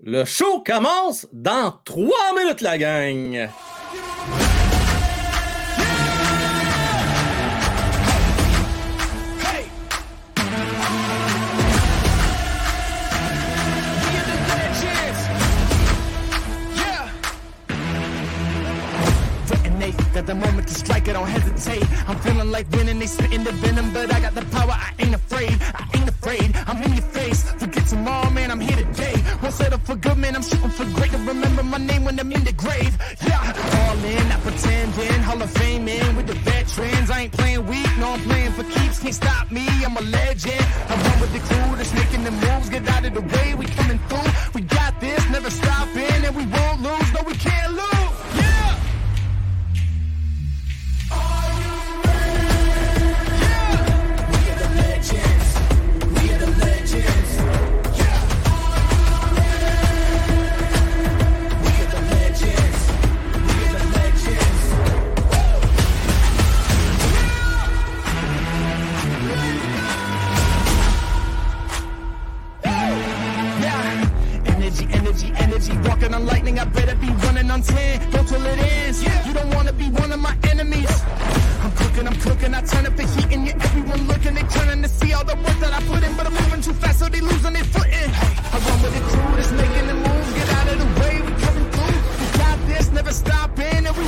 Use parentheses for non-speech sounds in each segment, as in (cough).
Le show commence dans trois minutes, la gang. Got the moment to strike, I don't hesitate. I'm feeling like winning, they spitting the venom, but I got the power, I ain't afraid. I ain't afraid, I'm in your face. Forget tomorrow, man, I'm here today. Won't settle for good, man, I'm shooting for great. To remember my name when I'm in the grave. Yeah, all in, not pretending. Hall of Fame in with the veterans. I ain't playing weak, no, I'm playing for keeps. Can't stop me, I'm a legend. I run with the crew that's making the moves. Get out of the way, we coming through. We got this, never stopping, and we won't lose. No, we can't lose. On lightning, I better be running on 10. Go till it ends. You don't wanna be one of my enemies. I'm cooking, I'm cooking. I turn up the heat and you everyone looking. They turning to see all the work that I put in. But I'm moving too fast, so they losing their footing. I run with the crew that's making the moves. Get out of the way, we coming through. We got this, never stopping. And we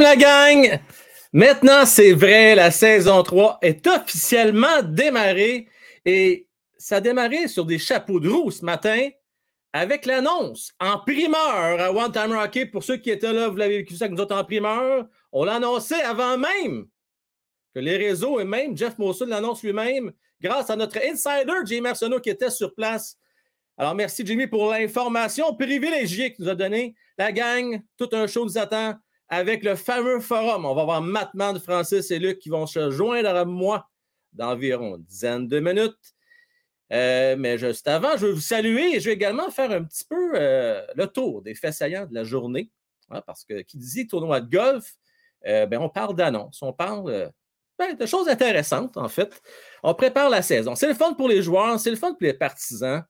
La gang! Maintenant, c'est vrai, la saison 3 est officiellement démarrée et ça a démarré sur des chapeaux de roue ce matin avec l'annonce en primeur à One Time Rocket. Pour ceux qui étaient là, vous l'avez vécu ça avec nous autres en primeur. On l'annonçait avant même que les réseaux et même Jeff Monson l'annonce lui-même grâce à notre insider, Jimmy Arsenault, qui était sur place. Alors, merci, Jimmy, pour l'information privilégiée que nous a donnée. La gang, tout un show nous attend avec le fameux forum. On va voir Mattman, Francis et Luc qui vont se joindre à moi d'environ une dizaine de minutes. Euh, mais juste avant, je veux vous saluer et je vais également faire un petit peu euh, le tour des faits saillants de la journée. hein, parce que qui dit tournoi de golf, euh, ben, on parle d'annonces, on parle ben, de choses intéressantes, en fait. On prépare la saison. C'est le fun pour les joueurs, c'est le fun pour les partisans.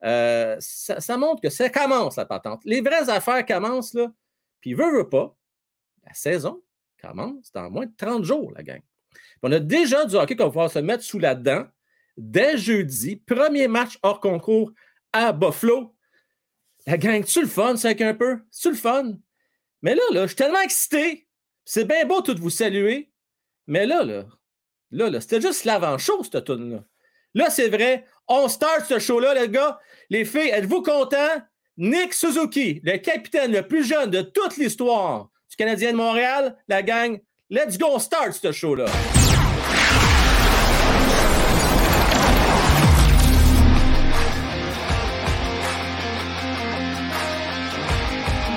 Ça, ça montre que ça commence, la patente. Les vraies affaires commencent, là. Puis, veut, veut pas, la saison commence dans moins de 30 jours, la gang. On a déjà du hockey qu'on va pouvoir se mettre sous la dent dès jeudi. Premier match hors concours à Buffalo. La gang, tu le fun, c'est un peu? Tu le fun? Mais là, là, je suis tellement excité. C'est bien beau tout vous saluer. Mais là, là, là, là, c'était juste l'avant-show, cette tune-là. Là, c'est vrai. On start ce show-là, les gars. Les filles, êtes-vous contents? Nick Suzuki, le capitaine le plus jeune de toute l'histoire du Canadien de Montréal, la gang, let's go, start ce show-là.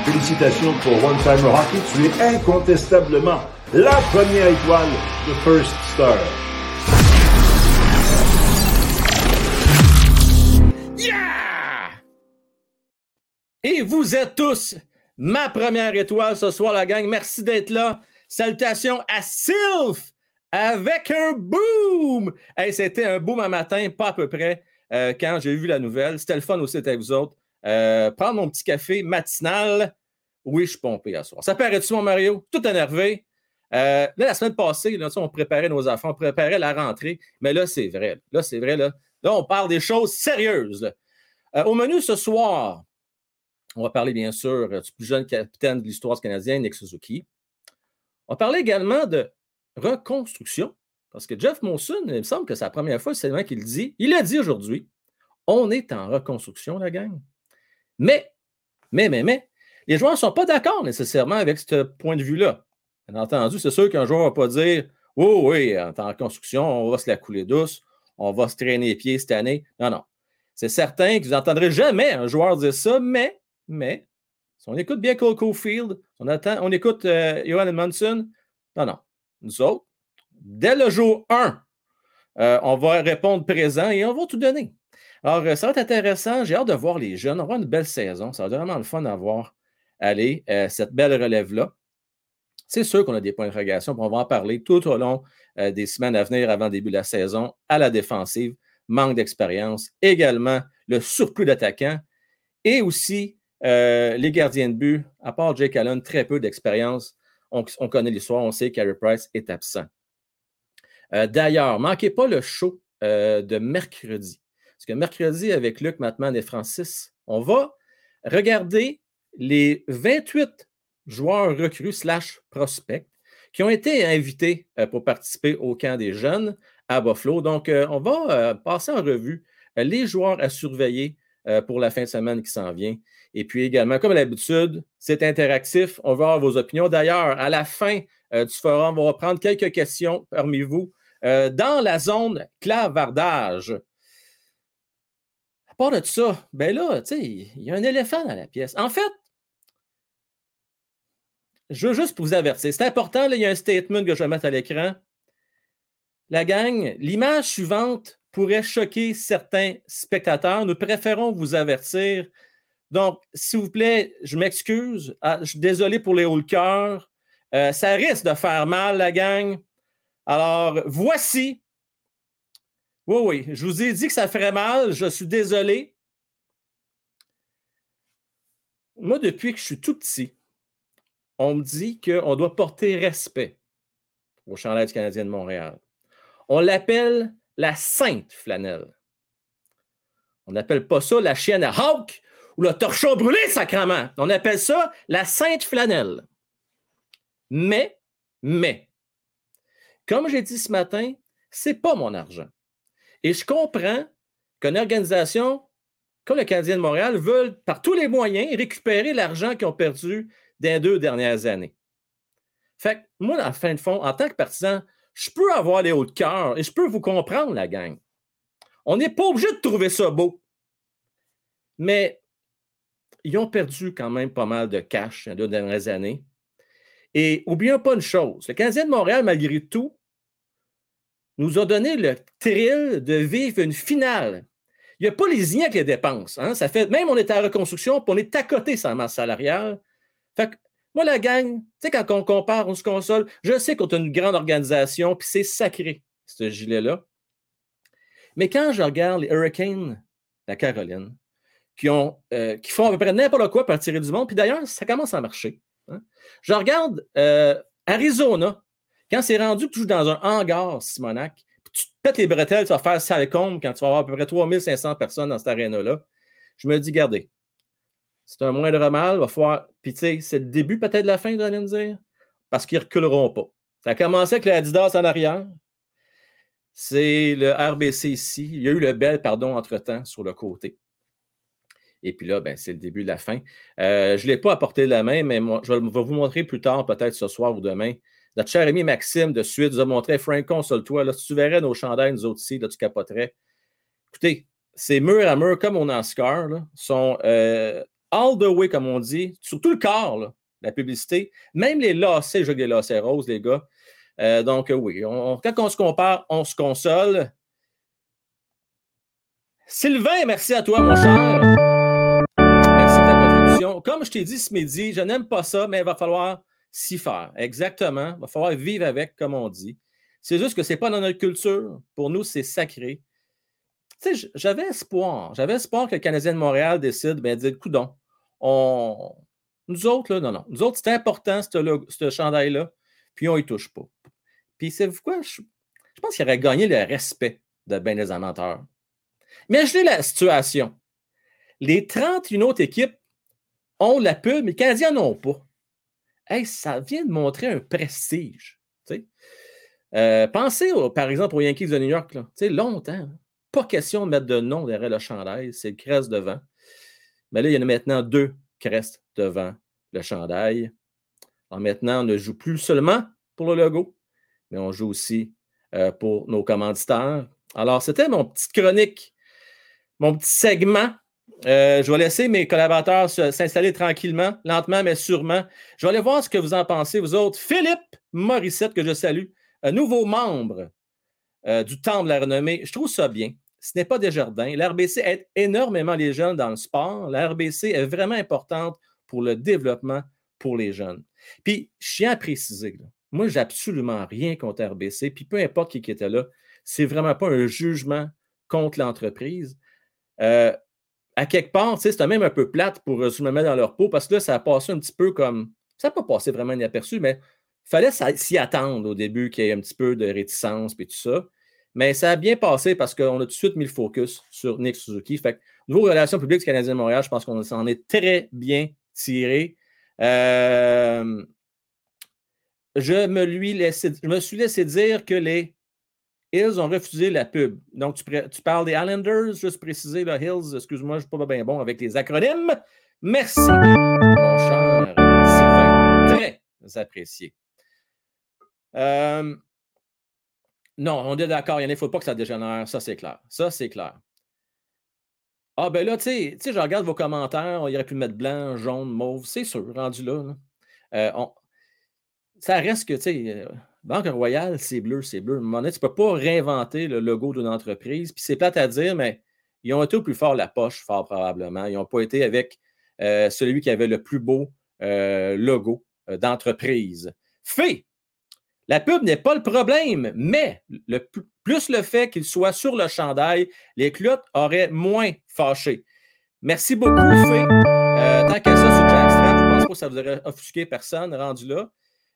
Félicitations pour One Time Hockey. Tu es incontestablement la première étoile de First Star. Yeah! Et vous êtes tous ma première étoile ce soir, la gang. Merci d'être là. Salutations à Sylph avec un boom. C'était un boom un matin, pas à peu près, euh, quand j'ai vu la nouvelle. C'était le fun aussi avec vous autres. Euh, prendre mon petit café matinal. Oui, je suis pompé à soir. Ça paraît-tu, mon Mario? Tout énervé. Euh, là, la semaine passée, on préparait nos affaires, on préparait la rentrée. Mais là, c'est vrai. Là, c'est vrai. Là. là, on parle des choses sérieuses. au menu ce soir, on va parler bien sûr du plus jeune capitaine de l'histoire canadienne, Nick Suzuki. On va parler également de reconstruction, parce que Jeff Monson, il me semble que c'est la première fois, c'est le qu'il dit. Il a dit aujourd'hui on est en reconstruction, la gang. Mais, mais, mais, mais, les joueurs ne sont pas d'accord nécessairement avec ce point de vue-là. Bien entendu, c'est sûr qu'un joueur ne va pas dire Oh oui, en en reconstruction, on va se la couler douce, on va se traîner les pieds cette année. Non, non. C'est certain que vous n'entendrez jamais un joueur dire ça, mais mais si on écoute bien Cole Caulfield, on, attend, on écoute euh, Johan Edmondson, non, non. Nous autres, dès le jour 1, euh, on va répondre présent et on va tout donner. Alors, euh, ça va être intéressant. J'ai hâte de voir les jeunes. On va avoir une belle saison. Ça va être vraiment le fun d'avoir aller cette belle relève-là. C'est sûr qu'on a des points de régation, on va en parler tout au long des semaines à venir avant le début de la saison à la défensive. Manque d'expérience, également le surplus d'attaquants et aussi euh, les gardiens de but, à part Jake Allen, très peu d'expérience. On, connaît l'histoire, on sait qu'Harry Price est absent. Euh, d'ailleurs, manquez pas le show euh, de mercredi. Parce que mercredi, avec Luc Matman et Francis, on va regarder les 28 joueurs recrues slash prospects qui ont été invités pour participer au camp des jeunes à Buffalo. Donc, on va passer en revue les joueurs à surveiller pour la fin de semaine qui s'en vient. Et puis également, comme d'habitude, c'est interactif. On va avoir vos opinions. D'ailleurs, à la fin euh, du forum, on va prendre quelques questions parmi vous euh, dans la zone clavardage. À part de ça, ben là, tu sais, il y a un éléphant dans la pièce. En fait, je veux juste vous avertir. C'est important, il y a un statement que je vais mettre à l'écran. La gang, l'image suivante pourrait choquer certains spectateurs. Nous préférons vous avertir donc, s'il vous plaît, je m'excuse. Ah, je suis désolé pour les hauts le cœur. Euh, ça risque de faire mal, la gang. Alors, voici. Oui, oui, je vous ai dit que ça ferait mal. Je suis désolé. Moi, depuis que je suis tout petit, on me dit qu'on doit porter respect au chandail du Canadien de Montréal. On l'appelle la sainte flanelle. On n'appelle pas ça la chienne à Hawk ou le torchon brûlé, sacrement. On appelle ça la sainte flanelle. Mais, mais, comme j'ai dit ce matin, c'est pas mon argent. Et je comprends qu'une organisation comme le Canadien de Montréal veut, par tous les moyens, récupérer l'argent qu'ils ont perdu dans deux dernières années. Fait que moi, en fin de fond, en tant que partisan, je peux avoir les hauts de cœur et je peux vous comprendre, la gang. On n'est pas obligé de trouver ça beau. Mais ils ont perdu quand même pas mal de cash dans les deux dernières années. Et oublions pas une chose, le Canadien de Montréal, malgré tout, nous a donné le thrill de vivre une finale. Il n'y a pas les liens avec les dépenses. Hein. Ça fait, même on est en reconstruction, puis on est à côté sans masse salariale. Fait moi, la gang, tu sais, quand on compare, on se console, je sais qu'on est une grande organisation, puis c'est sacré, ce gilet-là. Mais quand je regarde les Hurricanes, la Caroline, qui, ont, euh, qui font à peu près n'importe quoi pour attirer du monde. Puis d'ailleurs, ça commence à marcher. Hein. Je regarde euh, Arizona, quand c'est rendu que tu joues dans un hangar, Simonac, puis tu te pètes les bretelles, tu vas faire salcombe quand tu vas avoir à peu près 3500 personnes dans cette aréna-là. Je me dis, regardez, c'est un moindre mal, va falloir. Puis tu sais, c'est le début peut-être de la fin, vous allez me dire, parce qu'ils ne reculeront pas. Ça a commencé avec l'Adidas en arrière. C'est le RBC ici. Il y a eu le Bell, pardon, entre-temps, sur le côté. Et puis là, ben, c'est le début de la fin. Euh, je ne l'ai pas apporté de la main, mais je vais vous montrer plus tard, peut-être ce soir ou demain. Notre cher ami Maxime de suite nous a montré Frank, console-toi. Là, si tu verrais nos chandails, nous autres ici, là, tu capoterais. Écoutez, ces murs à mur, comme on en scar, là, sont euh, all the way, comme on dit, sur tout le corps, la publicité. Même les lacets, je des lacets roses, les gars. Euh, donc, oui, quand on se compare, on se console. Sylvain, merci à toi, mon cher. comme je t'ai dit ce midi, je n'aime pas ça, mais il va falloir s'y faire. Exactement. Il va falloir vivre avec, comme on dit. C'est juste que ce n'est pas dans notre culture. Pour nous, c'est sacré. Tu sais, j'avais espoir. J'avais espoir que le Canadien de Montréal décide, ben, dire, coudon, nous autres, là, non, non. Nous autres, c'est important, ce chandail-là, puis on y touche pas. Puis c'est quoi? Je, pense qu'il aurait gagné le respect de bien des amateurs. Imaginez la situation. Les 31 autres équipes ont la pub, mais les Canadiens n'ont pas. Ça vient de montrer un prestige. Euh, pensez, par exemple, aux Yankees de New York. Longtemps, pas question de mettre de nom derrière le chandail, c'est le crest devant. Mais là, il y en a maintenant deux crestes devant le chandail. Alors maintenant, on ne joue plus seulement pour le logo, mais on joue aussi euh, pour nos commanditaires. Alors, c'était mon petite chronique, mon petit segment euh, je vais laisser mes collaborateurs s'installer tranquillement, lentement, mais sûrement. Je vais aller voir ce que vous en pensez, vous autres. Philippe Morissette, que je salue, un nouveau membre euh, du Temple de la renommée. Je trouve ça bien. Ce n'est pas des jardins. L'RBC aide énormément les jeunes dans le sport. La RBC est vraiment importante pour le développement pour les jeunes. Puis, je tiens à préciser, moi, j'ai absolument rien contre RBC. Puis, peu importe qui, était là, c'est vraiment pas un jugement contre l'entreprise. Euh, à quelque part, c'était même un peu plate pour se me mettre dans leur peau parce que là, ça a passé un petit peu comme. Ça n'a pas passé vraiment inaperçu, mais il fallait s'y attendre au début qu'il y ait un petit peu de réticence et tout ça. Mais ça a bien passé parce qu'on a tout de suite mis le focus sur Nick Suzuki. Fait que, niveau relations publiques du Canadien de Montréal, je pense qu'on s'en est très bien tiré. Euh, je, me lui je me suis laissé dire que les Hills ont refusé la pub. Donc, tu, parles des Islanders, juste préciser, là, Hills, excuse-moi, je ne suis pas bien bon avec les acronymes. Merci, mon cher. Très apprécié. Euh, non, on est d'accord, il ne faut pas que ça dégénère, ça c'est clair. Ça, c'est clair. Ah, ben là, tu sais, je regarde vos commentaires, on aurait pu mettre blanc, jaune, mauve, c'est sûr, rendu là. Euh, ça reste que, tu sais, euh, Banque Royale, c'est bleu, c'est bleu. tu ne peux pas réinventer le logo d'une entreprise. Puis c'est plate à dire, mais ils ont été au plus fort la poche, fort probablement. Ils n'ont pas été avec euh, celui qui avait le plus beau logo d'entreprise. Fait, la pub n'est pas le problème, mais le, plus le fait qu'il soit sur le chandail, les clottes auraient moins fâché. Merci beaucoup, Fait. tant qu'à ça sur Jackstrap, je ne pense pas que ça vous aurait offusqué personne rendu là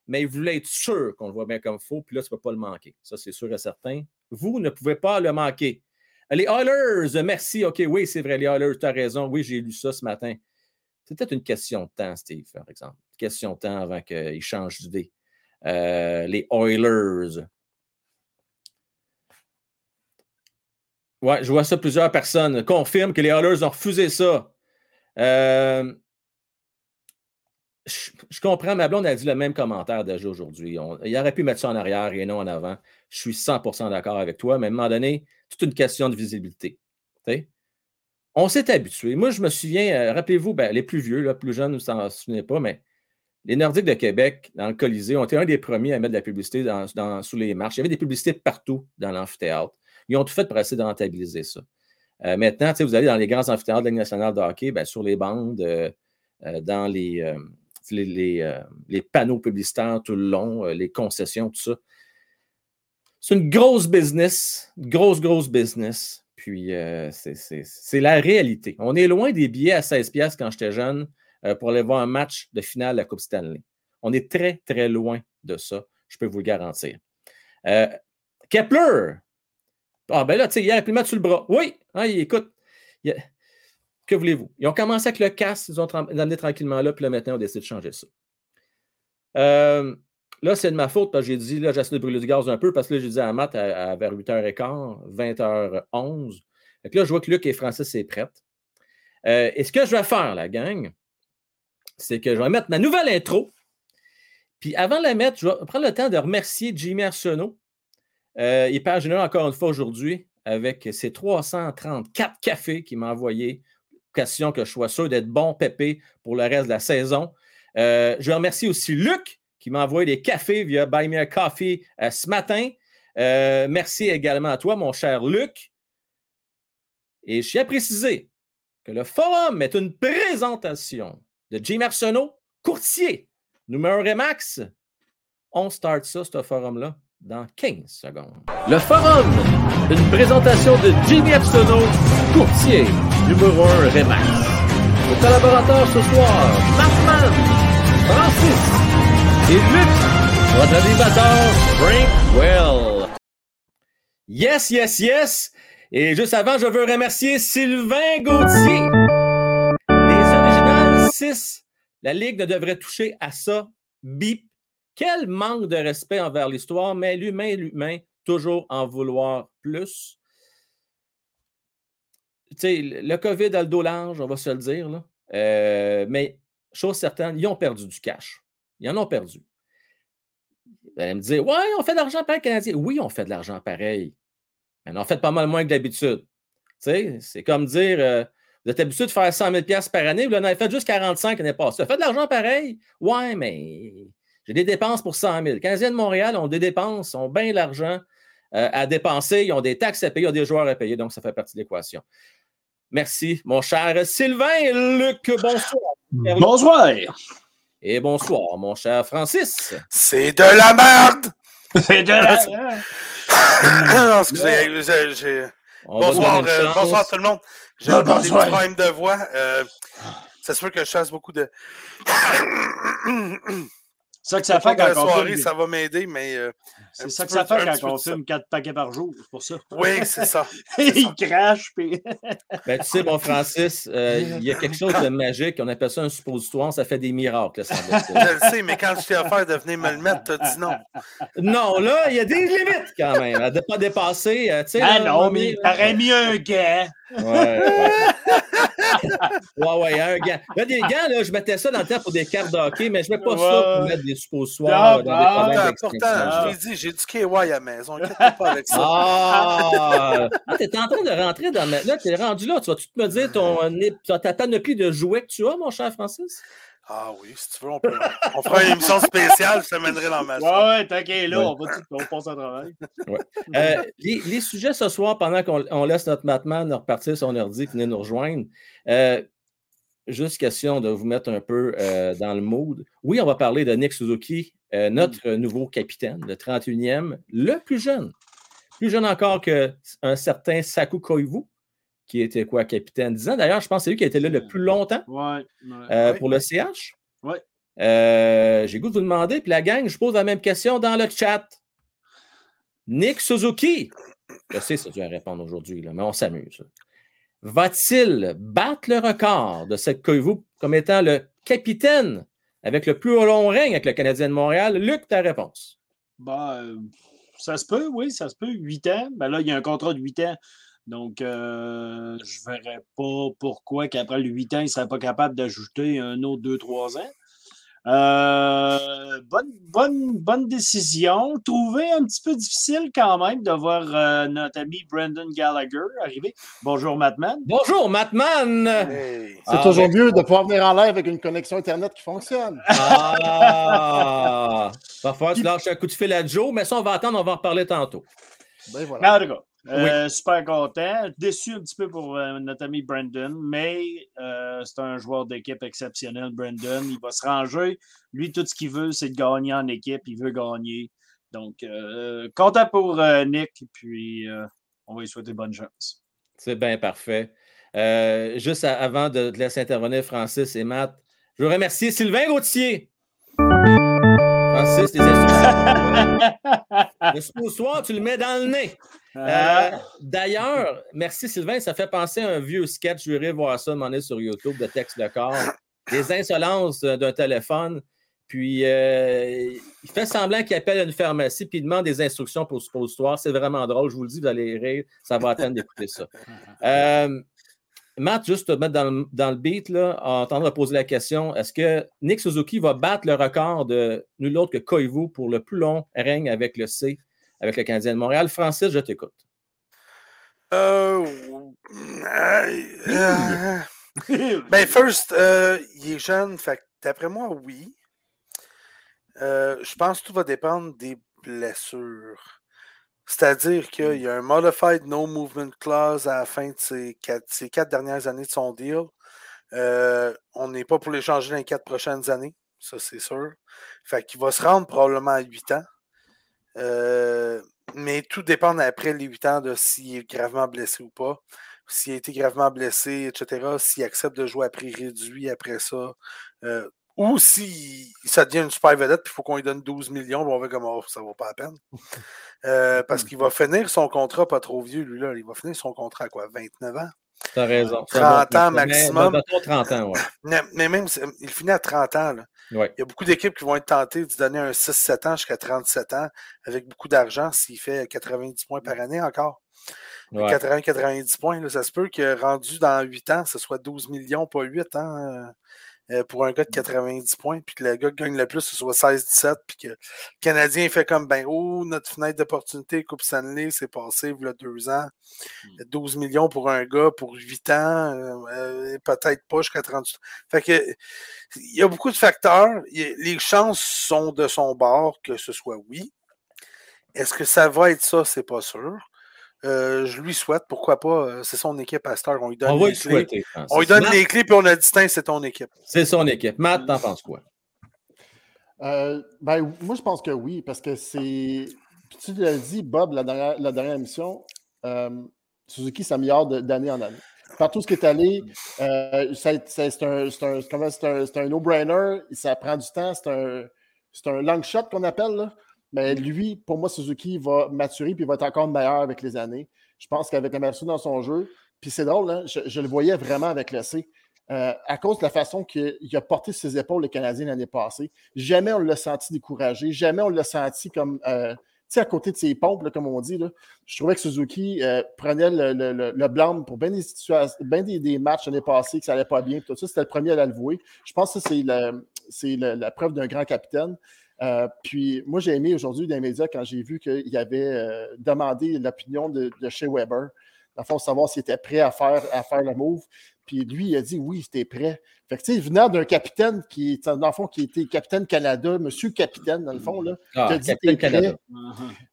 mais il voulait être sûr qu'on le voit bien comme faux, puis là, tu ne peux pas le manquer. Ça, c'est sûr et certain. Vous ne pouvez pas le manquer. Les Oilers, merci. OK, oui, c'est vrai, les Oilers, tu as raison. Oui, j'ai lu ça ce matin. C'est peut-être une question de temps, Steve, par exemple. Une question de temps avant qu'ils changent d'idée. Euh, les Oilers. Ouais, je vois ça, plusieurs personnes confirment que les Oilers ont refusé ça. Euh, je, comprends, ma blonde a dit le même commentaire déjà aujourd'hui. Il aurait pu mettre ça en arrière et non en avant. Je suis 100% d'accord avec toi, mais à un moment donné, c'est une question de visibilité. On s'est habitué. Moi, je me souviens, euh, rappelez-vous, ben, les plus vieux, là, plus jeunes, ne s'en souvenez pas, mais les Nordiques de Québec, dans le Colisée, ont été un des premiers à mettre de la publicité sous les marches. Il y avait des publicités partout dans l'amphithéâtre. Ils ont tout fait pour essayer de rentabiliser ça. Euh, maintenant, vous allez dans les grands amphithéâtres de la nationale de hockey, ben, sur les bandes, euh, dans les, euh, panneaux publicitaires tout le long, euh, les concessions, tout ça. C'est une grosse business, grosse, grosse business. Puis euh, c'est la réalité. On est loin des billets à 16$ quand j'étais jeune pour aller voir un match de finale de la Coupe Stanley. On est très, très loin de ça, je peux vous le garantir. Kepler! Ah, ben là, tu sais, il m'a sur le bras. Oui, hein, écoute, que voulez-vous? Ils ont commencé avec le casque, ils ont amené tranquillement là, puis là, maintenant, on décide de changer ça. Euh, là, c'est de ma faute, parce que j'ai dit, là, j'essaie de brûler du gaz un peu, parce que là, j'ai dit à Matt à, vers 8h15, 20h11. Donc là, je vois que Luc et Francis sont prêtes. Euh, et ce que je vais faire, la gang, c'est que je vais mettre ma nouvelle intro. Puis avant de la mettre, je vais prendre le temps de remercier Jimmy Arsenault. Euh, il général encore une fois aujourd'hui avec ses 334 cafés qu'il m'a envoyés question que je sois sûr d'être bon pépé pour le reste de la saison. Euh, je remercie aussi Luc qui m'a envoyé des cafés via Buy Me a Coffee euh, ce matin. Euh, merci également à toi, mon cher Luc. Et je tiens à préciser que le forum est une présentation de Jim Arsenault, courtier, numéro Remax. On start ça, ce forum-là, dans 15 secondes. Le forum, une présentation de Jimmy Arsenault, courtier, numéro 1 Remax. Nos collaborateurs ce soir, Markman, Francis et Luc, votre animateur, Frank Well. Yes, yes, yes! Et juste avant, je veux remercier Sylvain Gauthier. Les originales 6, la Ligue ne devrait toucher à ça. Bip. Quel manque de respect envers l'histoire, mais l'humain, l'humain, toujours en vouloir plus. Tu sais, le COVID a le dos large, on va se le dire. Euh, mais, chose certaine, ils ont perdu du cash. Ils en ont perdu. Vous allez me dire, ouais, on fait de l'argent pareil Canadien. Oui, on fait de l'argent pareil. Mais on en fait pas mal moins que d'habitude. Tu sais, c'est comme dire, euh, vous êtes habitué de faire 100 000 par année, vous en avez fait juste 45 l'année passée. Ça fait de l'argent pareil? Ouais, mais j'ai des dépenses pour 100 000. Les Canadiens de Montréal ont des dépenses, ont bien l'argent euh, à dépenser, ils ont des taxes à payer, ils ont des joueurs à payer, donc ça fait partie de l'équation. Merci, mon cher Sylvain. Luc, bonsoir. Bonsoir. Et bonsoir, mon cher Francis. C'est de la merde! (laughs) C'est de la (laughs) merde! non, excusez, j'ai. Bonsoir, euh, bonsoir tout le monde. J'ai des petits problèmes de voix. Euh, c'est sûr que je chasse beaucoup de. C'est ça que ça fait la quand on soirée, ça va m'aider, mais. euh, C'est ça que ça peu- fait quand on fume 4 paquets par jour. C'est pour ça. Oui, c'est ça. (laughs) Il crache. Puis... (laughs) Ben, tu sais, mon Francis, euh, il y a quelque chose de magique. On appelle ça un suppositoire. Ça fait des miracles, semble-t-il. (laughs) Je le sais, mais quand je t'ai offert de venir me le mettre, t'as dit non. Non, là, il y a des limites quand même. À ne pas dépasser. euh, tu sais, Ah là, non, on mais est- t'aurais mis un gant. Ouais, ouais. ouais, ouais, un gant. Là, des gants, là, je mettais ça dans le temps pour des cartes de hockey, mais je ne mets pas ça pour mettre des suppositoires Ah, dans des bah, Pourtant, je t'ai dit, j'ai du KY à la maison. Inquiète-toi pas (laughs) avec ça. Ah! tu es en train de rentrer dans ma. Là, tu es rendu là. Tu vas-tu me dire ton, euh, ta panoplie de jouets que tu as, mon cher Francis? Ah oui, si tu veux, on, peut, on fera une émission spéciale, je t'amènerai dans ma Ouais, ouais, t'inquiète, là, Ouais. on va tout, on passe à travail? Euh, les, les sujets ce soir, pendant qu'on on laisse notre Matman repartir son ordi, venir nous rejoindre, euh, juste question de vous mettre un peu euh, dans le mood. Oui, on va parler de Nick Suzuki, euh, notre nouveau capitaine, le 31e, le plus jeune. Plus jeune encore qu'un certain Saku Koivu, qui était quoi, capitaine? 10 ans. D'ailleurs, je pense que c'est lui qui a été là le plus longtemps Ouais. ouais. euh, pour le CH. Euh, J'ai goût de vous demander, puis la gang, je pose la même question dans le chat. Nick Suzuki, je sais ça, tu vas répondre aujourd'hui, mais on s'amuse. Va-t-il battre le record de cette Koivu comme étant le capitaine avec le plus long règne avec le Canadien de Montréal? Luc, ta réponse. Euh, ça se peut, oui, ça se peut. 8 ans. Ben là, il y a un contrat de 8 ans. Donc, euh, je ne verrais pas pourquoi qu'après le 8 ans, il ne serait pas capable d'ajouter un autre 2-3 ans. Euh, bonne, bonne, bonne décision. Trouvé un petit peu difficile quand même de voir euh, notre ami Brandon Gallagher arriver. Bonjour, Matman. Bonjour, Matman! Hey. C'est Ah, toujours mieux de pouvoir venir en live avec une connexion Internet qui fonctionne. Ah! (laughs) Que tu lâches un coup de fil à Joe, mais ça, on va attendre, on va en reparler tantôt. Ben voilà. En tout cas, euh, super content. Déçu un petit peu pour euh, notre ami Brandon, mais euh, c'est un joueur d'équipe exceptionnel, Brandon. Il va se ranger. Lui, tout ce qu'il veut, c'est de gagner en équipe. Il veut gagner. Donc, content pour Nick, puis on va lui souhaiter bonne chance. C'est bien parfait. Juste à- avant de te laisser intervenir Francis et Matt, je veux remercier Sylvain Gauthier. Francis, instructions. Le suppositoire, (laughs) tu le mets dans le nez. Euh, Ah, D'ailleurs, merci Sylvain, ça fait penser à un vieux sketch, je vais voir ça, m'en est sur YouTube, de texte de corps. Des insolences d'un téléphone. Puis, euh, il fait semblant qu'il appelle une pharmacie, puis il demande des instructions pour le suppositoire. C'est vraiment drôle, je vous le dis, vous allez rire, ça va attendre d'écouter ça. Euh, Matt, juste te mettre dans le, dans le beat, là, en train de poser la question est-ce que Nick Suzuki va battre le record de nul autre que Koivu pour le plus long règne avec le C, avec le Canadien de Montréal? Francis, je t'écoute. Euh, euh, euh, ben, first, euh, il est jeune, fait que d'après moi, oui. Euh, je pense que tout va dépendre des blessures. C'est-à-dire qu'il y a un modified no movement clause à la fin de ses quatre, dernières années de son deal. Euh, on n'est pas pour l'échanger dans les quatre prochaines années, ça c'est sûr. Fait qu'il va se rendre probablement à 8 ans. Euh, mais tout dépend après les 8 ans de s'il est gravement blessé ou pas. S'il a été gravement blessé, etc. S'il accepte de jouer à prix réduit après ça. Euh, ou si ça devient une super vedette, puis il faut qu'on lui donne 12 millions, on va comme oh, ça vaut pas la peine. Euh, parce qu'il va finir son contrat pas trop vieux, lui, là. Il va finir son contrat à quoi? 29 ans? T'as raison. 30 ans maximum. Mais, mais, 30 ans, ouais. (clears throat) mais, mais même, il finit à 30 ans. Là. Ouais. Il y a beaucoup d'équipes qui vont être tentées de donner un 6-7 ans jusqu'à 37 ans avec beaucoup d'argent s'il fait 90 points par année encore. Ouais. 80-90 points, là, ça se peut que rendu dans 8 ans, ce soit 12 millions, pas 8 ans. Euh, pour un gars de 90 points, puis que le gars qui gagne le plus, ce soit 16-17, puis que le Canadien fait comme ben oh, notre fenêtre d'opportunité Coupe Stanley s'est passée il y a deux ans. 12 millions pour un gars pour 8 ans, euh, peut-être pas jusqu'à 38. Fait que il y a beaucoup de facteurs. Les chances sont de son bord que ce soit oui. Est-ce que ça va être ça? C'est pas sûr. Euh, je lui souhaite, pourquoi pas, c'est son équipe à Star. On lui donne, on les, clés. Souhaiter, on lui donne Matt, les clés, puis on a dit, c'est ton équipe. C'est son équipe. Matt, t'en penses quoi? Euh, ben, moi, je pense que oui, parce que c'est. Tu l'as dit, Bob, la dernière, la dernière émission, euh, Suzuki s'améliore d'année en année. Partout ce qui est allé, euh, c'est un, un, un, un no-brainer, ça prend du temps, c'est un, un long shot qu'on appelle. Là. Mais lui, pour moi, Suzuki va maturer et va être encore meilleur avec les années. Je pense qu'avec la dans son jeu, puis c'est drôle, hein, je, le voyais vraiment avec le C. Euh, à cause de la façon qu'il a porté ses épaules, le Canadien, l'année passée. Jamais on l'a senti découragé. Jamais on l'a senti comme, euh, à côté de ses pompes, comme on dit. Là. Je trouvais que Suzuki euh, prenait le, le, pour bien des, bien des, matchs l'année passée, que ça n'allait pas bien. Tout ça, c'était le premier à l'avouer. Je pense que c'est la, preuve d'un grand capitaine. Euh, puis moi, j'ai aimé aujourd'hui dans les médias quand j'ai vu qu'il avait euh, demandé l'opinion de, de, chez Weber, dans le fond, savoir s'il était prêt à faire, à faire le move. Puis lui, il a dit oui, c'était prêt. Fait que tu sais, venant d'un capitaine qui dans le fond, qui était capitaine Canada, monsieur capitaine, dans le fond, là, ah, qui a dit t'es prêt.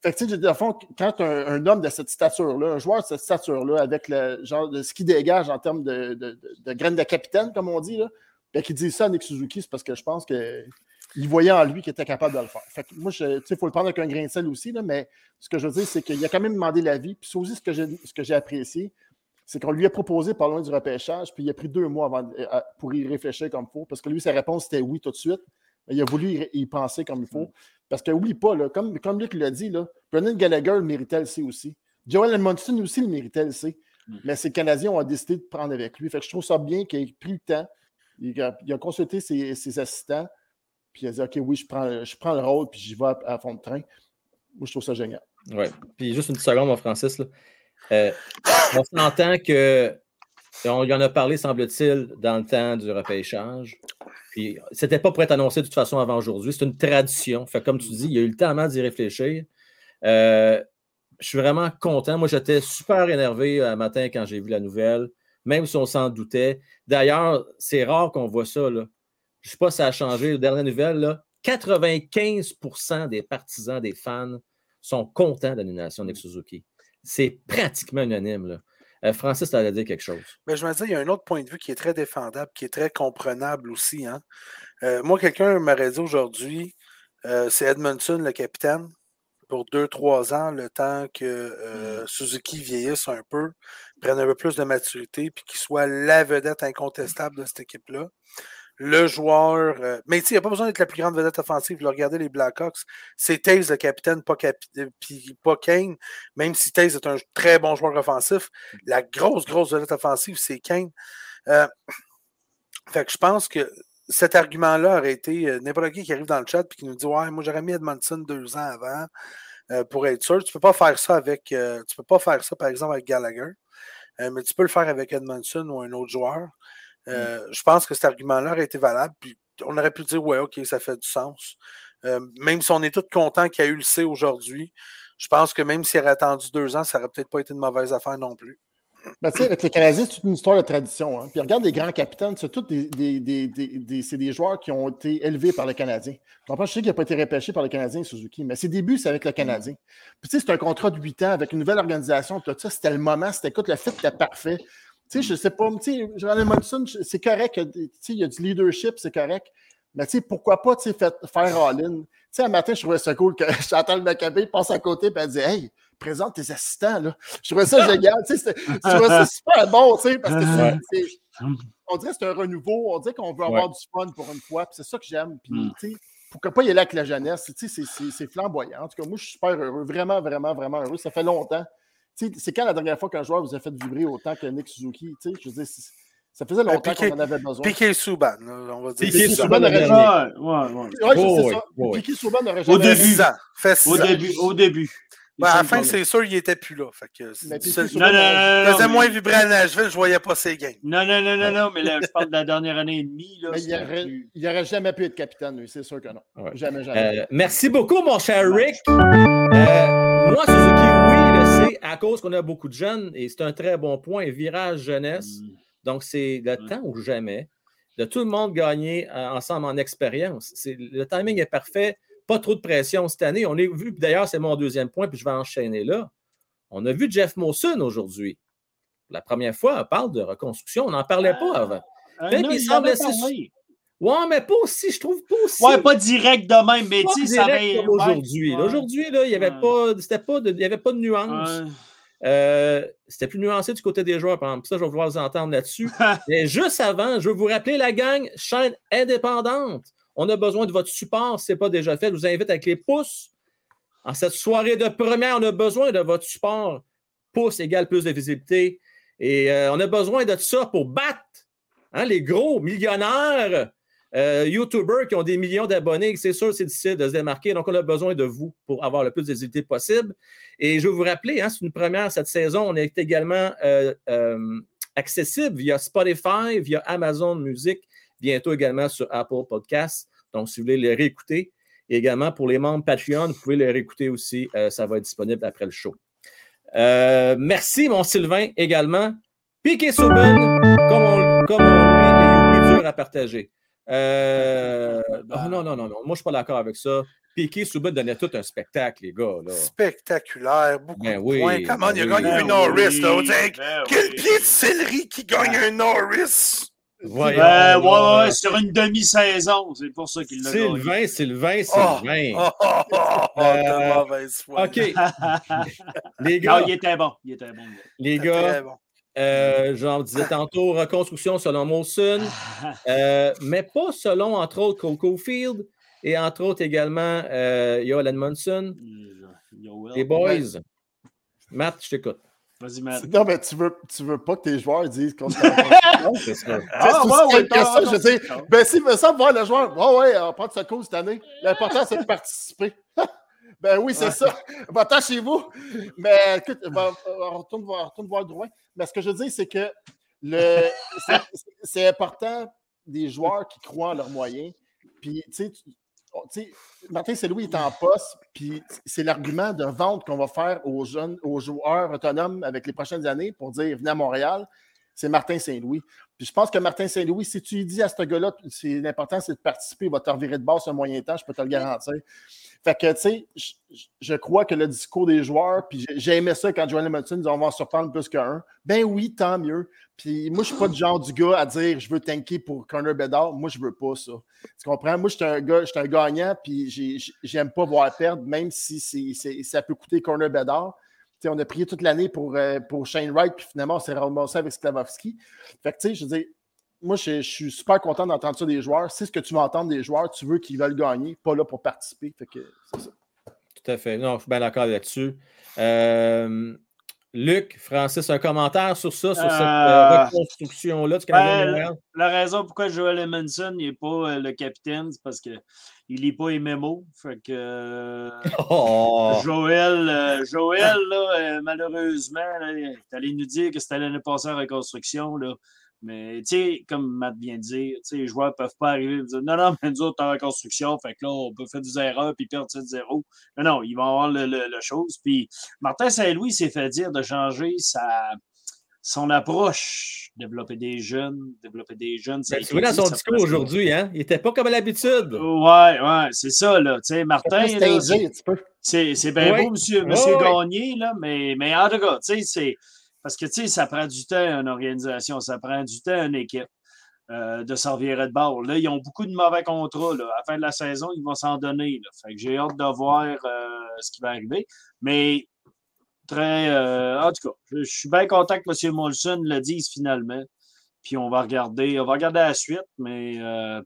Fait que tu sais, dans le fond, quand un, un, homme de cette stature-là, un joueur de cette stature-là, avec le genre de ce qu'il dégage en termes de, de, de, de graines de capitaine, comme on dit, là, ben, qui dit ça à Nick Suzuki, c'est parce que je pense que il voyait en lui qu'il était capable de le faire. Fait que moi, il faut le prendre avec un grain de sel aussi, là, mais ce que je veux dire, c'est qu'il a quand même demandé l'avis. Puis c'est aussi ce que j'ai apprécié, c'est qu'on lui a proposé par loin du repêchage, puis il a pris deux mois avant, euh, pour y réfléchir comme il faut, parce que lui, sa réponse, c'était oui tout de suite. Mais il a voulu y, penser comme il faut. Parce que, oublie pas, là, comme, comme Luc l'a dit, là, Brennan Gallagher le méritait le C aussi? Joel Edmondson aussi le méritait le C? Mm. Mais ces Canadiens ont décidé de prendre avec lui. Fait que je trouve ça bien qu'il ait pris le temps. Il a, il a consulté ses, ses assistants. Puis il a dit OK, oui, je prends, je prends le rôle, puis j'y vais à, à, fond de train. Moi, je trouve ça génial. Oui. Puis juste une petite seconde, mon Francis. Là. Euh, on s'entend que. On y en a parlé, semble-t-il, dans le temps du repêchage. Puis c'était pas pour être annoncé de toute façon avant aujourd'hui. C'est une tradition. Comme tu dis, il y a eu le temps d'y réfléchir. Euh, je suis vraiment content. Moi, j'étais super énervé un matin quand j'ai vu la nouvelle, même si on s'en doutait. D'ailleurs, c'est rare qu'on voit ça. Je ne sais pas si ça a changé. La dernière nouvelle, là, 95% des partisans, des fans sont contents de l'annulation de Suzuki. C'est pratiquement unanime. Là. Euh, Francis, tu allais dire quelque chose. Mais je me dis, il y a un autre point de vue qui est très défendable, qui est très comprenable aussi. Hein? Euh, moi, quelqu'un m'aurait dit aujourd'hui, euh, c'est Edmondson, le capitaine, pour deux, trois ans, le temps que mmh. Suzuki vieillisse un peu, prenne un peu plus de maturité, puis qu'il soit la vedette incontestable de cette équipe-là le joueur. Euh, mais il n'y a pas besoin d'être la plus grande vedette offensive. Regardez les Blackhawks. C'est Taze le capitaine, pas, puis pas Kane. Même si Taze est un très bon joueur offensif, la grosse, grosse vedette offensive, c'est Kane. Euh, fait que je pense que cet argument-là aurait été euh, n'importe qui qui arrive dans le chat et qui nous dit Ouais, moi j'aurais mis Edmondson deux ans avant euh, pour être sûr. Tu ne peux pas faire ça avec. tu peux pas faire ça, par exemple, avec Gallagher. mais tu peux le faire avec Edmondson ou un autre joueur. Euh, je pense que cet argument-là aurait été valable. Puis on aurait pu dire, ouais, OK, ça fait du sens. Euh, même si on est tous contents qu'il y a eu le C aujourd'hui, je pense que même s'il aurait attendu deux ans, ça n'aurait peut-être pas été une mauvaise affaire non plus. Ben, avec les Canadiens, c'est une histoire de tradition. Hein. Puis regarde les grands capitaines, c'est tous des, des, des, des, c'est des joueurs qui ont été élevés par les Canadiens. Je sais qu'il n'a pas été repêché par les Canadiens, Suzuki, mais ses débuts, c'est avec le Canadien. Puis tu sais, c'est un contrat de 8 ans avec une nouvelle organisation, tout ça, c'était le moment, c'était écoute, le fit était parfait sais, je sais pas, tu sais, c'est correct, tu sais, il y a du leadership, c'est correct. Mais tu sais, pourquoi pas, tu sais, faire all-in? Tu sais, un matin, je trouvais ça cool que (laughs) Chantal Maccabé passe à côté et elle dit Hey, présente tes assistants, là. Je trouvais ça génial, tu sais, je trouvais ça super bon, tu sais, parce que c'est, on dirait que c'est un renouveau, on dirait qu'on veut avoir du fun pour une fois, puis c'est ça que j'aime. Puis, mm. tu sais, pourquoi pas y aller avec la jeunesse? Tu sais, c'est flamboyant. En tout cas, moi, je suis super heureux, vraiment, vraiment, vraiment heureux. Ça fait longtemps. C'est quand la dernière fois qu'un joueur vous a fait vibrer autant que Nick Suzuki? Tu sais, je veux dire, ça faisait ben, longtemps qu'on en avait besoin. Piqué Souban, on va dire. Piqué Souban aurait jamais. Ouais, ouais, ouais. Piqué Souban aurait jamais. Au début. Au début. Au début. Ben, à la fin, c'est sûr, il n'était plus là. Fait que non, non, non, non, faisait moins vibrer à Nashville, je ne voyais pas ses gains. Non, non, non, non, non, mais là, je parle de la dernière année et demie. Là, il n'aurait jamais pu être capitaine, lui, c'est sûr que non. Jamais, jamais. Euh, merci beaucoup, mon cher Rick. Euh, moi, Suzuki, oui, à cause qu'on a beaucoup de jeunes et c'est un très bon point, virage jeunesse. Mm. Donc, c'est le temps ou jamais de tout le monde gagner euh, ensemble en expérience. Le timing est parfait pas trop de pression cette année. On a vu, d'ailleurs, c'est mon deuxième point, puis je vais enchaîner là. On a vu Jeff Mawson aujourd'hui. La première fois, on parle de reconstruction. On n'en parlait pas avant. Euh, il, semble Ouais, mais pas aussi, je trouve pas aussi. Ouais, pas direct de même, mais tu sais, ça va. Aujourd'hui. Aujourd'hui, il n'y avait, pas, pas de, avait pas de nuance. Euh, c'était plus nuancé du côté des joueurs, par exemple. Ça, je vais pouvoir vous entendre là-dessus. (laughs) mais juste avant, je veux vous rappeler la gang, chaîne indépendante. On a besoin de votre support ce n'est pas déjà fait. Je vous invite avec les pouces. En cette soirée de première, on a besoin de votre support. Pouce égale plus de visibilité. Et euh, on a besoin de ça pour battre hein, les gros millionnaires euh, YouTubers qui ont des millions d'abonnés. C'est sûr, c'est difficile de se démarquer. Donc, on a besoin de vous pour avoir le plus de possible. Et je vais vous rappeler, hein, c'est une première cette saison. On est également euh, accessible via Spotify, via Amazon Music bientôt également sur Apple Podcasts. Donc, si vous voulez les réécouter, et également pour les membres Patreon, vous pouvez les réécouter aussi. Euh, ça va être disponible après le show. Euh, merci, mon Sylvain, également. Piqué Souben, comme comme on lui, est dur à partager. Euh, non, non, non, non. Moi, je ne suis pas d'accord avec ça. Piqué Souben donnait tout un spectacle, les gars. Là. Spectaculaire, beaucoup ben de points. Comment il a gagné un Norris, là? Ben quel pied de céleri qui gagne un Norris? Ouais, ouais, ouais, sur une demi-saison. C'est pour ça qu'il l'a Sylvain, Sylvain, Sylvain. Oh, oh, oh, oh euh, OK. (laughs) les gars. Non, il était bon. Il était bon. Les gars. Bon. Euh, genre, disais tantôt, reconstruction selon Molson, euh, mais pas selon, entre autres, Coco Field et entre autres également euh, Yoel Edmondson. Les boys. Matt, je t'écoute. Vas-y, Matt. Non, mais tu veux, tu veux pas que tes joueurs disent qu'on (laughs) C'est ça. Ah, ouais, ouais, ça. Je dis, ben, s'ils veulent ça, voir le joueur, ouais, ouais, on prend de secours cette année. L'important, c'est de participer. (laughs) ben oui, c'est ça. (laughs) Va-t'en chez vous. Mais écoute, on retourne voir, retourne voir Drouin. Mais ce que je dis, c'est que le, (laughs) c'est important des joueurs qui croient en leurs moyens. Puis, tu sais, Oh, Martin Saint-Louis est en poste, puis c'est l'argument de vente qu'on va faire aux jeunes, aux joueurs autonomes avec les prochaines années pour dire venez à Montréal, c'est Martin Saint-Louis. Puis je pense que Martin Saint-Louis, si tu lui dis à ce gars-là, c'est l'important, c'est de participer, il va te revirer de base un moyen temps, je peux te le garantir. Fait que, tu sais, je, crois que le discours des joueurs, puis j'ai aimé ça quand Joel Hamilton dit on va en surprendre plus qu'un. Ben oui, tant mieux. Puis moi, je suis pas du genre du gars à dire je veux tanker pour Connor Bedard. Moi, je veux pas ça. Tu comprends? Moi, je suis un gars, je suis un gagnant, puis j'aime pas voir perdre, même si ça peut coûter Connor Bedard. On a prié toute l'année pour, euh, pour Shane Wright, puis finalement, on s'est ramassé avec Sklavovski. Fait que, tu sais, je dire, moi, je, suis super content d'entendre ça des joueurs. C'est ce que tu veux entendre des joueurs. Tu veux qu'ils veulent gagner, pas là pour participer. Fait que c'est ça. Tout à fait. Non, je suis bien d'accord là-dessus. Euh, Luc, Francis, un commentaire sur ça, sur cette euh, euh, reconstruction-là du Canadien ben, La raison pourquoi Joel Emonson n'est pas le capitaine, c'est parce qu'il lit pas les mémos. Fait que (laughs) oh! Joël, Joël là, malheureusement, il est allé nous dire que c'était l'année passée en reconstruction. Là. Mais, tu sais, comme Matt vient de dire, les joueurs ne peuvent pas arriver et dire Non, non, mais nous autres, en reconstruction, fait que là, on peut faire des erreurs puis perdre 7-0. Non, non, ils vont avoir le, le, chose. Puis, Martin Saint-Louis s'est fait dire de changer sa, son approche, développer des jeunes, développer des jeunes. Ben, tu vois dans son discours aujourd'hui, hein? Il n'était pas comme à l'habitude. Ouais, ouais, c'est ça, là. Tu sais, Martin. C'est bien beau, monsieur, monsieur Gagné, là, mais, mais en tout cas, tu sais, c'est Parce que, tu sais, ça prend du temps, une organisation, ça prend du temps, une équipe. euh, de s'en virer de bord. Là, ils ont beaucoup de mauvais contrats. Là. À la fin de la saison, ils vont s'en donner. Là. Fait que j'ai hâte de voir euh, ce qui va arriver. Mais très. euh, en tout cas, je, je suis bien content que M. Molson le dise finalement. Puis on va regarder, on va regarder la suite, mais euh,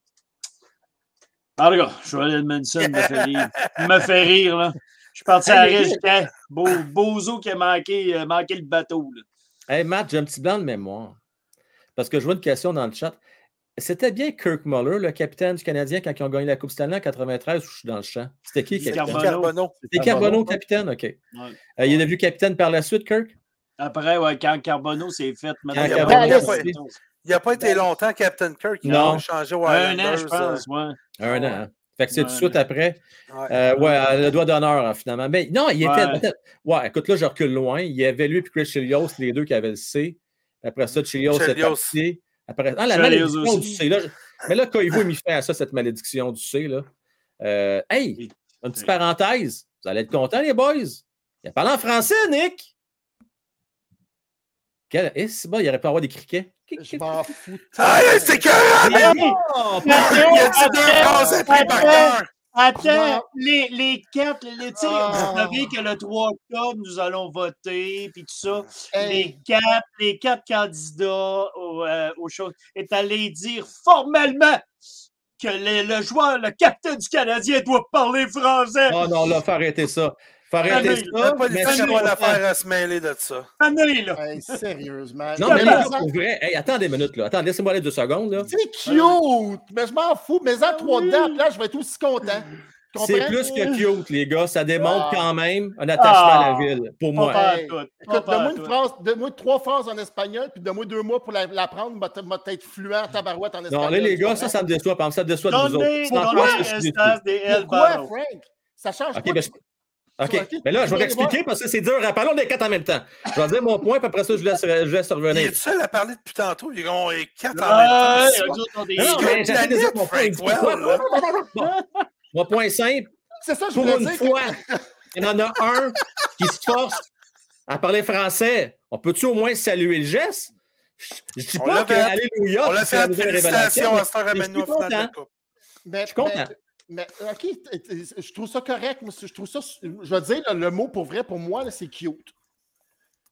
en tout cas, Joel Edmondson me fait rire. Il (laughs) me fait rire, là. Je suis parti à Hey. Beau, Bozo qui a manqué, euh, manqué le bateau. Là. Hey Matt, j'ai un petit blanc de mémoire. Parce que je vois une question dans le chat. C'était bien Kirk Muller, le capitaine du Canadien, quand ils ont gagné la Coupe Stanley en 93, ou je suis dans le champ? C'était qui, capitaine? Carbonneau. Carbonneau. C'était Carbonneau, capitaine? OK. Euh, il est devenu capitaine par la suite, Kirk? Après, ouais, quand Carbonneau s'est fait. maintenant, il n'a pas été longtemps Captain Kirk. Il Non. a changé Un an, je pense. Ouais. Un an. Fait que c'est tout de suite après. ouais. Euh, ouais, le doigt d'honneur, hein, finalement. Mais non, il était. (laughs) Ouais. écoute, là, je recule loin. Il y avait lui et Chris Chilios, les deux qui avaient le C. Après ça, Chilios est Chelios. parti. Après... Ah, la malédiction aussi. du C. Là, je- Mais là, Koivu il mis fin à ça, cette malédiction du C. Là? Euh, Hey, une petite parenthèse. Vous allez être contents, les boys? Il a parlé en français, Nick. Quel... Eh, c'est bon, il aurait pu avoir des criquets. Je m'en fous. Ah, c'est que. Il a dit deux phrases après par cœur. Attends, les, les quatre, les, tu sais, Ah. vous savez que le 3 octobre, nous allons voter, puis tout ça. Hey. Les quatre, les quatre candidats au, euh, aux choses est allé dire formellement que le, le joueur, le capitaine du Canadien doit parler français. Oh non, là, faut arrêter ça. Faut arrêter ça. La politique mais pas si- l'affaire à se mêler de ça? Année, là. Hey, sérieusement. Non, mais là, ça- pour vrai, hey, attendez une minute, là. Attends, laissez-moi aller deux secondes, là. C'est cute! Mais je m'en fous. Mais en trois oui. dedans, là, je vais être aussi content. C'est plus que cute, les gars. Ça démontre Ah. quand même un attachement à la ville, pour Pas moi. pas Hey, pas Écoute, pas donne-moi une phrase, donne-moi trois phrases en espagnol, puis donne-moi deux mois pour la- l'apprendre, m'a m'a peut-être fluent en tabarouette en espagnol. Non, là, les gars, ça, ça me déçoit. Par exemple, ça me déçoit de vous autres. Pourquoi. Frank? Ça change pas. ben, OK. Mais là, je vais t'expliquer parce que c'est dur. Parlons des quatre en même temps. Je vais dire mon point, puis après ça, je laisse, je laisse Il revenir. est seul à parler depuis tantôt. Ils ont les quatre en même temps. Non, mais j'essaie de dire mon point. (laughs) Mon point simple, C'est ça, je pour voulais une dire. fois, (laughs) il y en a un qui se force à parler français. On peut-tu au moins saluer le geste? Je je dis On pas que fait. Alléluia, On l'a c'est la fait. nouvelle révélation. à mais je suis content. la Coupe. Mais, Je suis content. Mais, mais, OK, je trouve ça correct. Je trouve ça, je veux dire, le, le mot pour vrai, pour moi, c'est cute.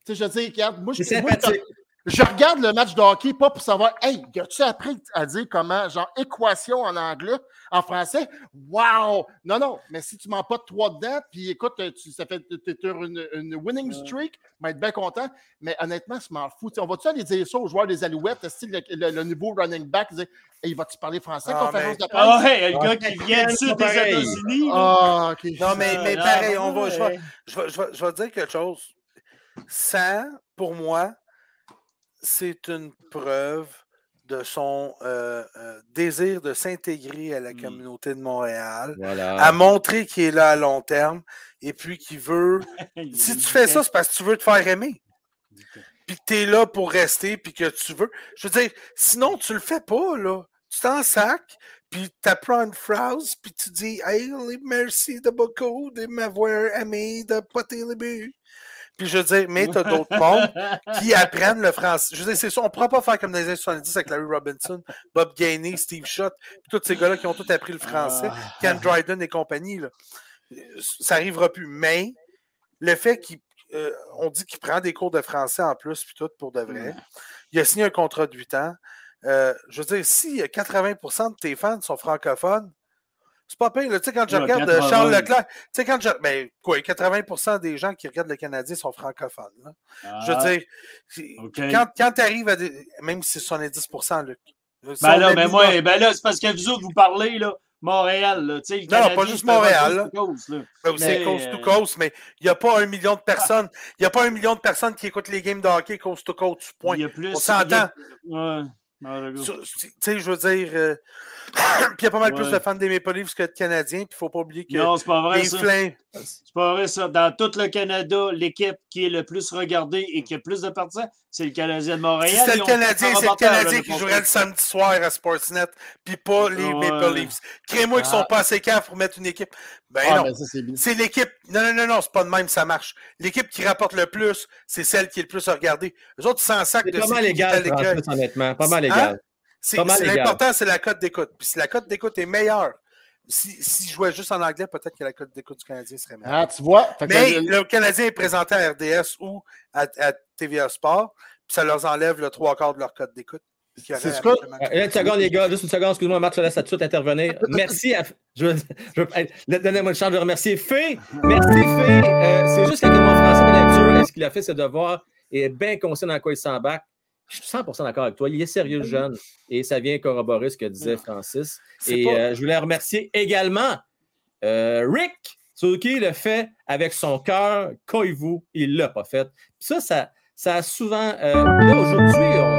Tu sais, je veux dire, regarde, moi, je, moi. Je regarde le match de hockey pas pour savoir, hey, as-tu appris à dire comment, genre, équation en anglais, en français? Wow! Non, non, mais si tu m'en pas de trois dedans, puis écoute, tu, ça fait, t'es sur une, une winning streak, je vais être bien content, mais honnêtement, je m'en fous. On va-tu aller dire ça aux joueurs des Alouettes, style le, le- le nouveau running back, dire, hey, vas-tu parler français, Ah, conférence mais- de presse? Ah ouais, le gars qui vient du sud des. États-Unis. Ah, ok. Non, mais, mais Ah, pareil, ah, on va, je, vais, je, vais, je, vais, je vais dire quelque chose. Ça, pour moi, c'est une preuve de son euh, euh, désir de s'intégrer à la Mm. communauté de Montréal, Voilà. à montrer qu'il est là à long terme et puis qu'il veut. (laughs) Si tu fais ça, c'est parce que tu veux te faire aimer. Puis que tu es là pour rester, puis que tu veux. Je veux dire, sinon, tu le fais pas, là. Tu t'en sac, puis tu apprends une phrase, puis tu dis Hey, merci de beaucoup de m'avoir aimé, de poter le but. Puis je veux dire, mais tu as d'autres (laughs) mondes qui apprennent le français. Je veux dire, c'est ça, on ne pourra pas faire comme dans les années 70 avec Larry Robinson, Bob Gainey, Steve Schott, puis tous ces gars-là qui ont tous appris le français, Ken Dryden et compagnie. Là. Ça n'arrivera plus. Mais le fait qu'on dit qu'il prend des cours de français en plus, puis tout pour de vrai, il a signé un contrat de 8 ans. Euh, je veux dire, si 80% de tes fans sont francophones, c'est pas pire. Tu sais, quand je Ouais, regarde euh, 80. Charles Leclerc, tu sais, quand je. Ben, quoi, 80% des gens qui regardent le Canadien sont francophones. là. Je veux Ah, dire, c'est- quand, quand tu arrives à des. Même si c'est 70 Luc. Si Ben là, ben moi, ben là, c'est parce que vous autres, vous parlez, là, Montréal, là. Tu sais, Non, pas juste c'est Montréal, coast. Ben Mais, coast to euh, coast, mais il n'y a pas un million de personnes. Il n'y a pas un million de personnes qui écoutent les games de hockey coast to coast. Point. Il y a plus. On s'entend. Ah, Tu sais, je veux dire. euh, (coughs) puis il y a pas mal plus de fans des Maple Leafs que de Canadiens. Puis il ne faut pas oublier que Non, c'est pas vrai, les ça. Flames. C'est pas vrai, ça. Dans tout le Canada, l'équipe qui est le plus regardée et qui a plus de partisans, c'est le Canadien de Montréal. Ils le Canadien, c'est le Canadien qui jouerait le samedi soir à Sportsnet, puis pas les Ouais. Maple Leafs. Crée-moi qu'ils Ah. sont pas assez caves pour mettre une équipe. Ben Ah, non. ça, c'est l'équipe. Non, non, non, non, c'est pas de même, ça marche. L'équipe qui rapporte le plus, c'est celle qui est le plus à regarder. Les autres, sacent C'est de pas c'est mal qui qui est à égal, l'école. Francis, honnêtement. Pas mal Hein? égal. C'est Pas mal c'est égal. l'important, c'est la cote d'écoute. Puis si la cote d'écoute est meilleure, si, si je jouais juste en anglais, peut-être que la cote d'écoute du Canadien serait meilleure. Ah, tu vois? Que Mais le- le Canadien est présenté à RDS ou à, à TVA Sport, puis ça leur enlève le trois quarts de leur cote d'écoute. C'est ce Euh, Une seconde, les gars, juste une seconde, excuse-moi, Marc, je te laisse tout de suite intervenir. (laughs) Merci à. Je, veux- je, veux- Donnez-moi une chance de remercier Fé. Merci, Fé. Euh, c'est juste quelques mots français de lecture. Est-ce qu'il a fait ses devoirs et est bien conscient dans quoi il s'embarque? Je suis 100% d'accord avec toi. Il est sérieux, le jeune. Et ça vient corroborer ce que disait Francis. Et pas- euh, je voulais remercier également euh, Rick Suzuki le fait avec son cœur. Coyez-vous, il ne l'a pas fait. Puis ça, ça, ça a souvent. euh, là, aujourd'hui, on,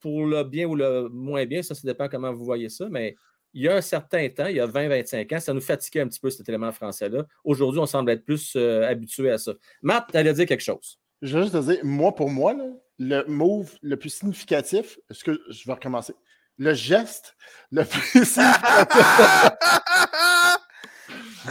pour le bien ou le moins bien. Ça, ça dépend comment vous voyez ça. Mais il y a un certain temps, il y a 20-25 ans, ça nous fatiguait un petit peu cet élément français-là. Aujourd'hui, on semble être plus euh, habitué à ça. Matt, tu allais dire quelque chose. Je veux juste te dire, moi, pour moi, là, le move le plus significatif, est-ce que je vais recommencer? Le geste le plus (laughs) significatif,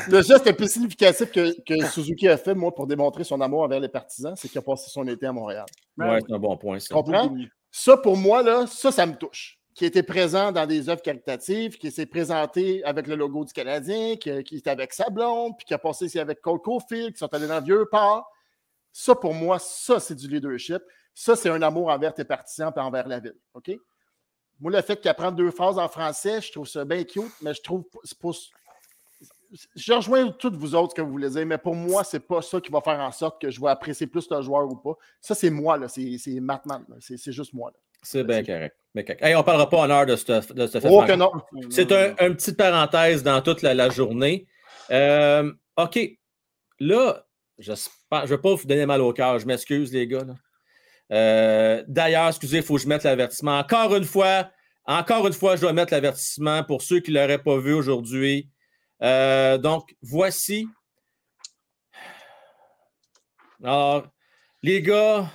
le geste le plus significatif que, que Suzuki a fait, moi, pour démontrer son amour envers les partisans, c'est qu'il a passé son été à Montréal. Ben ouais, oui. c'est un bon point, ça. Comprends? Ça, pour moi, là, ça, ça me touche. Qui était présent dans des œuvres caritatives, qui s'est présenté avec le logo du Canadien, qui, qui était avec sa blonde, puis qui a passé ici avec Cole Caulfield, qui sont allés dans vieux port. Ça, pour moi, ça, c'est du leadership. Ça, c'est un amour envers tes partisans et envers la ville. OK? Moi, le fait qu'il apprenne deux phrases en français, je trouve ça bien cute, mais je trouve pas. Je rejoins toutes vous autres que vous voulez dire, mais pour moi, c'est pas ça qui va faire en sorte que je vais apprécier plus le joueur ou pas. Ça, c'est moi, là. C'est c'est Matman. C'est juste moi. Là. C'est bien correct. bien correct. Hey, on ne parlera pas en heure de ce de ce. Oh que non. C'est un, une petite parenthèse dans toute la, la journée. Euh, OK. Là, je ne vais pas vous donner mal au cœur. Je m'excuse, les gars. Euh, D'ailleurs, excusez, il faut que je mette l'avertissement. Encore une fois, encore une fois, je dois mettre l'avertissement pour ceux qui ne l'auraient pas vu aujourd'hui. Euh, donc, voici. Alors, les gars,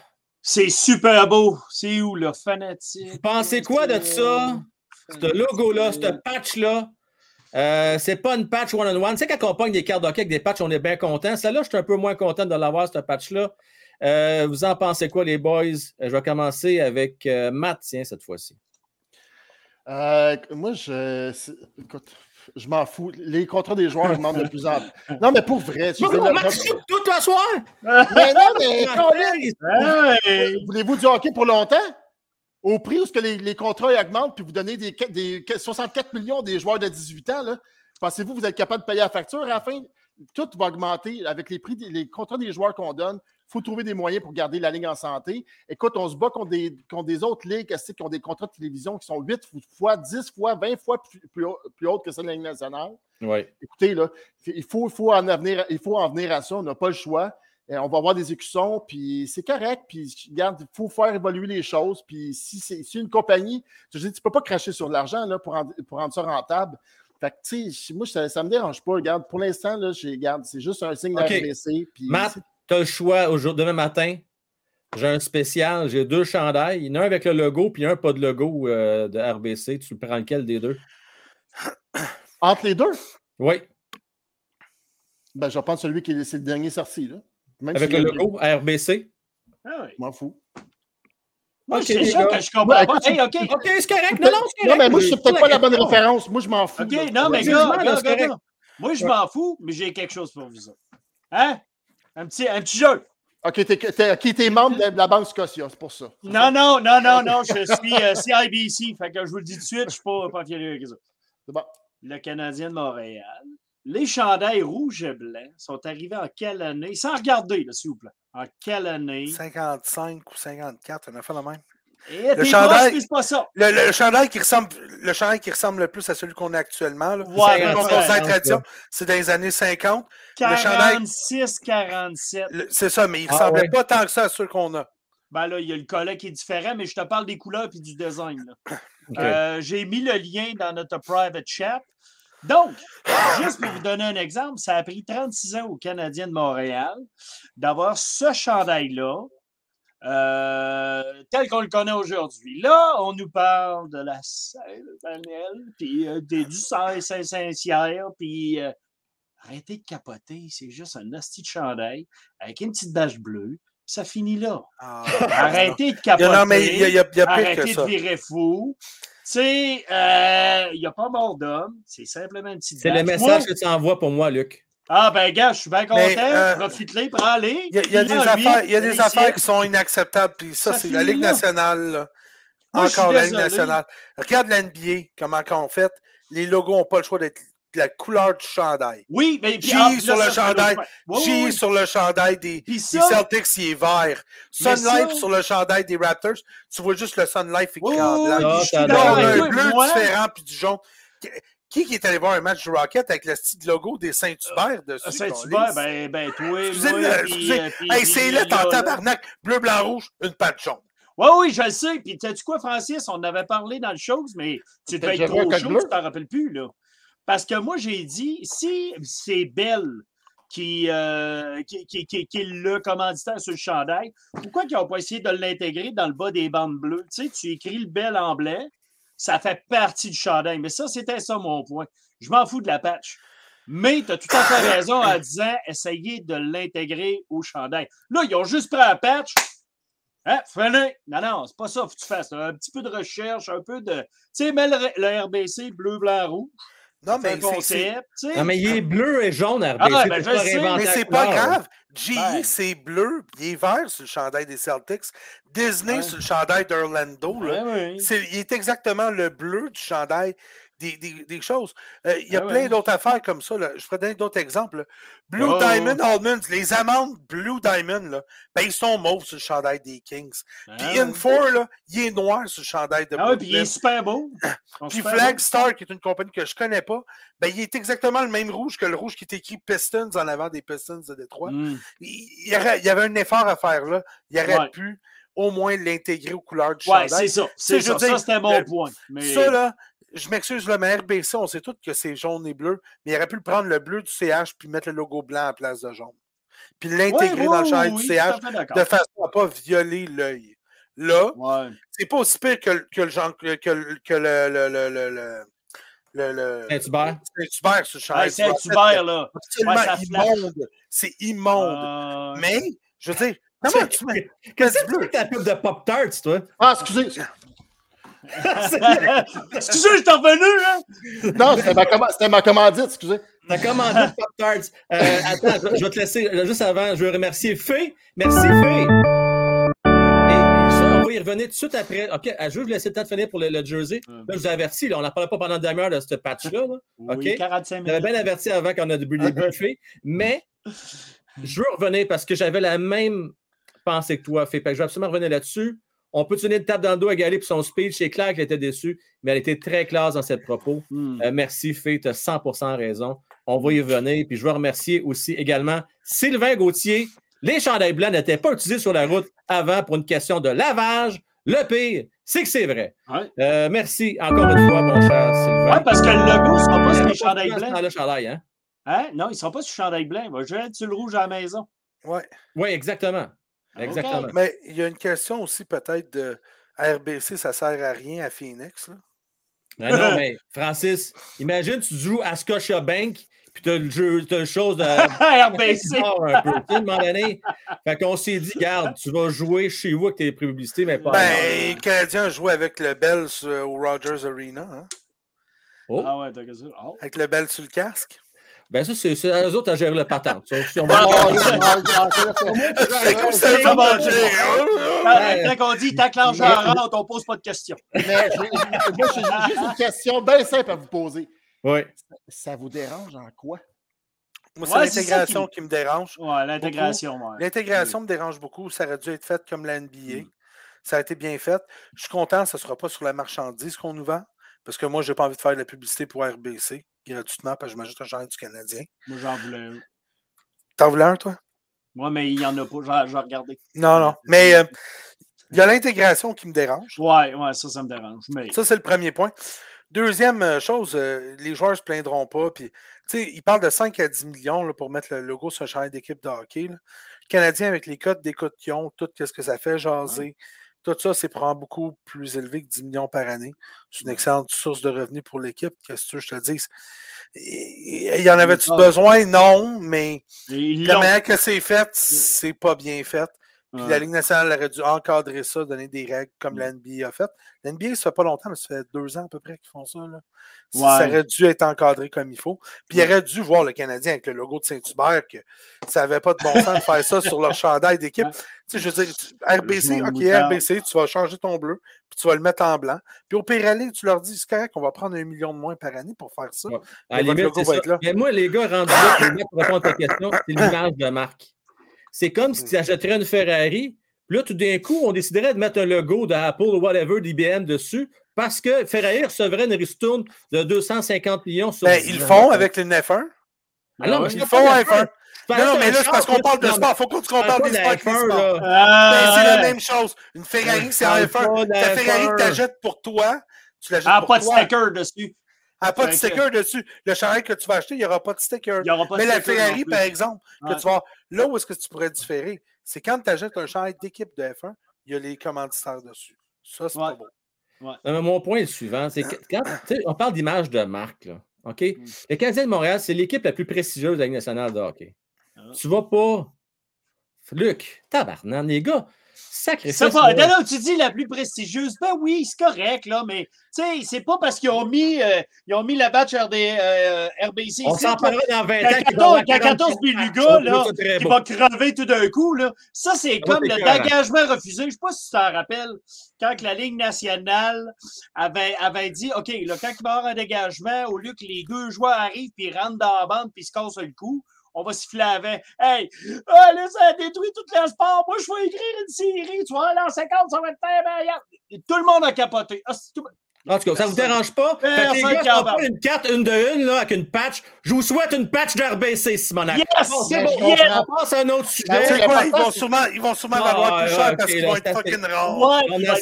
C'est super beau. C'est où, le fanatique? Vous pensez quoi de ça? Ce logo-là, ce patch-là, euh, c'est pas une patch one-on-one. Tu sais, quand on pogne des cartes d'hockey avec des patchs, on est bien content. Celle-là, je suis un peu moins content de l'avoir, ce patch-là. Euh, vous en pensez quoi, les boys? Euh, Je vais commencer avec euh, Matt, tiens, cette fois-ci. Euh, moi, je. c'est- Écoute, je m'en fous. Les contrats des joueurs augmentent de plus en plus. (laughs) Non, mais pour vrai. tu joues tout le soir! Mais non, mais (laughs) Hey! voulez-vous du hockey pour longtemps? Au prix où ce que les, les contrats augmentent, puis vous donnez des, des 64 millions des joueurs de 18 ans, pensez-vous que vous êtes capable de payer la facture à la fin? Tout va augmenter avec les prix, des, les contrats des joueurs qu'on donne. Il faut trouver des moyens pour garder la ligne en santé. Écoute, on se bat contre des, contre des autres ligues qui ont des contrats de télévision qui sont 8 fois, 10 fois, 20 fois plus, plus, plus hautes que celle de la Ligue nationale. Oui. Écoutez, là, il faut, faut, en venir, il faut en venir à ça. On n'a pas le choix. Euh, on va avoir des écussons, puis c'est correct. Puis, regarde, il faut faire évoluer les choses. Puis, si c'est si une compagnie, je dis, tu ne peux pas cracher sur de l'argent là, pour, rendre, pour rendre ça rentable. Fait que, tu sais, moi, ça ne me dérange pas. Regarde, pour l'instant, là, regarde, c'est juste un signe OK. d'RBC. Matt, tu as le choix aujourd'hui, demain matin. J'ai un spécial, j'ai deux chandails. Il y en a un avec le logo, puis un pas de logo euh, de RBC. Tu prends lequel des deux? (coughs) entre les deux, Oui, ben, je vais prendre celui qui est c'est le dernier sorti. Là. Même avec si le logo RBC. Ah oui. m'en fous. Moi, Ok, c'est ça que je comprends Ouais, pas. écoute, Hey, OK. OK, c'est correct. Non, non, c'est correct. Non, mais moi, je suis C'est peut-être pas la bonne référence. Moi, je m'en fous. OK, là. non, mais Ouais. gars, Ouais, gars, c'est gars, correct. gars. Moi, je m'en fous, mais j'ai quelque chose pour vous autres. Hein? Un petit, un petit jeu. OK, t'es, t'es, ok, t'es membre de la Banque Scotia, c'est pour ça. Non, non, non, non, non, je suis euh, CIBC. Fait que je vous le dis tout de suite, je ne suis pas, pas fier avec ça. C'est bon. Le Canadien de Montréal. Les chandails rouges et blancs sont arrivés en quelle année? Sans regarder, là, s'il vous plaît. En quelle année? 55 ou 54, on a fait la même. Et t'es chandail- proche, mais c'est pas ça. Le, le chandail qui ressemble, le chandail qui ressemble le plus à celui qu'on a actuellement, là, Ouais, c'est ben, tradition, c'est dans les années 50. Le chandail- 46, 47. Le- C'est ça, mais il Ah, ressemblait ouais. pas tant que ça à ceux qu'on a. Ben là, il y a le collet qui est différent, mais je te parle des couleurs et du design. (coughs) Euh, J'ai mis le lien dans notre private chat. Donc, juste pour vous donner un exemple, ça a pris 36 ans aux Canadiens de Montréal d'avoir ce chandail-là euh, tel qu'on le connaît aujourd'hui. Là, on nous parle de la selle Daniel, puis euh, des, du Saint-Saint-Sière, puis euh, arrêtez de capoter, c'est juste un hostie de chandail avec une petite bâche bleue, ça finit là. Ah, Arrêtez de capoter. non, mais y a, il y a- il y a pire que Arrêtez ça. de virer fou. Tu sais, euh, il n'y a pas mort d'homme, c'est simplement une petite C'est le message Moi- que tu envoies pour moi, Luc. Ah, ben, gars, je suis bien content. Euh, Profite-les, prends-les. Il y a, y des, affaires, y a des affaires qui sont inacceptables. Puis ça, Ça c'est la Ligue nationale. là. Moi, Encore la Ligue nationale. Regarde l'NBA, comment qu'on fait. Les logos n'ont pas le choix d'être la couleur du chandail. Oui, mais puis ah, sur là, le chandail. Oui, G oui, oui. sur le chandail des, Celtics, il est vert. Sun Life ça- sur le chandail des Raptors, tu vois juste le Sun Life Ah, je suis t'as Là, on un bleu Moi, différent puis du jaune. Qui, est allé voir un match du Rocket avec le style logo des Saint-Hubert dessus? Saint-Hubert, ben, ben, toi, Excusez-le, moi, puis, excusez. euh, puis- Hey, c'est là, en tabarnak. Bleu, blanc, rouge, une patte jaune. Oui, oui, je le sais. Puis, sais-tu quoi, Francis? On en avait parlé dans le show, mais tu devais être trop chaud, bleu? tu t'en rappelles plus, là. Parce que moi, j'ai dit, si c'est Belle qui, euh, qui, qui, qui- qui est le commanditaire sur le chandail, pourquoi ils n'ont pas essayé de l'intégrer dans le bas des bandes bleues? Tu sais, tu écris le Belle en blanc, ça fait partie du chandail. Mais ça, c'était ça mon point. Je m'en fous de la patch. Mais tu as tout à fait (laughs) raison en disant essayez de l'intégrer au chandail. Là, ils ont juste pris la patch. Hein, frenez. Non, non, c'est pas ça. Faut que tu fasses un petit peu de recherche, un peu de. Tu sais, mets le, le RBC bleu, blanc, rouge. Non, mais concept. Non, mais il est bleu et jaune, RBC. Ah, ben, Mais c'est pas grave. GE, c'est bleu, il est vert sur le chandail des Celtics. Disney Ouais. sur le chandail d'Orlando. là. Ouais, ouais. C'est- il est exactement le bleu du chandail des, des- des choses. Euh, il y a Ah plein ouais. d'autres affaires comme ça. là. Je donner d'autres exemples. là. Blue Oh. Diamond Almonds, les amandes Blue Diamond, là, ben, ils sont mauves sur le chandail des Kings. Puis Ah, ouais. Infor, là, il est noir sur le chandail de Ah oui, puis il est super beau. (clears throat) Puis super Flag beaux. Star, qui est une compagnie que je connais pas, ben, il est exactement le même rouge que le rouge qui est écrit Pistons en avant des Pistons de Détroit. Mm. Il, il y aurait- il y avait un effort à faire là. Il aurait Ouais. pu au moins l'intégrer aux couleurs du Ouais, chandail. c'est ça. C'est je ça. veux dire, Ça, c'était mon le- point. Mais... Ça, là, je m'excuse, là, mais RBC, on sait tous que c'est jaune et bleu, mais il aurait pu le prendre le bleu du CH puis mettre le logo blanc à la place de jaune. Puis l'intégrer Ouais, dans le ouais, chandail oui, du CH de façon à ne pas violer l'œil. Là, Ouais. c'est pas aussi pire que, le- que le genre que, que le- que le, le, le, le, le, le, le- Saint-Hubert. Saint-Hubert le chandail. Ouais, du c'est Rocket. Hubert, là. Ouais, flash. immonde. C'est immonde. Euh, Mais, je veux dire, comment tu mets. Qu'est-ce que tu fais ta pub de Pop-Tarts, toi? Ah, excusez. (laughs) Excusez, je suis revenu, hein? Non, c'était ma, c'était ma commandite, excusez. T'as commandé le Pop-Tarts. Euh, attends, je vais te laisser. euh, Juste avant, je veux remercier Fé. Merci, Fé. On va y revenir tout de suite après. OK, euh, je veux vous laisser le temps de finir pour le, le jersey. Là, je vous avertis, là, on n'en parlait pas pendant une demi-heure de ce patch-là. là. Oui, OK. 45 J'avais minutes. bien averti avant qu'on a débuté, mais je veux revenir parce que j'avais la même pensée que toi, Fé. Je veux absolument revenir là-dessus. On peut tenir une tape dans le dos à Galé pour son speech. C'est clair qu'elle était déçue, mais elle était très classe dans cette propos. Hmm. Euh, merci, Fé, tu as 100% raison. On va y revenir. Puis je veux remercier aussi également Sylvain Gauthier. Les chandails blancs n'étaient pas utilisés sur la route avant pour une question de lavage. Le pire, c'est que c'est vrai. Ouais. Euh, merci encore une fois, mon cher Sylvain. Ouais, parce que le logo ne sera pas sur les Euh, chandails blancs. le chandail, hein? Hein? Non, il ne sera pas sur le chandail blanc. Il va juste être sur le rouge à la maison. Ouais. Oui, exactement. Exactement. Mais il y a une question aussi peut-être de RBC, ça sert à rien à Phoenix. Là. Mais non, (laughs) mais Francis, imagine, tu joues à Scotia Bank, puis tu as le jeu, tu as le chose de. (laughs) RBC. (laughs) un peu, tu sais, à un moment donné. Fait qu'on s'est dit, garde, tu vas jouer chez vous avec tes publicités, mais pas. Ben, les Canadiens jouent avec le Bell sur- au Rogers Arena, hein, Oh, Ah ouais, t'as que ça. Oh. avec le Bell sur le casque. Ben ça, c'est à eux autres à gérer le patente. Si on Ah, va- C'est comme ça, ça va, manger. Quand on dit l'argent rentre, on pose pas de questions. Mais moi, j'ai juste une question bien simple à vous poser. Oui. Ça vous dérange en quoi? Moi, c'est Ouais, l'intégration qui... me dérange. Ouais, l'intégration, ouais. L'intégration me dérange beaucoup. Ça aurait dû être fait comme la NBA. Ça a été bien fait. Je suis content, ça ne sera pas sur la marchandise qu'on nous vend. Parce que moi, je n'ai pas envie de faire de la publicité pour RBC gratuitement parce que je m'ajoute un chandail du Canadien. Moi, j'en voulais un. T'en voulais un, toi? Moi, mais il n'y en a pas. J'ai j'ai regardé. Non, non. Mais euh, il y a l'intégration qui me dérange. Ouais, ouais, ça, ça me dérange. Mais Ça, c'est le premier point. Deuxième euh, chose, euh, les joueurs ne se plaindront pas. Puis, ils parlent de 5 à 10 millions là, pour mettre le logo sur un chandail d'équipe de hockey. Là. Le Canadien, avec les codes d'écoute qu'ils ont, tout ce que ça fait jaser, tout ça, c'est probablement beaucoup plus élevé que 10 millions par année. C'est une excellente source de revenus pour l'équipe. Qu'est-ce que je te dis? Il y en avait-tu besoin? Non, mais la manière que c'est fait, c'est pas bien fait. Puis la Ligue nationale aurait dû encadrer ça, donner des règles comme la NBA a fait. La NBA, ça fait pas longtemps, mais ça fait deux ans à peu près qu'ils font ça. Là. Ça aurait dû être encadré comme il faut. Puis il aurait dû voir le Canadien avec le logo de Saint-Hubert que ça n'avait pas de bon sens de faire ça sur leur chandail d'équipe. Tu sais, je veux dire, RBC, OK, RBC, tu vas changer ton bleu, puis tu vas le mettre en blanc. Puis au pire aller, tu leur dis, c'est correct, on va prendre un million de moins par année pour faire ça. À limite, va être là. Mais moi, les gars, rendus là, pour répondre à ta question, c'est l'image de marque. C'est comme si tu achèterais une Ferrari, puis là, tout d'un coup, on déciderait de mettre un logo d'Apple ou whatever, d'IBM dessus, parce que Ferrari recevrait une ristourne de 250 millions sur. Ben, ils le font avec le F1. Ah non, mais ils le font avec F1. Non, non, mais là, c'est parce qu'on parle de sport. Il faut qu'on parle des sports F1, ben, c'est la même chose. Une Ferrari, c'est en F1. La Ferrari que tu achètes pour toi, tu l'achètes ah, pour toi. Ah, pas de sticker dessus. Ah, pas de sticker dessus. Le chandail que tu vas acheter, il n'y aura pas de sticker. mais la Ferrari, par exemple, que tu vas... là où est-ce que tu pourrais différer, c'est quand tu achètes un chandail d'équipe de F1, il y a les commanditaires dessus. Ça, c'est pas bon. mon point est le suivant. C'est quand on parle d'image de marque, là, OK? Mm. Le Canadien de Montréal, c'est l'équipe la plus prestigieuse de la Ligue nationale de hockey. Ah. Tu vas pas. Luc, tabarnan, les gars, Sacré ça. Va, tu dis la plus prestigieuse. Ben oui, c'est correct, là, mais tu sais, c'est pas parce qu'ils ont mis, euh, ils ont mis la batch RD, euh, RBC. On s'en parlera dans 20 ans. Quand 14 Beluga, là, qui va crever tout d'un coup, là, ça, c'est comme le dégagement refusé. Je sais pas si tu t'en rappelles, quand la Ligue nationale avait, avait dit, OK, là, quand il va y avoir un dégagement, au lieu que les deux joueurs arrivent puis rentrent dans la bande puis se cassent le cou, on va siffler avant. Hey, ah, là, ça a détruit tout le sport. Moi, je vais écrire une série. Tu vois, l'an 50, ça va être très meilleur. Tout le monde a capoté. Ah, en tout cas, ça ne vous dérange pas? les gars, pas une carte une de une là, avec une patch. Je vous souhaite une patch d'RBC, Simonac. Yes! C'est bon, on passe à un autre sujet. Ben, quoi, ils vont sûrement, ils vont sûrement valoir plus cher parce qu'ils vont être fucking rares. Ouais,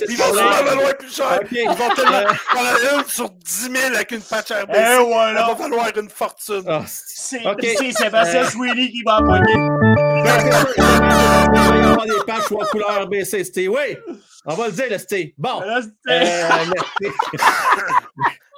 ils vont sûrement valoir plus cher. Ils vont tellement prendre une sur 10 000 avec une patch RBC. Eh, voilà. Ça va valoir une fortune. Ah, c'est Sébastien Sweeney qui va empoigner. Y avoir des patchs en couleur oui. On va le dire, le Steve. Bon. Euh, merci.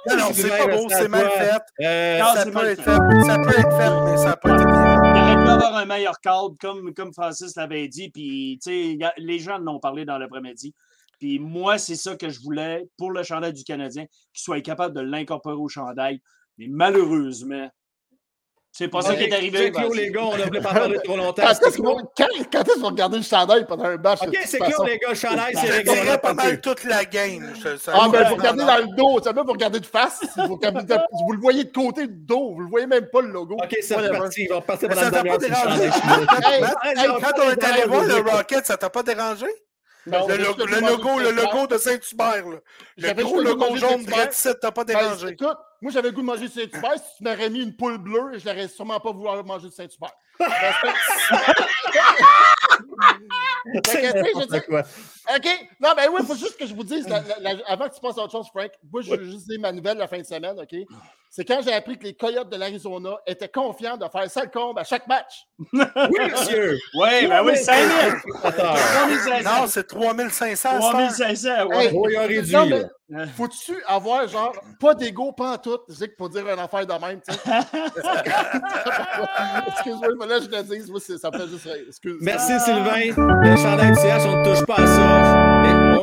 non, non, c'est pas beau, c'est mal fait. Euh, non, ça, peut être fait. ça peut être fait, mais ça n'a pas été fait. Il aurait pu avoir un meilleur cadre, comme, comme Francis l'avait dit. Puis, tu sais, les gens en ont parlé dans l'après-midi. Puis moi, c'est ça que je voulais pour le chandail du Canadien, qu'il soit capable de l'incorporer au chandail. Mais malheureusement, c'est pas ça qui est arrivé. C'est les gars, on n'a pas parlé trop longtemps. Quand est-ce qu'on va regarder le chandail pendant un match? Ok, c'est clair, les gars, le chandail, c'est réglé. C'est pas mal toute la game. Ah, ben, vous regardez dans le dos. Ça veut vous regardez de face. Vous, vous le voyez de côté du dos. Vous le voyez même pas, le logo. Ok, c'est reparti. Il va passer pendant la demi-heure. Quand on est allé voir le Rocket, ça t'a pas dérangé? le, logo, le logo de Saint-Hubert. Le gros logo jaune gratis, t'as pas ben, dérangé. écoute, moi j'avais le goût de manger du Saint-Hubert. Si tu m'aurais mis une poule bleue, je n'aurais sûrement pas voulu manger du Saint-Hubert. (laughs) OK? Non, ben oui, il faut juste que je vous dise, avant que tu passes à autre chose, Frank, moi, je veux juste dire ma nouvelle la fin de semaine, OK? C'est quand j'ai appris que les Coyotes de l'Arizona étaient confiants de faire ça le combe à chaque match. (laughs) oui, monsieur. Oui, ben oui, 5 000. Non, c'est 3500. 3500, oui. Hey, réduit. Faut-tu avoir, genre, pas d'ego, pas en tout, c'est pour dire une affaire de même, tu sais? (laughs) Excuse-moi, là, je le dis, moi, ça me fait juste Excuse Merci, Sylvain. Le chandail de CH, on ne touche pas à ça.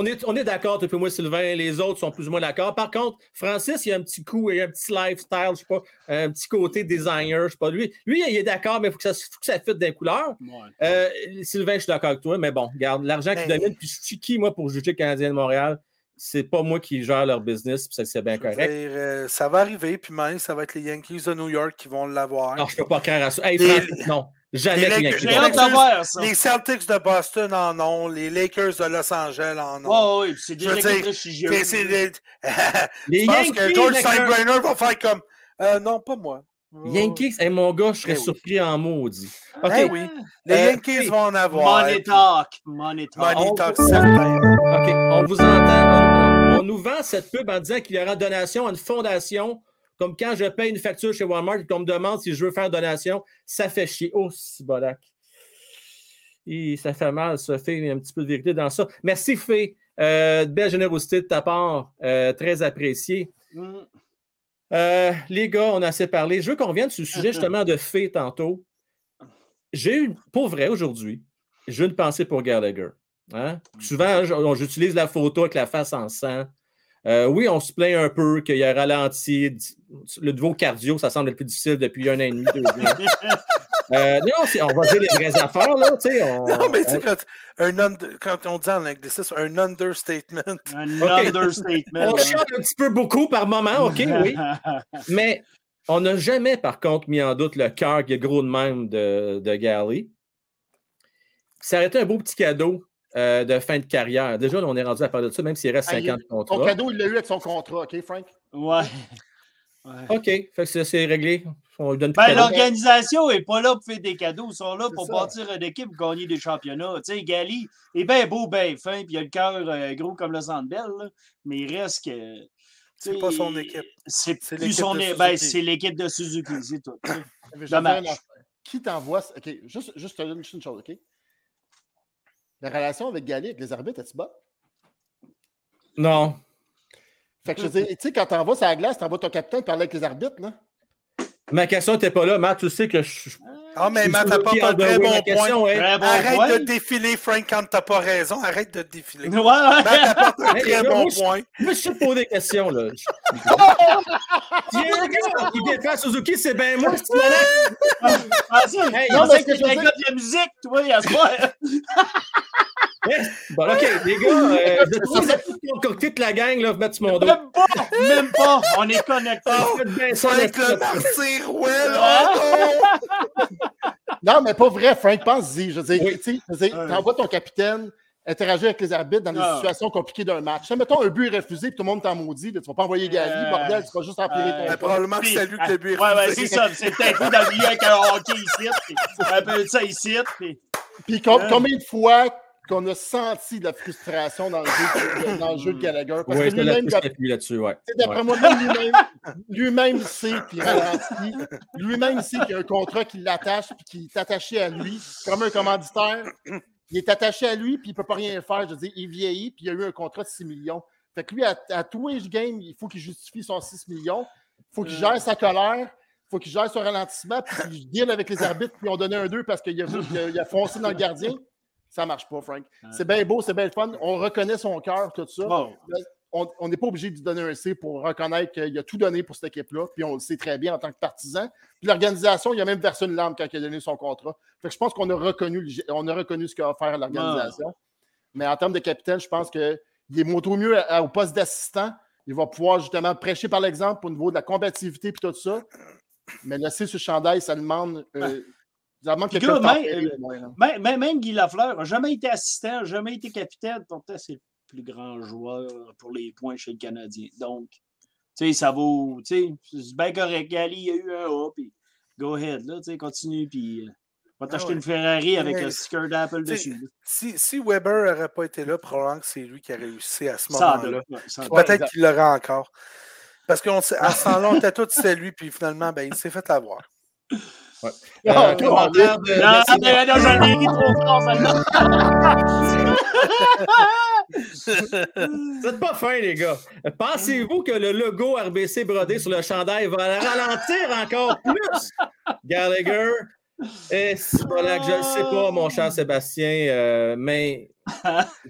On est, on est d'accord, depuis moi, Sylvain. Les autres sont plus ou moins d'accord. Par contre, Francis, il y a un petit coup, il a un petit lifestyle, je sais pas, un petit côté designer, je sais pas. Lui, lui il est d'accord, mais il faut que ça, faut que ça fitte des couleurs. Euh, Sylvain, je suis d'accord avec toi, mais bon, regarde, l'argent qui ben, domine, puis je suis qui, moi, pour juger le Canadien de Montréal? c'est pas moi qui gère leur business, puis ça c'est bien correct. Euh, ça va arriver, puis même, ça va être les Yankees de New York qui vont l'avoir. Non, je peux pas craindre à ça. Hey, les, non, jamais les, les, Yankees. les Celtics de Boston en ont, les Lakers de Los Angeles en ont. Oh, oui, c'est des (laughs) prestigieux. Je pense que George Steinbrenner va faire comme euh, non, pas moi. Yankees, hey, mon gars, je serais ben surpris en maudit. OK. oui. Les euh, Yankees vont en avoir. Money talk. Money talk. Money talk, certain. OK, on vous entend. On, on, souvent cette pub en disant qu'il y aura donation à une fondation. Comme quand je paye une facture chez Walmart et qu'on me demande si je veux faire donation, ça fait chier. Oh, c'est bolac. Ça fait mal, ça fait un petit peu de vérité dans ça. Merci, Fé. Euh, belle générosité de ta part. Euh, très apprécié. Mm. Euh, les gars, on a assez parlé. Je veux qu'on revienne sur le sujet justement de Fé tantôt. J'ai eu, pour vrai, aujourd'hui, j'ai une pensée pour Gallagher. Hein? Souvent, j- j'utilise la photo avec la face en sang. Euh, oui, on se plaint un peu qu'il a ralenti. Le nouveau cardio, ça semble le plus difficile depuis un an et demi, deux ans. (laughs) Euh, non, c'est- on va dire les vraies affaires, là. tu sais, on- Non, mais tu sais, quand, un under- quand on dit en anglicisme, un understatement. (laughs) Un understatement. on chiale un petit peu beaucoup par moment, OK, oui. (laughs) Mais on n'a jamais, par contre, mis en doute le cœur qui est gros de même de, de Galley. Ça aurait été un beau petit cadeau euh, de fin de carrière. Déjà, là, on est rendu à parler de ça, même s'il reste Ah, il- 50 Ton contrats. cadeau, il l'a eu avec son contrat, OK, Frank? Ouais. (laughs) Ouais. OK, fait que c'est- c'est réglé. On lui donne plus Ben, l'organisation n'est pas là pour faire des cadeaux. Ils sont là pour ça. bâtir une équipe et gagner des championnats. Tu sais, Gali est bien beau, bien fin, puis il a le cœur euh, gros comme le Sandbell, mais il reste que. tu C'est pas son équipe. C'est plus l'équipe son de é- ben, Suzuki. c'est l'équipe de Suzuki, c'est tout. Dommage. Qui t'envoie. OK, juste, juste une chose, OK? La relation avec Gali, avec les arbitres, est-tu bonne? Non. Fait que je dire, tu sais, quand t'envoies sur la glace, t'envoies ton capitaine parler avec les arbitres, là. Ma question n'était pas là. Matt, tu sais que je. Ah, mais Matt, je- t'as pas qui pas a de très bon question, point. est- Très bon Arrête point. de défiler, Frank, quand t'as pas raison. Arrête de défiler. Ouais, ouais. Matt apporte un (laughs) très bon moi, je- point. Moi, je sais poser des questions, là. Il y a un gars qui défend Suzuki, c'est bien moi, c'est malade. Ah, ça, Hey, non, mais mais ce que c'est je un de la musique, toi, à ce (laughs) Bon, OK, les gars, euh, je trouve que vous êtes tous concoctés de la gang, là, vous mettre sur mon dos. Même pas, même pas. On est connectés. Ça, Frank là, le martyr, ouais, Ah. (laughs) Non, mais pas vrai, Frank, pense-y. Je veux dire, Oui. tu sais, t'envoies ton capitaine interagir avec les arbitres dans des Ah. situations compliquées d'un match. Si, mettons, un but est refusé et tout le monde t'en maudit, là, tu vas pas envoyer Gali, Euh, bordel, tu vas juste empirer euh, ton Ben, probablement que Puis, c'est lui qui l'a bu. Ouais, ouais, c'est ça. C'est peut-être dans le milieu avec un hockey ici. puis Un peu de ça ici. Puis... Puis com- combien de fois qu'on a senti de la frustration dans le jeu, dans le jeu de Gallagher? Parce Oui, que lui-même, là-dessus, ouais. D'après Ouais. moi, même lui-même, lui-même il sait qu'il ralentit. Lui-même il sait qu'il y a un contrat qui l'attache et qui est attaché à lui, comme un commanditaire. Il est attaché à lui puis il ne peut pas rien faire. Je veux dire, il vieillit puis il a eu un contrat de 6 millions. Fait que lui, à, à les games, il faut qu'il justifie son 6 millions. Il faut qu'il gère sa colère. Il faut qu'il gère son ralentissement. Puis qu'il deal avec les arbitres qui ont donné un 2 parce qu'il a, il a- il a foncé dans le gardien. Ça marche pas, Frank. C'est bien beau, c'est bien fun. On reconnaît son cœur, tout ça Bon. on n'est pas obligé de lui donner un C pour reconnaître qu'il a tout donné pour cette équipe-là, puis on le sait très bien en tant que partisan. Puis l'organisation, il a même versé une larme quand il a donné son contrat. Fait que je pense qu'on a reconnu, on a reconnu ce qu'a faire l'organisation. Mais en termes de capitaine, je pense qu'il est moto mieux au poste d'assistant. Il va pouvoir justement prêcher par l'exemple au niveau de la combativité et tout ça. Mais le C sur le chandail, ça demande. euh, gars, là. Même, même- même Guy Lafleur n'a jamais été assistant, jamais été capitaine. Pourtant, c'est le plus grand joueur pour les points chez le Canadien. Donc, tu sais, ça vaut. Tu sais, c'est bien correct. Gali, il y a eu un A, puis go ahead, là, tu sais, continue, puis. euh, va t'acheter ouais. une Ferrari avec Mais- un sticker d'Apple dessus. Si, si Weber n'aurait pas été là, probablement que c'est lui qui a réussi à ce moment-là. ouais, Peut-être qu'il l'aurait encore. Parce qu'à ce temps-là, on était (laughs) tous c'était lui, puis finalement, ben, il s'est fait avoir. Euh, Ah, commentaire de- Non, de- mais non, j'en ai ri trop fort, celle-là. Vous êtes pas fin, les gars. Pensez-vous que le logo RBC brodé sur le chandail va ralentir encore plus? Gallagher? Et voilà que je ne sais pas, mon cher Sébastien, euh, mais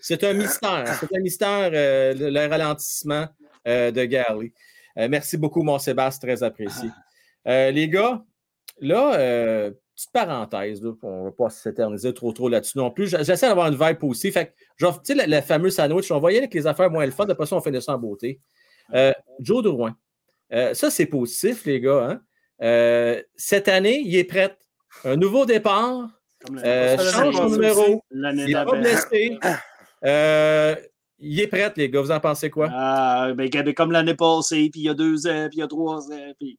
c'est un mystère. C'est un mystère, euh, le, le ralentissement euh, de. Euh, merci beaucoup, mon Sébastien, très apprécié. Euh, les gars, là, euh, petite parenthèse, là, on ne va pas s'éterniser trop trop là-dessus non plus. J'essaie d'avoir une vibe aussi. Fait que, genre, tu sais, le, le fameux sandwich, on aller avec les affaires moins le fun, après ça, on fait ça en beauté. Euh, Joe Drouin. Euh, ça, c'est positif, les gars. hein. Cette année, il est prêt. Un nouveau départ. Change son numéro. Il n'est pas blessé. Il est prêt, les gars. Vous en pensez quoi? Ah, ben, comme l'année passée, puis il y a deux ans, puis il y a trois ans. Puis...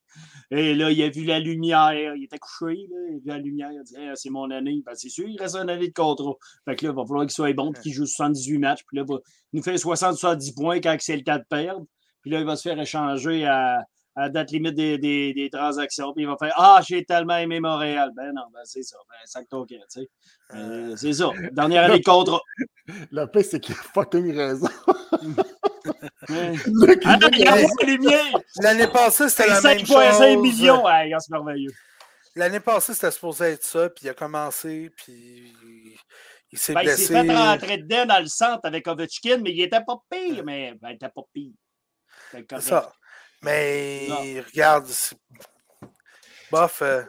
Et là, il a vu la lumière. Il était couché, là, il a vu la lumière. Il a dit c'est mon année. Ben, c'est sûr, il reste une année de contrat. Fait que là, il va falloir qu'il soit bon, puis qu'il joue 78 matchs. Puis là, il nous fait 60-70 points quand c'est le cas de perdre. Puis là, il va se faire échanger à, à date limite des, des, des, transactions. Puis il va faire Ah, j'ai tellement aimé Montréal. Ben non, ben c'est ça. Ben, sac ton tu sais. Euh, c'est ça. Dernière année de (laughs) contrat. Le pire, c'est qu'il a fucking raison. (laughs) ah, L'année passée, c'était la même chose. 5,5 millions. Ouais, c'est merveilleux. L'année passée, c'était supposé être ça, puis il a commencé, puis il s'est ben, blessé. Il s'est fait rentrer dedans dans le centre avec Ovechkin, mais il était pas pire, mais ben, il était pas pire. C'est ça. Mais regarde, bof. Euh,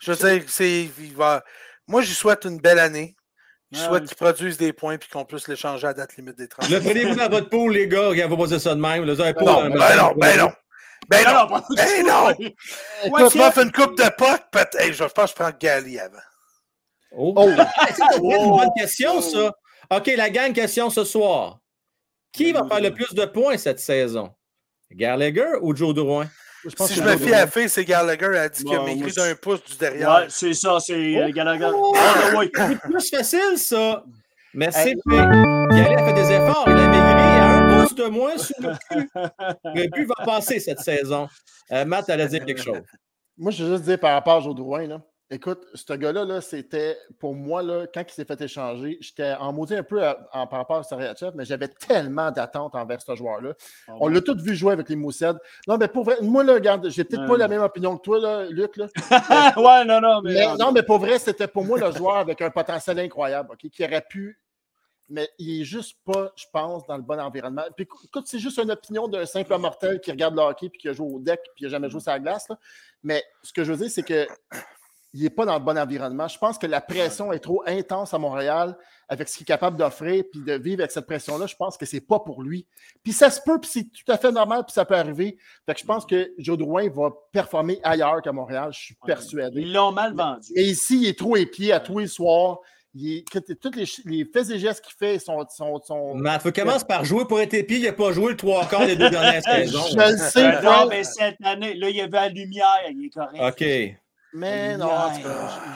je veux dire, c'est, va... moi, je souhaite une belle année. Je souhaite qu'ils produisent des points et qu'on puisse l'échanger à date limite des 30. Le prenez-vous dans votre pool, les gars. Regarde, vous posez ça de même. Vous avez pas, non, ben, non, ben non. Ben non, ben non. Moi, fais une coupe de potes, peut-être. je pense que je prends Gali avant. Oh! oh. c'est une bonne question, ça. OK, la gang question ce soir. Qui va faire le plus de points cette saison? Gallagher ou Joe Drouin? si je me fie à fait, c'est Gallagher a dit qu'il a maigri d'un pouce du derrière. Ouais, c'est ça, c'est euh, oh! Gallagher. Oh, oh, C'est plus facile, ça. Merci, hey. Gallagher a fait des efforts. Il a maigri à un pouce de moins sous le cul. Le but va passer cette saison. Euh, Matt, allait dire quelque chose. Moi, je veux juste dire par rapport à Joe Drouin, là. Écoute, ce gars-là, -là, c'était pour moi, là, quand il s'est fait échanger, j'étais en maudit un peu en, par rapport à Sariachev, mais j'avais tellement d'attentes envers ce joueur-là. Ah On l'a tous vu jouer avec les Moussed. Non, mais pour vrai, moi, là, regarde, j'ai peut-être pas la même opinion que toi, là, Luc. Là. (laughs) ouais, non, non. Mais, non, mais pour vrai, c'était pour moi le joueur avec un potentiel incroyable, OK, qui aurait pu. Mais il n'est juste pas, je pense, dans le bon environnement. Puis écoute, c'est juste une opinion d'un simple mortel qui regarde le hockey puis qui a joué au deck puis qui n'a jamais joué sur la glace. Là. Mais ce que je veux dire, c'est que il n'est pas dans le bon environnement. Je pense que la pression est trop intense à Montréal avec ce qu'il est capable d'offrir, puis de vivre avec cette pression-là, je pense que c'est pas pour lui. Puis ça se peut, puis c'est tout à fait normal, puis ça peut arriver. Fait que je pense que Joe Drouin va performer ailleurs qu'à Montréal, je suis persuadé. Ils l'ont mal vendu. Et ici, il est trop épié à tous les soirs. Il toutes les, les faits et gestes qu'il fait sont. sont, sont... Mais il commence par jouer pour être épié. Il n'a pas joué le trois quarts des deux dernières (laughs) saisons. Je le sais. Non, mais cette année, là, il y avait la lumière. Il est correct. OK. Mais non,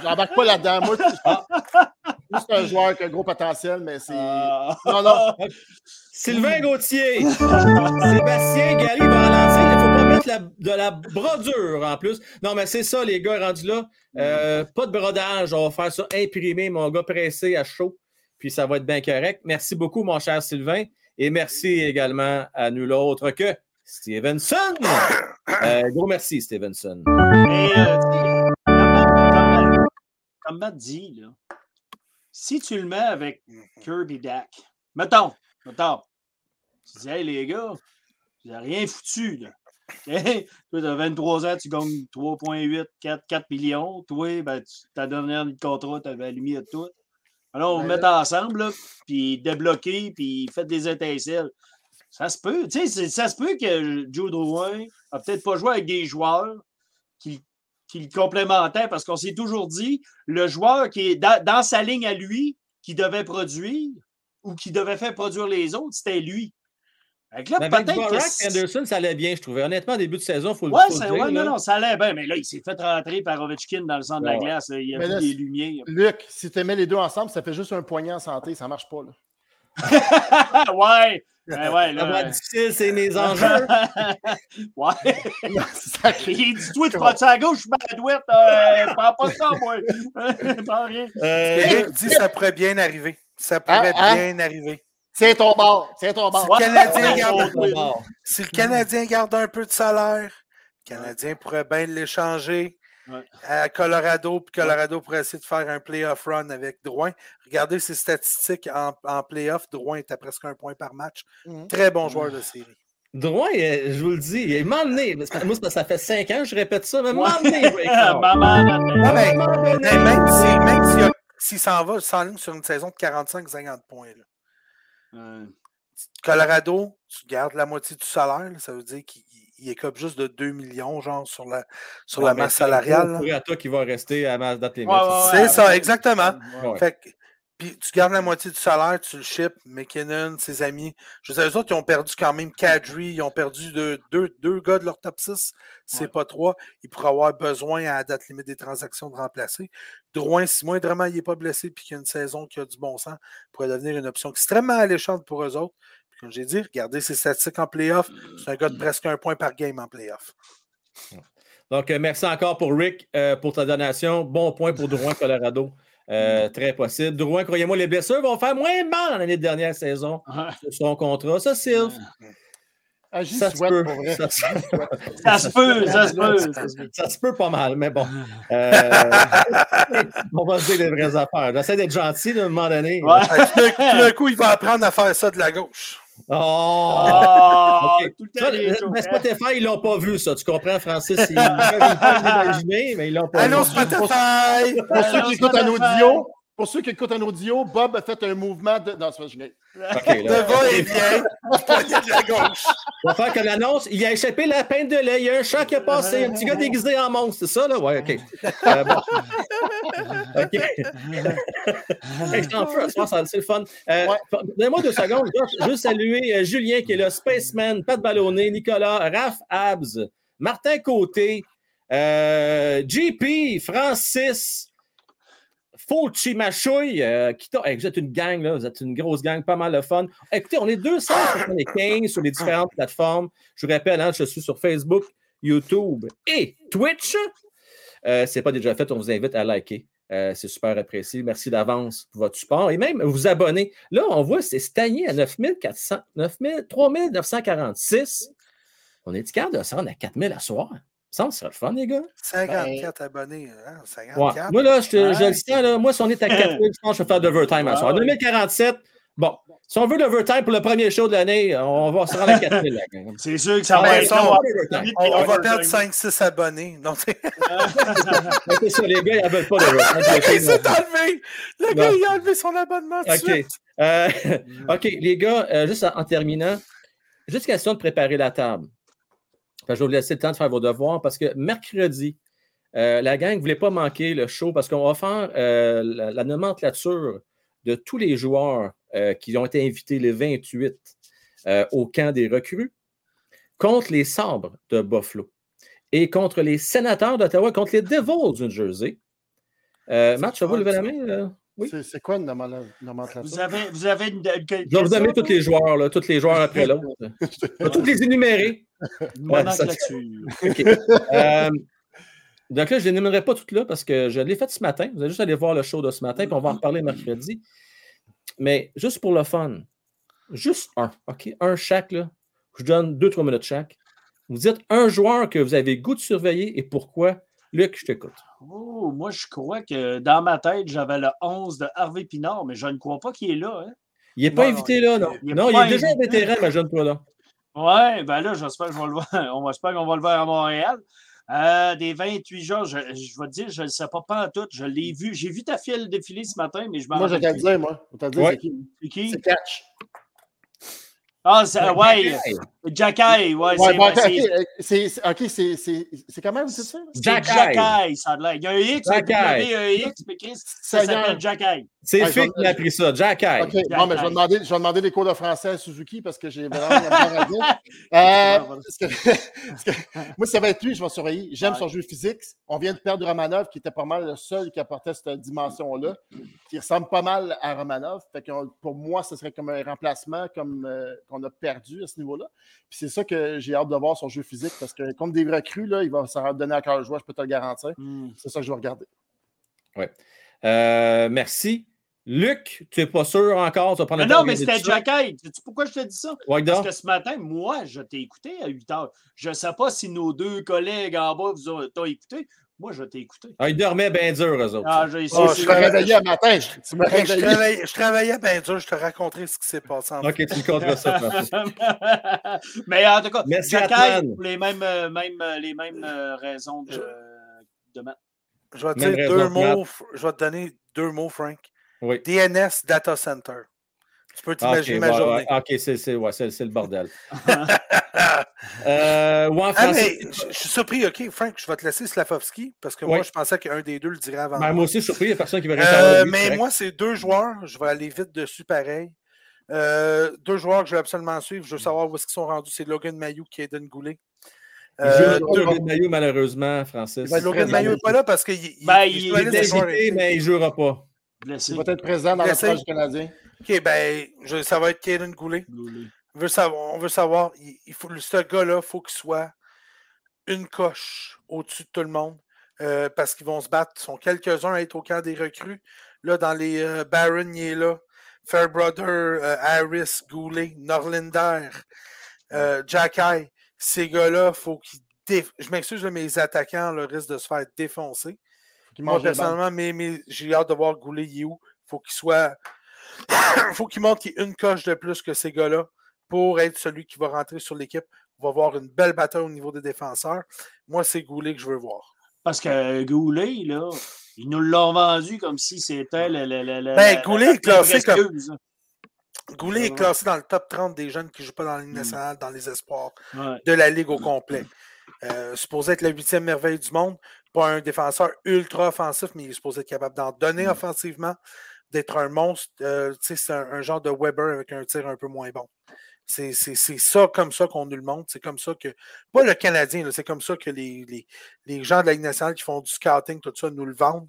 j'embarque pas là-dedans. Moi, c'est un joueur qui a un gros potentiel, mais c'est. Ah. Non, non. (laughs) Sylvain Gauthier, Sébastien Galli va relancer. Il ne faut pas mettre de la brodure en plus. Non, mais c'est ça, les gars, rendus là. Euh, pas de brodage. On va faire ça imprimer, mon gars pressé à chaud. Puis ça va être bien correct. Merci beaucoup, mon cher Sylvain. Et merci également à nul autre que Stevenson. Euh, gros merci, Stevenson. Et, euh, comme, Matt dit, là, si tu le mets avec mm-hmm. Kirby Dak, mettons, mettons, tu dis, hey les gars, j'ai rien foutu. Là. (laughs) Okay? Toi, tu as 23 ans, tu gagnes 3,8, 4, 4 millions. Toi, ben, ta dernière contrat, tu avais allumé à tout. Alors, on ben met ensemble, là, puis débloquer, puis faites des étincelles. Ça se peut. Tu sais, ça se peut que Joe Drouin a peut-être pas joué avec des joueurs qui, qui le complémentaient parce qu'on s'est toujours dit le joueur qui est dans, sa ligne à lui, qui devait produire ou qui devait faire produire les autres, c'était lui. Avec là, peut-être Anderson, ça allait bien, je trouvais. Honnêtement, début de saison, il faut le ouais, dire. Oui, non, non, ça allait bien. Mais là, il s'est fait rentrer par Ovechkin dans le centre de la glace. Il y a vu des lumières. Luc, si tu mets les deux ensemble, ça fait juste un poignet en santé. Ça ne marche pas. Là. (laughs) ouais. Ben ouais, là. La difficile, c'est mes enjeux. (laughs) ouais. Il dit Toi, tu prends ça à gauche, je droite? Euh, prends pas ça, moi. (laughs) pas rien. Euh, dit ça pourrait bien arriver. Ça pourrait ah, ah. bien arriver. C'est ton bord. C'est ton bord. Si le, Canadien garde, si le Canadien garde un peu de salaire, le Canadien pourrait bien l'échanger à Colorado, puis Colorado pourrait essayer de faire un playoff run avec Drouin. Regardez ses statistiques en, en playoff. Drouin est à presque un point par match. Mhm. Très bon joueur de série. Drouin, euh, je vous le dis, il m'a emmené. Moi, ça fait cinq ans que je répète ça, mais (laughs) m'a emmené. Même s'il s'en va, s'enligne sur une saison de 45-50 points. Colorado, tu gardes la moitié du salaire, ça veut dire qu'il il écope juste de 2 millions, genre, sur la, sur la masse salariale. C'est à toi qui va rester à masse date C'est ça, exactement. Fait Puis tu gardes la moitié du salaire, tu le ships, McKinnon, ses amis. Je sais, eux autres, ils ont perdu quand même Kadri, ils ont perdu deux, deux, deux gars de leur top 6, c'est pas trois. Ils pourraient avoir besoin à la date limite des transactions de remplacer. Drouin, si moindrement il n'est pas blessé puis qu'il y a une saison qui a du bon sens, pourrait devenir une option extrêmement alléchante pour eux autres. Comme j'ai dit, regardez ses statistiques en playoff. C'est un gars de presque un point par game en playoff. Donc, euh, merci encore pour Rick euh, pour ta donation. Bon point pour Drouin, Colorado. Euh, très possible. Drouin, croyez-moi, les blessures vont faire moins mal en l'année de dernière saison Ouais. sur son contrat. Ça, Sylve, Ah, ça se peut. Ça se- Ça se peut, ça se peut. ça se peut. ça se peut pas mal, mais bon. (laughs) Euh, on va se dire les vraies affaires. J'essaie d'être gentil à un moment donné. Ouais. Tout d'un coup, il va apprendre à faire ça de la gauche. Oh! Ah, tout le Ça, les mais hein. Spotify, ils l'ont pas vu, ça. Tu comprends, Francis? Ils ils (laughs) peuvent l'imaginer, mais ils l'ont pas Allô, vu. Spotify! Pour ceux qui écoutent en audio, pour ceux qui écoutent en audio, Bob a fait un mouvement de. Non, c'est pas je gagne. (laughs) OK, De va-et-vient, du poignet de la gauche. On va faire que l'annonce. Il a échappé la peine de lait. Il y a un chat qui a passé. Un petit gars déguisé en monstre. C'est ça, là? Ouais, OK. Euh, bon. (laughs) OK. (laughs) C'est le fun. Euh, Ouais. Donnez-moi deux secondes. Je veux saluer euh, Julien qui est là, Spaceman, Pat Ballonné, Nicolas, Raph Abs, Martin Côté, euh, JP, Francis, Fauci Machouille, euh, hey, vous êtes une gang, là, vous êtes une grosse gang, pas mal de fun. Écoutez, on est 275 sur les différentes plateformes. Je vous rappelle, hein, je suis sur Facebook, YouTube et Twitch. Euh, Ce n'est pas déjà fait, on vous invite à liker. Euh, c'est super apprécié. Merci d'avance pour votre support et même vous abonner. Là, on voit, c'est stagné à 9400, 9000, 3946. On est capable de se rendre à 4000 à soir? Ça, ce serait le fun, les gars. 54 abonnés. Hein, Ouais. 54. Moi, là, je, le sens, là, moi, si on est à 4000, je pense que je vais faire d'overtime à soir. Ouais. 2047, bon, si on veut l'overtime pour le premier show de l'année, on va se rendre à 4000. là, gang. (laughs) C'est sûr que ça Ah, va être on va overtime. On, on va Overtime. perdre 5-6 abonnés. Non, c'est- (laughs) Mais C'est ça, les gars, ils n'en veulent pas d'overtime. (laughs) il s'est enlevé. Le gars, il a enlevé son abonnement. de OK. suite. Euh, OK, les gars, euh, juste en, en terminant, juste question de préparer la table. Que je vais vous laisser le temps de faire vos devoirs parce que mercredi, euh, la gang ne voulait pas manquer le show parce qu'on va faire euh, la, la nomenclature de tous les joueurs euh, qui ont été invités les 28 euh, au camp des recrues contre les sabres de Buffalo et contre les sénateurs d'Ottawa, contre les Devils du New Jersey. Matt, tu vas vous lever la main? Oui. C'est- quoi une nomenclature? Vous avez, vous avez une, une, Je vais vous donner tous les joueurs, là, tous les joueurs après l'autre. Je vais tous les énumérer. Ouais, ça- nomenclature. (laughs) OK. Euh, donc là, je ne les nommerai pas toutes là parce que je l'ai fait ce matin. Vous allez juste aller voir le show de ce matin, puis on va en reparler mercredi. Mais juste pour le fun, juste un, OK? Un chaque, là. Je vous donne deux, trois minutes chaque. Vous dites un joueur que vous avez goût de surveiller et pourquoi. Luc, je t'écoute. Oh, moi, je crois que dans ma tête, j'avais le 11 de Harvey Pinard, mais je ne crois pas qu'il est là. Hein? Il n'est pas Non, invité là, non. il est non, il est déjà un invité. vétéran, imagine-toi là. Ouais, ben là, j'espère que je vais le voir. (laughs) On va espérer qu'on va le voir à Montréal. Euh, des 28 jours, je, je vais te dire, je ne le sais pas, pas en tout. Je l'ai vu. J'ai vu ta file défiler ce matin, mais je m'en Moi, je vais te dire, moi. Je vais te dire, Ouais. c'est qui? C'est qui? C'est Catch. Ah, c'est- ouais. Jacky, ouais, Ouais, c'est bon, ouais, ok, c'est- comment vous dites ça? Jacky, ça a l'air. Il y a un X, un Jacky. W, un X, mais Chris, ça s'appelle Jacky. C'est je- qui a appris ça. Jack Eye. OK, bon, mais je vais, demander, je vais demander des cours de français à Suzuki parce que j'ai vraiment à dire. (laughs) Euh, (laughs) moi, ça va être lui, je vais surveiller. J'aime Ouais. son jeu physique. On vient de perdre Romanov, qui était pas mal le seul qui apportait cette dimension-là, qui ressemble pas mal à Romanov. Fait que pour moi, ce serait comme un remplacement comme euh, qu'on a perdu à ce niveau-là. Puis c'est ça que j'ai hâte de voir son jeu physique parce que contre des recrues, là, il va s'en donner à cœur joie, je peux te le garantir. Hmm. C'est ça que je vais regarder. Euh, merci. Luc, tu n'es pas sûr encore? Tu vas prendre Mais le temps non, mais c'était? Jacky. Sais-tu pourquoi je te dis ça? Ouais, Parce que ce matin, moi, je t'ai écouté à 8 heures. Je ne sais pas si nos deux collègues en bas vous ont t'ont écouté. Moi, je t'ai écouté. Ah, ils dormaient bien dur, eux autres. Ah, j'ai Oh, Je me réveillais un matin. Tu me Hey, je, travaillais, je travaillais bien dur, je te raconterai ce qui s'est passé en OK, tu me compteras ça. (laughs) Mais en tout cas, Merci, Atman. pour les mêmes, euh, mêmes, euh, les mêmes euh, raisons de, de Matt. Je vais te dire deux mots, je vais te donner deux mots, Frank. Oui. DNS Data Center. Tu peux Ah, t'imaginer ok, ma ouais, journée. ouais, ok, c'est c'est- ouais, c'est- c'est le bordel. (laughs) euh, ouais, Ah, mais je suis surpris, OK, Frank, je vais te laisser Slavovski parce que Ouais. moi, je pensais qu'un des deux le dirait avant. Ben, moi. moi aussi, je suis surpris, il n'y a personne qui savoir. de Euh, mais correct. moi, c'est deux joueurs. Je vais aller vite dessus pareil. Euh, deux joueurs que je veux absolument suivre. Je veux savoir où est-ce qu'ils sont rendus. C'est Logan Mayou qui est Eden Goulet. Il Euh, deux- le maillot, malheureusement, Francis. ben, Logan Mayou n'est pas là parce qu'il il, Ben, il est invités. mais il ne jouera pas. Blessé. Il va être présent dans le canadien. OK, ben, je- ça va être Kaden Goulet. Goulet. On veut savoir, on veut savoir il, il faut, ce gars-là, il faut qu'il soit une coche au-dessus de tout le monde euh, parce qu'ils vont se battre. Ils sont quelques-uns à être au camp des recrues. Là, dans les euh, Baron, il est là. Fairbrother, euh, Harris, Goulet, Norlinder, euh, Jack Eye. Ces gars-là, faut qu'ils. déf- Je m'excuse, mais les attaquants là, risquent de se faire défoncer. Moi, personnellement, mais, mais j'ai hâte de voir Goulet, il est où. faut qu'il soit. (coughs) faut qu'il montre qu'il ait une coche de plus que ces gars-là pour être celui qui va rentrer sur l'équipe. On va voir une belle bataille au niveau des défenseurs. Moi, c'est Goulet que je veux voir. Parce que Goulet, là, ils nous l'ont vendu comme si c'était le. le, le, Ben, Goulet la est classé comme- est classé dans le top 30 des jeunes qui ne jouent pas dans la Ligue Mm. nationale, dans les espoirs Ouais. de la Ligue au complet. Euh, supposé être la huitième merveille du monde. Pas un défenseur ultra offensif, mais il est supposé être capable d'en donner Mm. offensivement, d'être un monstre. Euh, c'est un, un genre de Weber avec un tir un peu moins bon. C'est ça, comme ça qu'on nous le montre. C'est comme ça que. Pas le Canadien, c'est comme ça que les, les, les gens de la Ligue nationale qui font du scouting, tout ça, nous le vendent.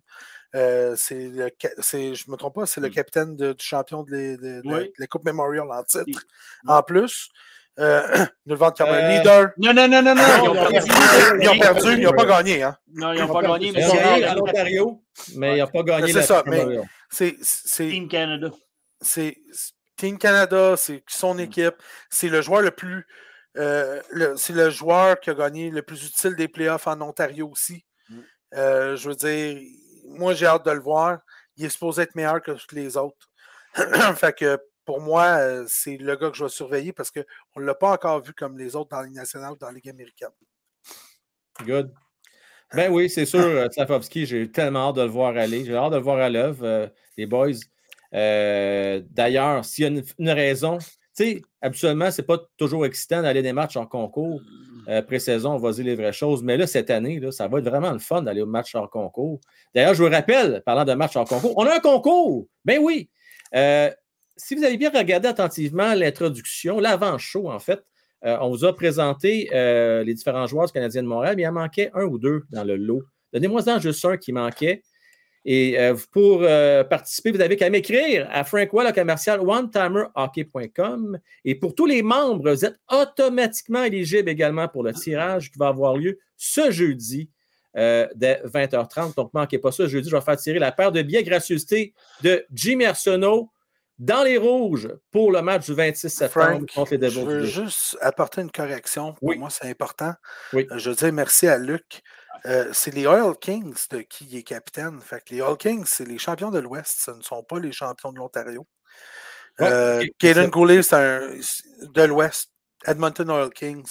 Euh, c'est le, je ne me trompe pas, c'est le Mm. capitaine de- du champion de, la- de- de la- Oui. de la Coupe Memorial en titre. En plus, euh, nous (clears throat) le vendent comme un Euh, leader. Non, non, non, non, non. Non, Ils ont ils perdu. Ils ont perdu, ils n'ont pas gagné. Hein? Non, ils n'ont Ils ont pas gagné, mais c'est à l'Ontario, mais il n'a pas gagné c'est ça, mais-. C'est c'est- Team Canada. c'est Team Canada, c'est son équipe. C'est le joueur le plus. euh, le- c'est le joueur qui a gagné le plus utile des playoffs en Ontario aussi. Mm. Euh, je veux dire, moi j'ai hâte de le voir. Il est supposé être meilleur que tous les autres. (clears throat) fait que pour moi, euh, c'est le gars que je vais surveiller parce qu'on ne l'a pas encore vu comme les autres dans la Ligue nationale ou dans la Ligue américaine. Good. Ben oui, c'est sûr, euh, Slavovski, j'ai tellement hâte de le voir aller. J'ai hâte de le voir à l'œuvre, euh, les boys. Euh, D'ailleurs, s'il y a une, une raison, tu sais, habituellement, c'est pas toujours excitant d'aller des matchs en concours. Euh, Pré-saison, on va dire les vraies choses. Mais là, cette année, là, ça va être vraiment le fun d'aller au match hors concours. D'ailleurs, je vous rappelle, parlant de match hors concours, on a un concours! Ben oui! Si vous avez bien regardé attentivement l'introduction, l'avant-show, en fait, euh, on vous a présenté euh, les différents joueurs du Canadien de Montréal, mais il en manquait un ou deux dans le lot. Donnez-moi-en juste un qui manquait. Et euh, pour participer, vous n'avez qu'à m'écrire à Frank Wall, commercial onetimerhockey.com. Et pour tous les membres, vous êtes automatiquement éligibles également pour le tirage qui va avoir lieu ce jeudi dès 20h30. Donc, ne manquez pas ça. Jeudi, je vais faire tirer la paire de billets gracieuseté de Jimmy Arsenault dans les rouges pour le match du 26 septembre Frank, contre les je Devils. veux du Bleu. juste apporter une correction. Pour Oui. moi, c'est important. Oui. Euh, Je veux dire merci à Luc. Euh, c'est les Oil Kings de qui il est capitaine. Fait que les Oil Kings, c'est les champions de l'Ouest. Ce ne sont pas les champions de l'Ontario. Euh, c'est- Goulet, c'est un de l'Ouest. Edmonton Oil Kings.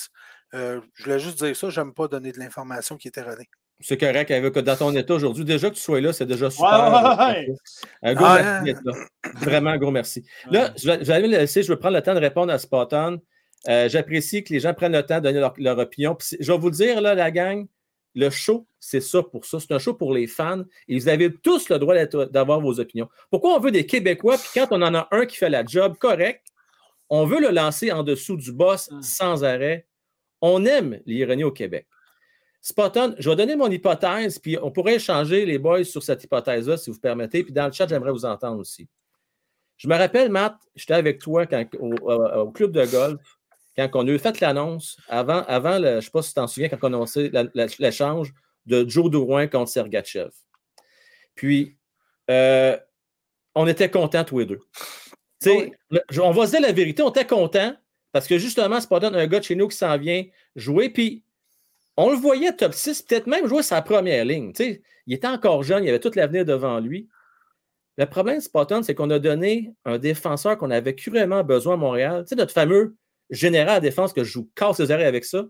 Euh, je voulais juste dire ça. J'aime pas donner de l'information qui est erronée. C'est correct avec dans ton état aujourd'hui. Déjà que tu sois là, c'est déjà super. ouais, ouais. Un gros Ah, merci d'être là. Vraiment un gros merci. Là, je vais, je vais laisser, je vais prendre le temps de répondre à Spotton. Euh, J'apprécie que les gens prennent le temps de donner leur, leur opinion. Puis je vais vous le dire, là, la gang, le show, c'est ça pour ça. C'est un show pour les fans et vous avez tous le droit d'avoir vos opinions. Pourquoi on veut des Québécois, puis quand on en a un qui fait la job correct, on veut le lancer en dessous du boss Mm. sans arrêt. On aime l'ironie au Québec. Spotton, je vais donner mon hypothèse, puis on pourrait échanger les boys sur cette hypothèse-là, si vous permettez. Puis dans le chat, j'aimerais vous entendre aussi. Je me rappelle, Matt, j'étais avec toi quand- au, club de golf, quand on a eu fait l'annonce, avant, avant le- je ne sais pas si tu t'en souviens, quand on a annoncé l'échange de Joe Drouin contre Sergachev. Puis, euh, on était contents tous les deux. Le- on va se dire la vérité, on était contents parce que justement, Spotton, un gars de chez nous qui s'en vient jouer, puis on le voyait top 6, peut-être même jouer sa première ligne. Il était encore jeune, il avait tout l'avenir devant lui. Le problème de Spotton, c'est qu'on a donné un défenseur qu'on avait cruellement besoin à Montréal. Tu sais, notre fameux général à défense que je joue casse les oreilles avec ça.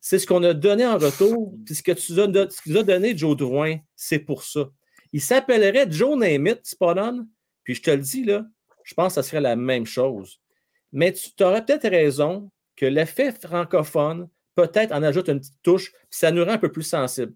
C'est ce qu'on a donné en retour. Puis ce que tu as, ce que tu as donné, Joe Drouin, c'est pour ça. Il s'appellerait Joe Namath, Spotton. Puis je te le dis, là, je pense que ça serait la même chose. Mais tu aurais peut-être raison que l'effet francophone, peut-être en ajoute une petite touche, puis ça nous rend un peu plus sensible.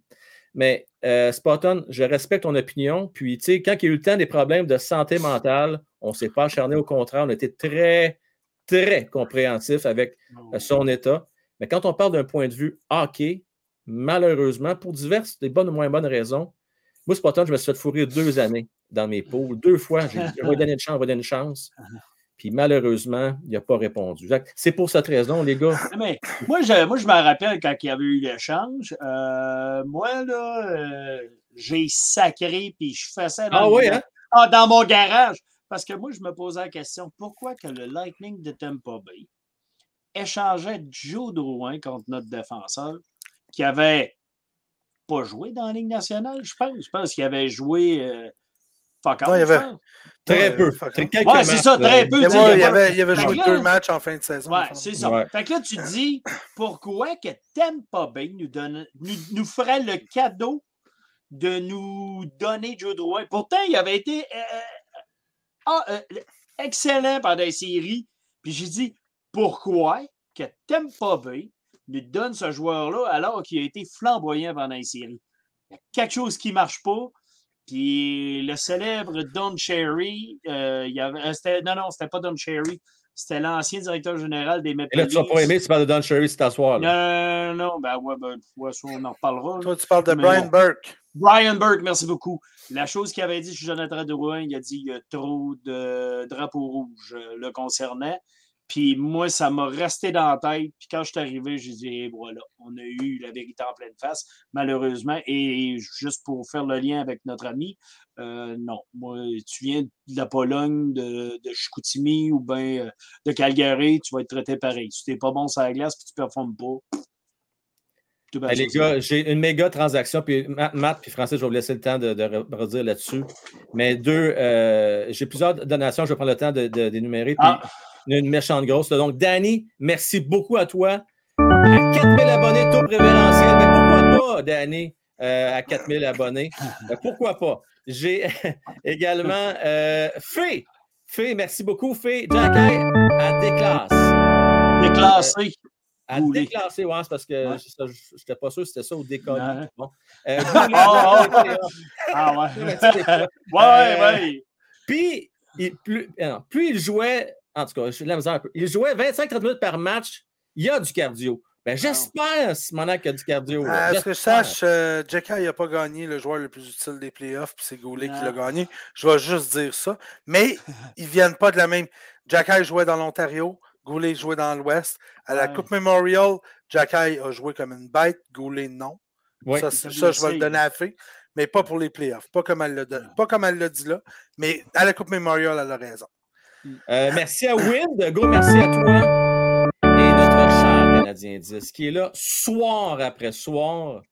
Mais euh, Spotton, je respecte ton opinion. Puis, tu sais, quand il y a eu le temps des problèmes de santé mentale, on ne s'est pas acharné. Au contraire, on était très, très compréhensif avec euh, son état. Mais quand on parle d'un point de vue hockey, malheureusement, pour diverses, des bonnes ou moins bonnes raisons, moi, Spotton, je me suis fait fourrir deux années dans mes poules. Deux fois, j'ai dit, on va donner une chance, on va donner une chance. Puis malheureusement, il n'a pas répondu. C'est pour cette raison, les gars. Ah, Mais moi, je, moi, je me rappelle quand il y avait eu l'échange. Euh, moi, là, euh, j'ai sacré puis je faisais dans, Ah oui, hein? ah, dans mon garage. Parce que moi, je me posais la question pourquoi que le Lightning de Tampa Bay échangeait Joe Drouin contre notre défenseur qui avait pas joué dans la Ligue nationale, je pense. Je pense qu'il avait joué. Euh, fuck Non, il y avait-. Très Ouais, peu. Ouais, c'est matchs, ça, très là. peu. Il avait, il avait, il avait Fait joué là- deux matchs en fin de saison. Ouais, c'est ça. Ouais. Fait que là, tu te dis pourquoi que Tampa Bay nous, donne, nous, nous ferait le cadeau de nous donner Joe Drouin? Pourtant, il avait été euh, ah, euh, excellent pendant les séries. Puis j'ai dit pourquoi que Tampa Bay nous donne ce joueur-là alors qu'il a été flamboyant pendant les séries? Il y a quelque chose qui ne marche pas. Puis le célèbre Don Cherry, euh, il y avait, euh, c'était- non, non, c'était pas Don Cherry, c'était l'ancien directeur général des Maple Et là, tu vas pas aimer, tu parles de Don Cherry, c'est t'asseoir. là. Non, non, non, ben ouais, ben, ouais, on en reparlera. Toi, tu parles de Mais Brian. Burke. Brian Burke, merci beaucoup. La chose qu'il avait dit sur Jonathan Drouin, il a dit qu'il y a trop de drapeaux rouges euh, le concernant. Puis moi, ça m'a resté dans la tête. Puis quand je suis arrivé, j'ai dit, Eh, voilà, on a eu la vérité en pleine face, malheureusement. Et juste pour faire le lien avec notre ami, euh, non, moi, tu viens de la Pologne, de, de Chicoutimi ou bien euh, de Calgary, tu vas être traité pareil. Si tu n'es pas bon sur la glace puis tu ne performes pas, tout Hey, les gars, j'ai une méga transaction, puis Matt, puis Francis, je vais vous laisser le temps de, de re- redire là-dessus. Mais deux, euh, j'ai plusieurs donations, je vais prendre le temps de, de- d'énumérer. Puis Ah. Une, méchante grosse. là. Donc, Danny, merci beaucoup à toi. À 4000 abonnés, taux préférentiel. Mais pourquoi pas, Danny, euh, à 4000 abonnés? Euh, pourquoi pas? J'ai (laughs) également euh, Fé. Fé, merci beaucoup. Fé, Jack à déclasse. déclassé. À Goulet. déclasser, ouais, c'est parce que Ouais. je n'étais pas sûr si c'était ça ou décoller. Ouais. Bon. Euh, (laughs) Ah, Ah ouais. fois. (laughs) Ouais, Euh, ouais. Puis, il, plus, euh, non, plus il jouait, en tout cas, je suis de la misère un peu, il jouait 25-30 minutes par match, il y a du cardio. Ben, j'espère, Simonac, qu'il y a du cardio. À ce que je sache, euh, Jacka n'a pas gagné le joueur le plus utile des playoffs, puis c'est Goulet qui l'a gagné. Je vais juste dire ça. Mais (laughs) ils ne viennent pas de la même. Jacka jouait dans l'Ontario, Goulet jouait dans l'Ouest. À la Ouais. Coupe Memorial, Jacka a joué comme une bête, Goulet non. Ça, ça, ça, je vais le donner à Fé, mais pas pour les playoffs. Pas comme elle l'a don- pas comme elle l'a dit là. Mais à la Coupe Memorial, elle a raison. Euh, merci à Wind. Go, merci à toi. Et notre cher Canadien 10, qui est là soir après soir,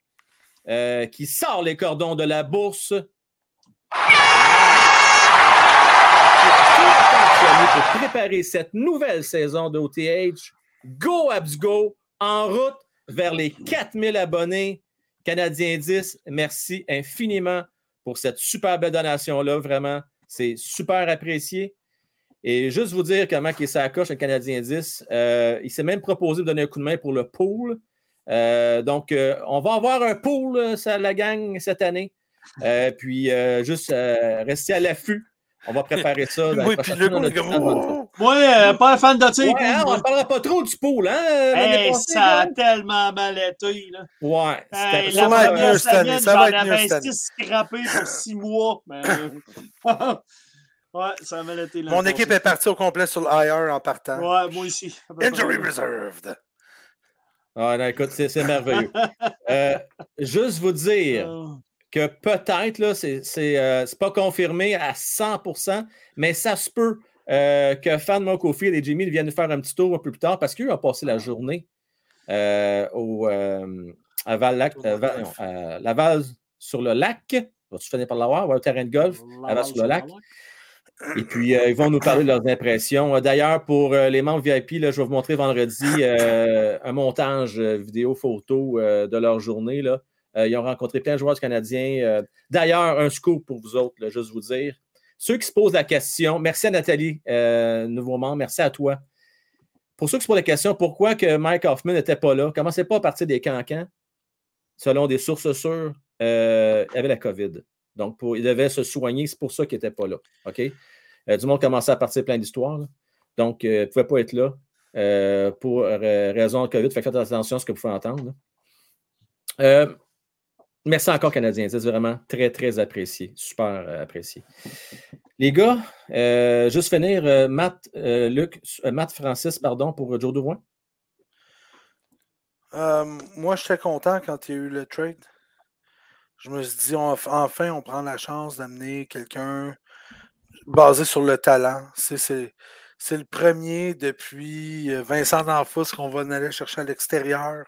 euh, qui sort les cordons de la bourse. Pour préparer cette nouvelle saison d'OTH, Go Abs Go, en route vers les 4000 abonnés. Canadien 10, merci infiniment pour cette super belle donation-là. Vraiment, c'est super apprécié. Et juste vous dire comment il est sa coche, le Canadien 10. euh, il s'est même proposé de donner un coup de main pour le pool. Euh, donc, euh, on va avoir un pool, euh, ça, la gang, cette année. Euh, puis, euh, juste euh, rester à l'affût. On va préparer ça. dans (laughs) Oui, puis le oh! Moi, pas un fan de tir. Ouais, hein, on ne parlera pas trop du pool, hein? Hey, passée, ça a là? tellement mal été. Là. Ouais. Hey, c'était- ça va être mieux cette année, semaine, ça va j'en être mieux avais cette année. pour six mois. mais- (laughs) ouais, ça a mal été. Mon équipe est partie au complet sur l'IR en partant. Ouais, moi aussi. Injury reserved. Ah, non, écoute, c'est c'est merveilleux. (laughs) Euh, juste vous dire, Ah. que peut-être, là, c'est c'est, euh, c'est pas confirmé à 100%, mais ça se peut euh, que Fan Mokofield et Jimmy viennent nous faire un petit tour un peu plus tard parce qu'eux ont passé la journée euh, au, euh, à Val-Lac, euh, Val- non, à Laval sur le lac. Vas-tu finir par l'avoir? Ouais, au terrain de golf, Laval sur le lac. Et puis, euh, ils vont nous parler de leurs impressions. Euh, D'ailleurs, pour euh, les membres VIP, je vais vous montrer vendredi un montage vidéo, photo de leur journée. Ils ont rencontré plein de joueurs canadiens. D'ailleurs, un scoop pour vous autres, juste vous dire. ceux qui se posent la question, merci à Nathalie, nouveau membre, merci à toi. Pour ceux qui se posent la question, pourquoi que Mike Hoffman n'était pas là, commencez pas à partir des cancans, selon des sources sûres, il avait la COVID. Donc, il devait se soigner, c'est pour ça qu'il n'était pas là. OK? Euh, du monde commençait à partir plein d'histoires. Donc, il ne pouvait pas être là pour raison de COVID. faites attention à ce que vous pouvez entendre. Merci encore, Canadien. C'est vraiment très, très apprécié. Super euh, apprécié. Les gars, euh, juste finir, euh, Matt, Luc, Matt Francis, pardon, pour Joe Douin. moi, j'étais content quand il y a eu le trade. Je me suis dit, enfin, on prend la chance d'amener quelqu'un basé sur le talent. C'est le premier depuis Vincent D'Anfos qu'on va aller chercher à l'extérieur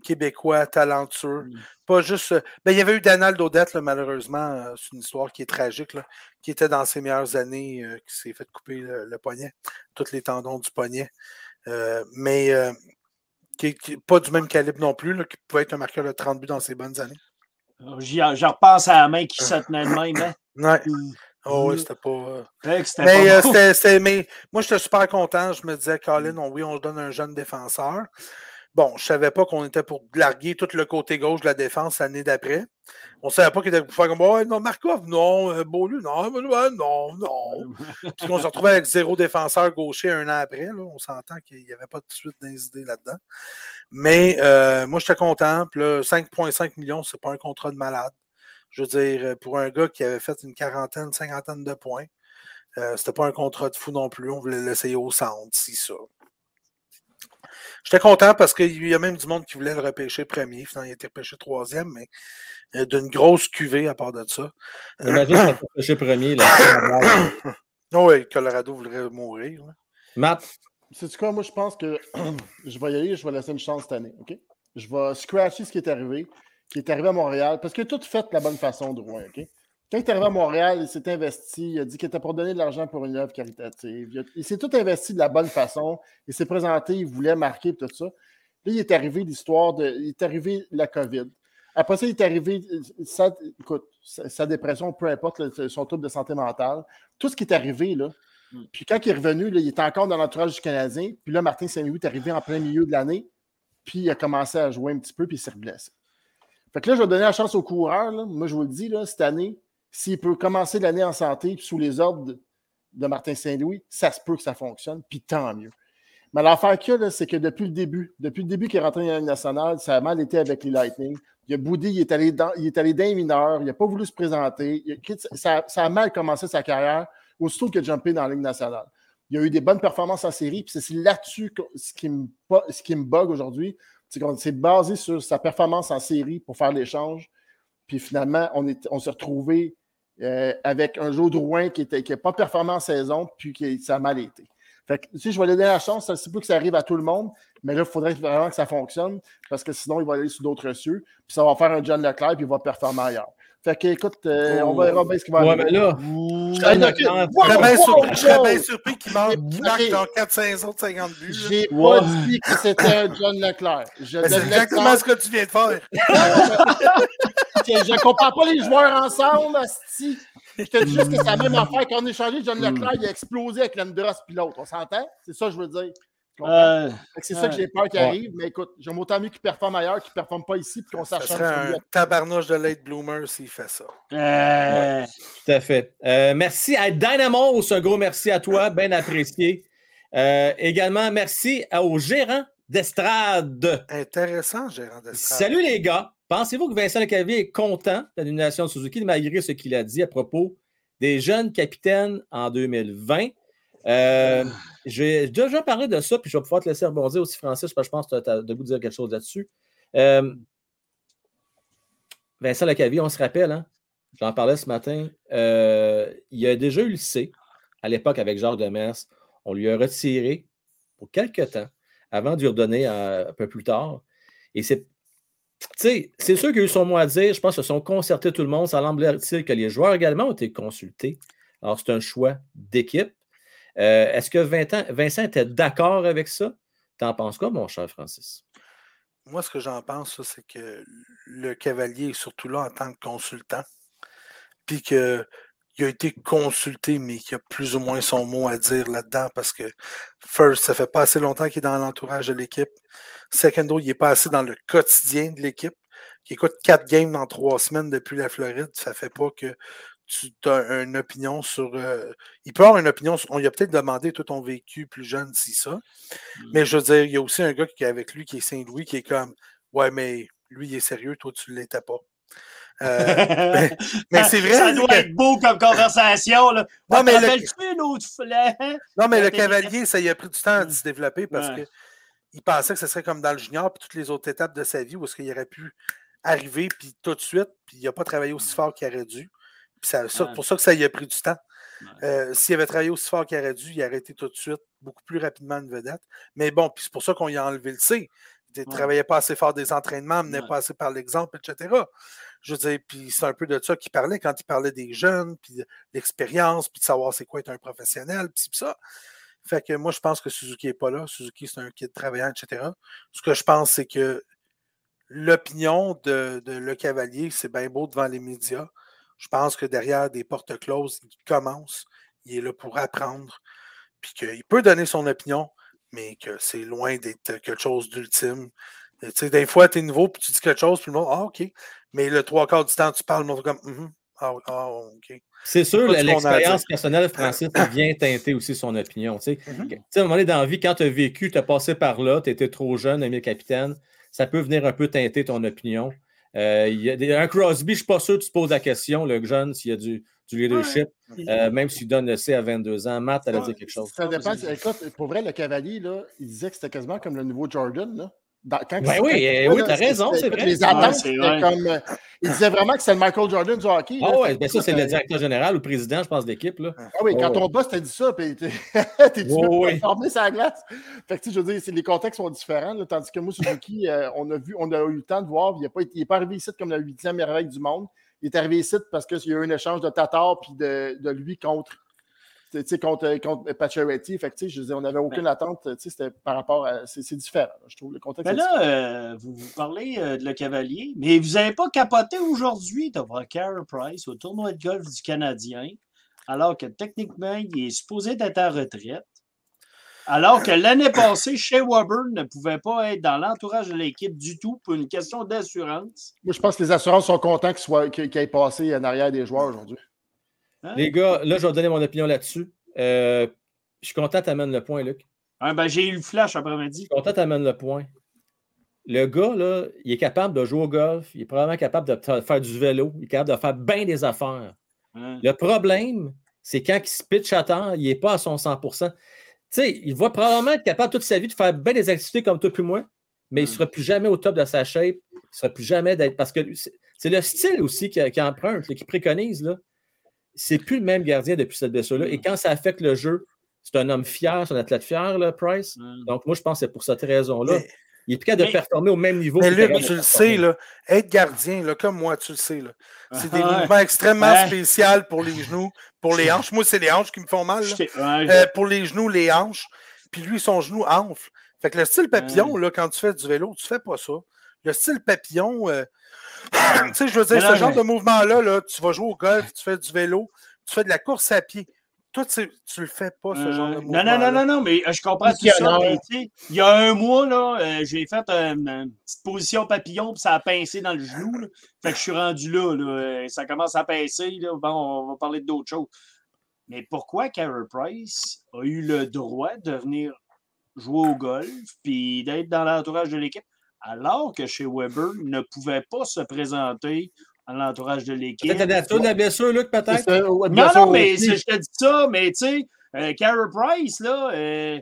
québécois talentueux. Mmh. Pas juste. Euh, ben, il y avait eu Donald Odette, malheureusement. Euh, c'est une histoire qui est tragique, qui était dans ses meilleures années, euh, qui s'est fait couper le, poignet, tous les tendons du poignet. mais qui n'est pas du même calibre non plus, qui pouvait être un marqueur de 30 buts dans ses bonnes années. Oh, j'y repense à la main qui se tenait de même. Hein? (coughs) Ouais. Oh oui, c'était pas. mais, c'était mais moi, j'étais super content. Je me disais, Colin, oui, on se donne un jeune défenseur. Bon, je ne savais pas qu'on était pour larguer tout le côté gauche de la défense l'année d'après. On ne savait pas qu'il était pour faire comme oh, non, Markov, non, euh, Beaulieu, non, non, non. (laughs) Puis qu'on se retrouvait avec zéro défenseur gaucher un an après. Là, on s'entend qu'il n'y avait pas de suite idées là-dedans. Mais euh, moi, j'étais content. Puis 5,5 millions, c'est pas un contrat de malade. Je veux dire, pour un gars qui avait fait une quarantaine, cinquantaine de points, euh, c'était pas un contrat de fou non plus. On voulait l'essayer au centre, si ça. J'étais content parce qu'il y a même du monde qui voulait le repêcher premier. Finalement, il a été repêché troisième, mais euh, d'une grosse cuvée à part de ça. Imagine qu'il a repêché premier. Là. (coughs) oui, Colorado voudrait mourir. Matt? C'est quoi, moi je pense que (clears throat) je vais y aller, je vais laisser une chance cette année. OK? Je vais scratcher ce qui est arrivé, qui est arrivé à Montréal, parce que tout fait de la bonne façon, Drouin, OK? Quand il est arrivé à Montréal, il s'est investi, il a dit qu'il était pour donner de l'argent pour une œuvre caritative. Il, s'est tout investi de la bonne façon. Il s'est présenté, il voulait marquer tout ça. Là, il est arrivé l'histoire de. Il est arrivé la COVID. Après ça, il est arrivé sa, écoute, sa, dépression, peu importe son trouble de santé mentale. Tout ce qui est arrivé, là. Hmm. Puis quand il est revenu, il était encore dans l'entourage du Canadien. Puis là, Martin Saint-Louis est arrivé en plein milieu de l'année. Puis il a commencé à jouer un petit peu, puis il s'est blessé. Fait que là, je vais donner la chance aux coureurs. Moi, je vous le dis, là, cette année, s'il peut commencer l'année en santé sous les ordres de, Martin Saint-Louis, ça se peut que ça fonctionne, puis tant mieux. Mais l'affaire qu'il a, c'est que depuis le début, depuis le début qu'il est rentré dans la nationale, ça a mal été avec les Lightning. Il a boudé, il est allé dans, il est allé d'un mineur, il n'a pas voulu se présenter. ça, a mal commencé sa carrière aussitôt qu'il a jumpé dans la Ligue nationale. Il a eu des bonnes performances en série, puis c'est là-dessus ce qui me, ce qui me bug aujourd'hui. C'est qu'on s'est basé sur sa performance en série pour faire l'échange. Puis finalement, on, est, on s'est retrouvé euh, avec un Joe Drouin qui n'a pas performant en saison, puis qui, ça a mal été. Fait que, si je vais lui donner la chance, ça ne pas que ça arrive à tout le monde, mais là, il faudrait vraiment que ça fonctionne, parce que sinon, il va aller sur d'autres cieux, puis ça va faire un John Leclerc, puis il va performer ailleurs. Fait que, écoute, euh, on verra bien ce qui va arriver. Ouais, mais là, je serais bien surpris, qu'il marque, dans 4 saisons de 50 buts. J'ai pas dit que c'était John Leclerc. C'est exactement ce que tu viens de faire. je ne comprends pas les joueurs ensemble, Asti. Je te dis juste que c'est la même affaire. Quand on a changé John Leclerc, il a explosé avec l'Andros puis l'autre. On s'entend? C'est ça que je veux dire. Euh, c'est ça que j'ai peur qui arrive, mais écoute, j'aime autant mieux qu'il performe ailleurs qu'il ne performe pas ici puis qu'on s'achète. Ça un tabarnouche de late bloomer s'il fait ça. Euh, tout à fait. Euh, merci à Dynamos, un gros merci à toi, (laughs) bien apprécié. également, merci au gérant d'estrade. Intéressant, gérant d'estrade. Salut les gars. Pensez-vous que Vincent Lecavier est content de l'annulation de Suzuki malgré ce qu'il a dit à propos des jeunes capitaines en 2020? Euh, j'ai déjà parlé de ça, puis je vais pouvoir te laisser rebondir aussi, Francis, parce que je pense que tu as de vous dire quelque chose là-dessus. Euh, Vincent Lecavier, on se rappelle, hein? j'en parlais ce matin, euh, il a déjà eu le C à l'époque avec Jacques Demers. On lui a retiré pour quelques temps avant de lui redonner un peu plus tard. Et c'est c'est sûr qu'il y a eu son mot à dire. Je pense qu'ils se sont concertés tout le monde. Ça semblerait-il que les joueurs également ont été consultés. Alors, c'est un choix d'équipe. Euh, est-ce que Vincent était d'accord avec ça? T'en penses quoi, mon cher Francis? Moi, ce que j'en pense, c'est que le cavalier est surtout là en tant que consultant. Puis que il a été consulté, mais qu'il a plus ou moins son mot à dire là-dedans parce que, first, ça fait pas assez longtemps qu'il est dans l'entourage de l'équipe. Secondo, il est pas assez dans le quotidien de l'équipe. Qui écoute quatre games dans trois semaines depuis la Floride, ça fait pas que tu as une opinion sur. euh, il peut avoir une opinion sur. On lui a peut-être demandé tout ton vécu plus jeune, si ça. Mais je veux dire, il y a aussi un gars qui est avec lui, qui est Saint-Louis, qui est comme Ouais, mais lui, il est sérieux, toi, tu ne l'étais pas. Euh, (laughs) mais mais c'est vrai. Ça doit que- être beau comme conversation. Là. Non, Non, mais mais le- une autre flan? Non, mais le cavalier, ça y a pris du temps à se développer parce Ouais. que il pensait que ce serait comme dans le junior, puis toutes les autres étapes de sa vie où est-ce qu'il aurait pu arriver, puis tout de suite, puis il n'a pas travaillé aussi fort qu'il aurait dû. Ouais. pour ça que ça y a pris du temps. Euh, S'il avait travaillé aussi fort qu'il aurait dû, il aurait été tout de suite beaucoup plus rapidement une vedette. Mais bon, puis c'est pour ça qu'on y a enlevé le C. Il ne Ouais. travaillait pas assez fort des entraînements, menait Ouais. pas assez par l'exemple, etc. Je veux dire, puis c'est un peu de ça qu'il parlait quand il parlait des jeunes, puis de l'expérience, puis de savoir c'est quoi être un professionnel, puis c'est ça. Fait que moi, je pense que Suzuki n'est pas là. Suzuki, c'est un kid travaillant, etc. Ce que je pense, c'est que l'opinion de, de Le Cavalier, c'est bien beau devant les médias. Je pense que derrière des portes closes, il commence. Il est là pour apprendre. Puis qu'il peut donner son opinion, mais que c'est loin d'être quelque chose d'ultime. Euh, Tu sais, des fois, tu es nouveau, puis tu dis quelque chose, puis le monde, ah, OK. Mais le trois quarts du temps, tu parles, le monde comme, Mhm. ah, ah, OK. C'est sûr, l'expérience personnelle, (coughs) Francis, vient teinter aussi son opinion. Tu sais, Mhm. Tu sais, à un moment donné, dans la vie, quand tu as vécu, tu as passé par là, tu étais trop jeune, ami le capitaine, ça peut venir un peu teinter ton opinion. Euh, il y a des- un Crosby, je ne suis pas sûr que tu te poses la question, le jeune, s'il y a du, du leadership, euh, même s'il donne le C à 22 ans. Matt, Ouais. dire quelque chose. Ça dépend. Écoute, pour vrai, le cavalier, là, il disait que c'était quasiment comme le nouveau Jordan. Là. Dans- quand Ben oui, quand- eh oui, t'as raison, c'est vrai. Les Ouais, attentes, vrai. comme. euh, il disait vraiment que c'est le Michael Jordan du hockey. Ah ouais, Fait ben ça, c'est le directeur général ou le président, je pense, là. Ah oui, quand Oh, ton ouais. boss t'a dit ça, puis t'es (laughs) tu Oh, veux oui. performer sa glace? Fait que tu sais, je veux dire, c'est- les contextes sont différents. là, tandis que moi, Suzuki, euh, on a vu, on a eu le temps de voir, il n'est pas, pas arrivé ici comme la huitième merveille du monde. Il est arrivé ici parce qu'il y a eu un échange de Tatar puis de, de lui contre. Tu sais, contre, contre Pacioretty. Fait que, je dire, on n'avait aucune attente. C'était par rapport à. C'est différent. Je trouve le contexte. Mais là, euh, vous, vous parlez euh, de Le Cavalier, mais vous n'avez pas capoté aujourd'hui devant Carey Price au tournoi de golf du Canadien, alors que techniquement, il est supposé être en retraite. Alors que l'année passée, Shea Weber ne pouvait pas être dans l'entourage de l'équipe du tout pour une question d'assurance. Moi, je pense que les assurances sont contents qu'il qu'il ait passé en arrière des joueurs aujourd'hui. Hein? Les gars, là, je vais donner mon opinion là-dessus. Euh, je suis content que tu amènes le point, Luc. Ah, ben, J'ai eu le flash après-midi. Je suis content que tu amènes le point. Le gars, là, il est capable de jouer au golf, il est probablement capable de fa- faire du vélo, il est capable de faire bien des affaires. Hein? Le problème, c'est quand il se pitch à terre, il n'est pas à son 100 Tu sais, il va probablement être capable toute sa vie de faire bien des activités comme toi puis moi, mais il ne sera plus jamais au top de sa shape. Il ne sera plus jamais d'être. Parce que c'est le style aussi qu'il emprunte, qu'il préconise. Là. C'est plus le même gardien depuis cette blessure-là. Et quand ça affecte le jeu, c'est un homme fier, c'est un athlète fier, là, Price. Donc, moi, je pense que c'est pour cette raison-là. Mais- Il est plus capable de performer au même niveau. Mais Luc, tu le sais, là, être gardien, là, comme moi, tu le sais, là, c'est des Ah, ouais. mouvements extrêmement Ouais. spéciaux pour les genoux, pour les (laughs) hanches. Moi, c'est les hanches qui me font mal. là. J'étais- ouais, Euh, pour les genoux, les hanches. Puis lui, son genou enfle. Fait que le style papillon, là, quand tu fais du vélo, tu fais pas ça. Le style papillon, euh, tu sais, je veux dire, Mais ce non, genre mais- de mouvement-là, là, tu vas jouer au golf, tu fais du vélo, tu fais de la course à pied. Toi, tu sais, tu le fais pas, ce genre de Euh, mouvement. non, non, non, non, non, mais euh, je comprends tout ça. mais un. tu sais, il y a un mois, là, euh, j'ai fait une, une petite position papillon, puis ça a pincé dans le genou. là. Fait que je suis rendu là, là, euh, Ça commence à pincer. Là. Bon, on va parler d'autres choses. Mais pourquoi Carey Price a eu le droit de venir jouer au golf puis d'être dans l'entourage de l'équipe, alors que chez Weber ne pouvait pas se présenter dans l'entourage de l'équipe? Peut-être la nature de la blessure, Luc, peut-être? Non, sûr, non, mais je te dis ça, mais tu sais, euh, Price, là, euh,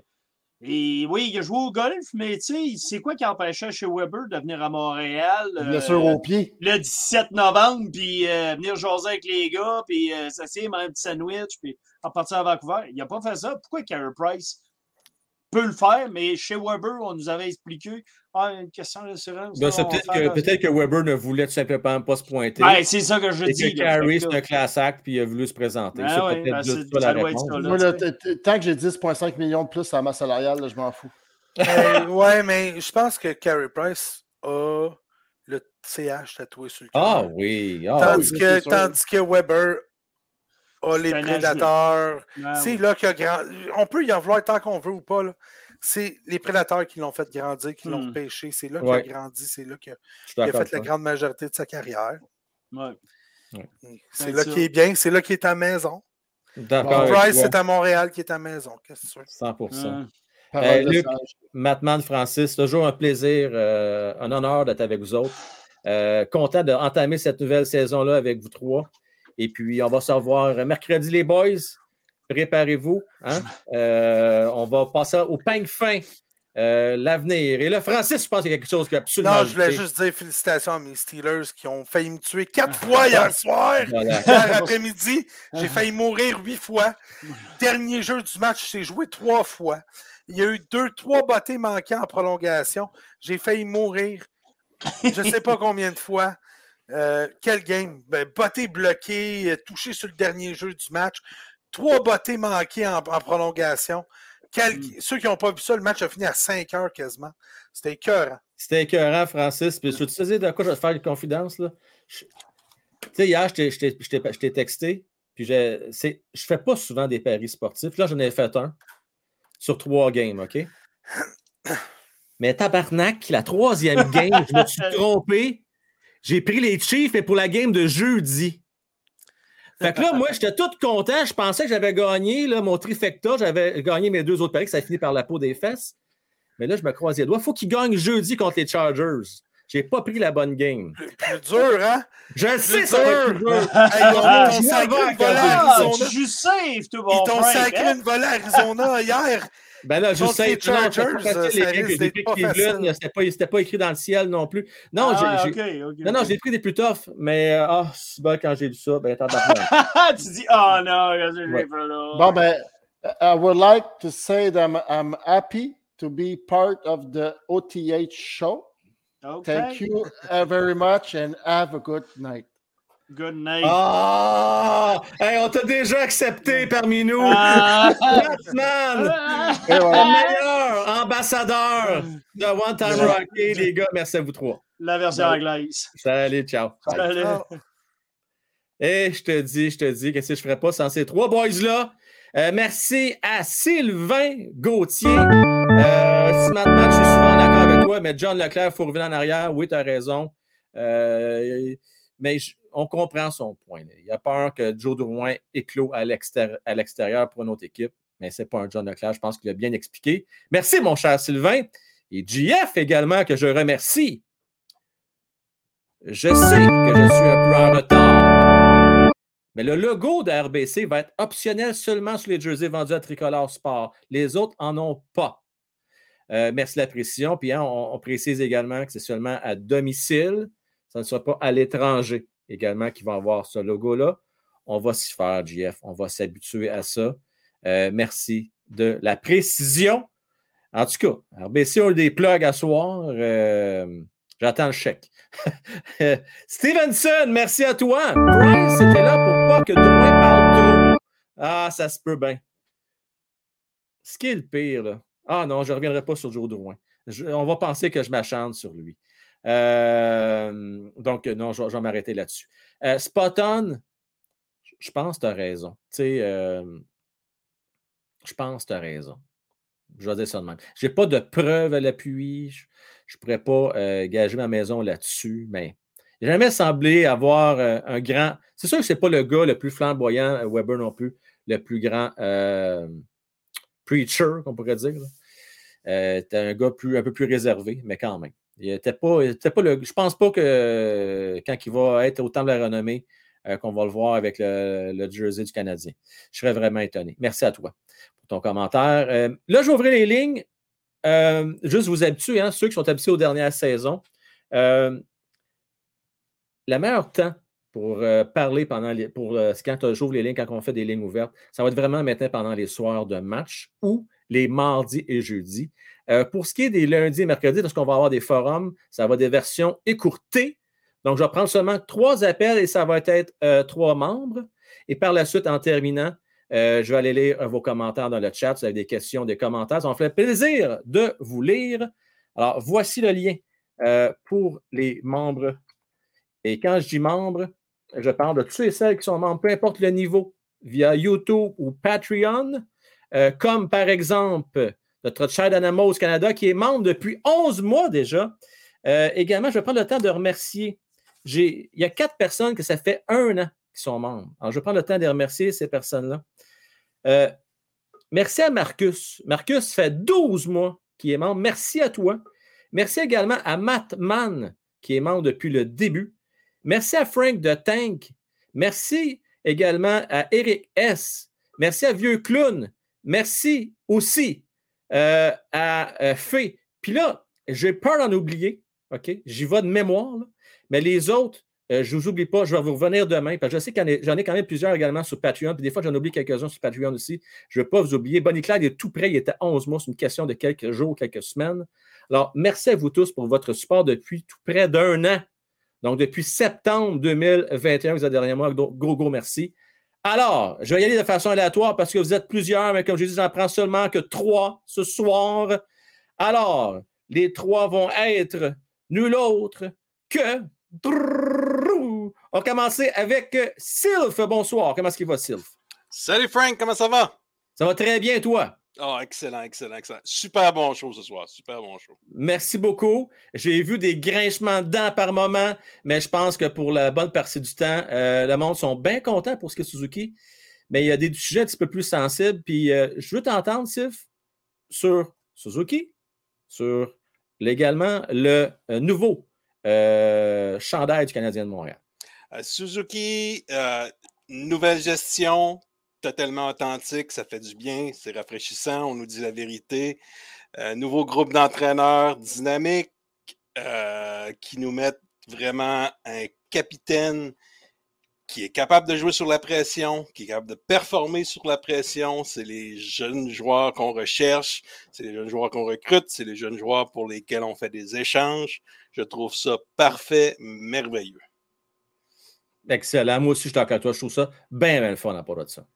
et, oui, il a joué au golf, mais tu sais, c'est quoi qui empêchait chez Weber de venir à Montréal euh, Blessure au pied. le 17 novembre, puis euh, venir jaser avec les gars, puis euh, s'asseoir, manger un petit sandwich, puis repartir à Vancouver? Il n'a pas fait ça. Pourquoi Carey Price peut le faire, mais chez Weber, on nous avait expliqué, ah, une question. Ben, c'est on va peut-être que, Weber ne voulait tout simplement pas se pointer. Ben, c'est ça que je et dis. que Carey, c'est un class act, puis il a voulu se présenter. Ben c'est ouais, peut-être ben, juste c'est- ça ça la doit être réponse. ça, là. Moi, là, tu sais. t- t- tant que j'ai 10,5 millions de plus à ma salariale, là, je m'en fous. (laughs) Euh, ouais, mais je pense que Carey Price a le CH tatoué sur le cœur. Ah oui. Ah, tandis, oui, que, tandis que Weber a les prédateurs. Ah, c'est là qu'il a grand... On peut y en vouloir tant qu'on veut ou pas. là. C'est les prédateurs qui l'ont fait grandir, qui l'ont Hmm. repêché. C'est là Ouais. qu'il a grandi, c'est là qu'il a, fait la grande majorité de sa carrière. Ouais. C'est C'est là qu'il est bien, c'est là qu'il est à maison. D'accord Price, c'est à Montréal qui est à maison. Qu'est-ce que veux? 100%. Hum. Parole Euh, Luc. Matman Francis, toujours un plaisir, euh, un honneur d'être avec vous autres. Euh, content d'entamer cette nouvelle saison-là avec vous trois. Et puis, on va se revoir mercredi, les boys. Préparez-vous. hein? Euh, on va passer au peigne fin, euh, l'avenir. Et là, Francis, je pense qu'il y a quelque chose qui a absolument. Non, je voulais ajouté. juste dire félicitations à mes Steelers qui ont failli me tuer quatre fois hier soir. Voilà. Hier après-midi, j'ai failli mourir huit fois. Dernier jeu du match, j'ai joué trois fois. Il y a eu deux, trois bottées manquées en prolongation. J'ai failli mourir. Je ne sais pas combien de fois. Euh, quel game? Ben, botté bloqué, touché sur le dernier jeu du match. Trois bottées manquées en, en prolongation. Quel- Ceux qui n'ont pas vu ça, le match a fini à 5 heures quasiment. C'était écœurant. C'était écœurant, Francis. Puis, je te disais de quoi je vais te faire une confidence. Là? Je- Tu sais, hier, je t'ai texté. Puis, je ne fais pas souvent des paris sportifs. Là, j'en ai fait un sur trois games, OK? (coughs) Mais tabarnak, la troisième game, je me suis (laughs) trompé. J'ai pris les Chiefs, mais pour la game de jeudi. Fait que là, moi, j'étais tout content. Je pensais que j'avais gagné là, mon trifecta. J'avais gagné mes deux autres paris, que ça a fini par la peau des fesses. Mais là, je me croisais les doigts. Il faut qu'ils gagnent jeudi contre les Chargers. J'ai pas pris la bonne game. Plus, dur, hein? Je le sais, ça va dur. Hey, ils t'ont sacré une volée à Ah, Arizona. Ils t'ont sacré hein? une volée à Arizona hier. Ben là, je sais. les non, c'était pas Chargers, facile, ça les pas Cleveland. C'était pas, c'était pas écrit dans le ciel non plus. Non, Ah, j'ai, j'ai- ok, ok, non, non, ok. j'ai pris des plus toughs, mais euh, ah, c'est bon, quand j'ai vu ça, ben tabarnak. (laughs) tu dis, oh non, j'ai Ouais. fait là? Bon, ben, I would like to say that I'm, I'm happy to be part of the OTH show. Thank you uh, very much and have a good night. Good night. Ah! Hey, on t'a déjà accepté parmi nous! Ah. Batman! Voilà. meilleur ambassadeur de One Time Rocky, les gars. Merci à vous trois. La version anglaise. Salut, ciao. Salut. Ah, Et je te dis, je te dis, qu'est-ce que je ferais pas sans ces trois boys-là? Euh, merci à Sylvain Gauthier. Euh, si maintenant je suis souvent d'accord avec toi, mais John Leclerc, il faut revenir en arrière. Oui, tu as raison. Euh, mais je- on comprend son point. Il a peur que Joe Drouin éclot à l'extér- à l'extérieur pour une autre équipe. Mais ce n'est pas un John Leclerc. Je pense qu'il a bien expliqué. Merci, mon cher Sylvain. Et JF également, que je remercie. Je sais que je suis un peu en retard. Mais le logo de RBC va être optionnel seulement sur les jerseys vendus à Tricolore Sport. Les autres n'en ont pas. Euh, merci la précision. Puis hein, on, on précise également que c'est seulement à domicile. Ça ne sera pas à l'étranger également qui va avoir ce logo-là. On va s'y faire, JF. On va s'habituer à ça. Euh, merci de la précision. En tout cas, RBC a des plugs à soir. Euh, J'attends le chèque. (laughs) Stevenson, merci à toi. C'était là pour pas que Drouin parle. Ah, ça se peut bien. Ce qui est le pire, là. Ah non, je ne reviendrai pas sur Joe Drouin. On va penser que je m'acharne sur lui. Euh, donc, non, je, vais m'arrêter là-dessus. Euh, Spot on, je pense que tu as raison. Tu sais, euh, je pense que tu as raison. Je vais dire ça de même. Je n'ai pas de preuves à l'appui. Je ne pourrais pas euh, gager ma maison là-dessus, mais il jamais semblé avoir un grand. C'est sûr que ce n'est pas le gars le plus flamboyant, Weber non plus, le plus grand preacher, qu'on pourrait dire. Euh, un gars plus, un peu plus réservé, mais quand même. Il était pas, il était pas le, je pense pas que quand il va être au temps de la renommée, euh, qu'on va le voir avec le, le jersey du Canadien. Je serais vraiment étonné. Merci à toi pour ton commentaire. Euh, là, ouvrir les lignes. Euh, juste vous habituer, hein, ceux qui sont habitués aux dernières saisons. Le meilleur temps pour parler pendant les, pour quand j'ouvre les lignes, quand on fait des lignes ouvertes, ça va être vraiment maintenant pendant les soirs de match ou les mardis et jeudis. Euh, pour ce qui est des lundis et mercredis, lorsqu'on va avoir des forums, ça va être des versions écourtées. Donc, je vais prendre seulement trois appels et ça va être euh, trois membres. Et par la suite, en terminant, euh, je vais aller lire vos commentaires dans le chat. Si vous avez des questions, des commentaires, ça me fait plaisir de vous lire. Alors, voici le lien pour les membres. Et quand je dis membres, je parle de tous et celles qui sont membres, peu importe le niveau via YouTube ou Patreon, comme par exemple notre cher Dynamos Canada qui est membre depuis 11 mois déjà. Euh, également, je vais prendre le temps de remercier. Il y a quatre personnes que ça fait un an qui sont membres. Alors, je vais prendre le temps de remercier ces personnes-là. Euh, merci à Marcus. Marcus fait 12 mois qu'il est membre. Merci à toi. Merci également à Matt Mann, qui est membre depuis le début. Merci à Frank de Tank. Merci également à Eric S. Merci à Vieux Clown. Merci aussi euh, à euh, Fé. Puis là, j'ai peur d'en oublier. OK? J'y vais de mémoire. Mais les autres, euh, je ne vous oublie pas. Je vais vous revenir demain. Parce que je sais que j'en ai, quand même plusieurs également sur Patreon. Puis des fois, j'en oublie quelques-uns sur Patreon aussi. Je ne vais pas vous oublier. Bonnie Clyde est tout près. Il était 11 mois. C'est une question de quelques jours, quelques semaines. Alors, merci à vous tous pour votre support depuis tout près d'un an. Donc, depuis septembre 2021, vous êtes derrière moi. Gros, gros merci. Alors, je vais y aller de façon aléatoire parce que vous êtes plusieurs, mais comme je dis, j'en prends seulement que trois ce soir. Alors, les trois vont être nul autre que. On va commencer avec Sylph. Bonsoir. Comment est-ce qu'il va, Sylph? Salut Frank, comment ça va? Ça va très bien, toi? Oh, excellent, excellent, excellent. Super bon show ce soir. Super bon show. Merci beaucoup. J'ai vu des grinchements de dents par moment, mais je pense que pour la bonne partie du temps, euh, le monde sont bien contents pour ce qui est Suzuki. Mais il y a des sujets un petit peu plus sensibles. Puis euh, je veux t'entendre, Sif, sur Suzuki, sur légalement le euh, nouveau chandail du Canadien de Montréal. Suzuki, nouvelle gestion, totalement authentique, ça fait du bien, c'est rafraîchissant, on nous dit la vérité. Euh, nouveau groupe d'entraîneurs dynamiques euh, qui nous mettent vraiment un capitaine qui est capable de jouer sur la pression, qui est capable de performer sur la pression. C'est les jeunes joueurs qu'on recherche, c'est les jeunes joueurs qu'on recrute, c'est les jeunes joueurs pour lesquels on fait des échanges. Je trouve ça parfait, merveilleux. Excellent. Moi aussi, je suis d'accord toi. Je trouve ça bien, bien le fun à part de ça.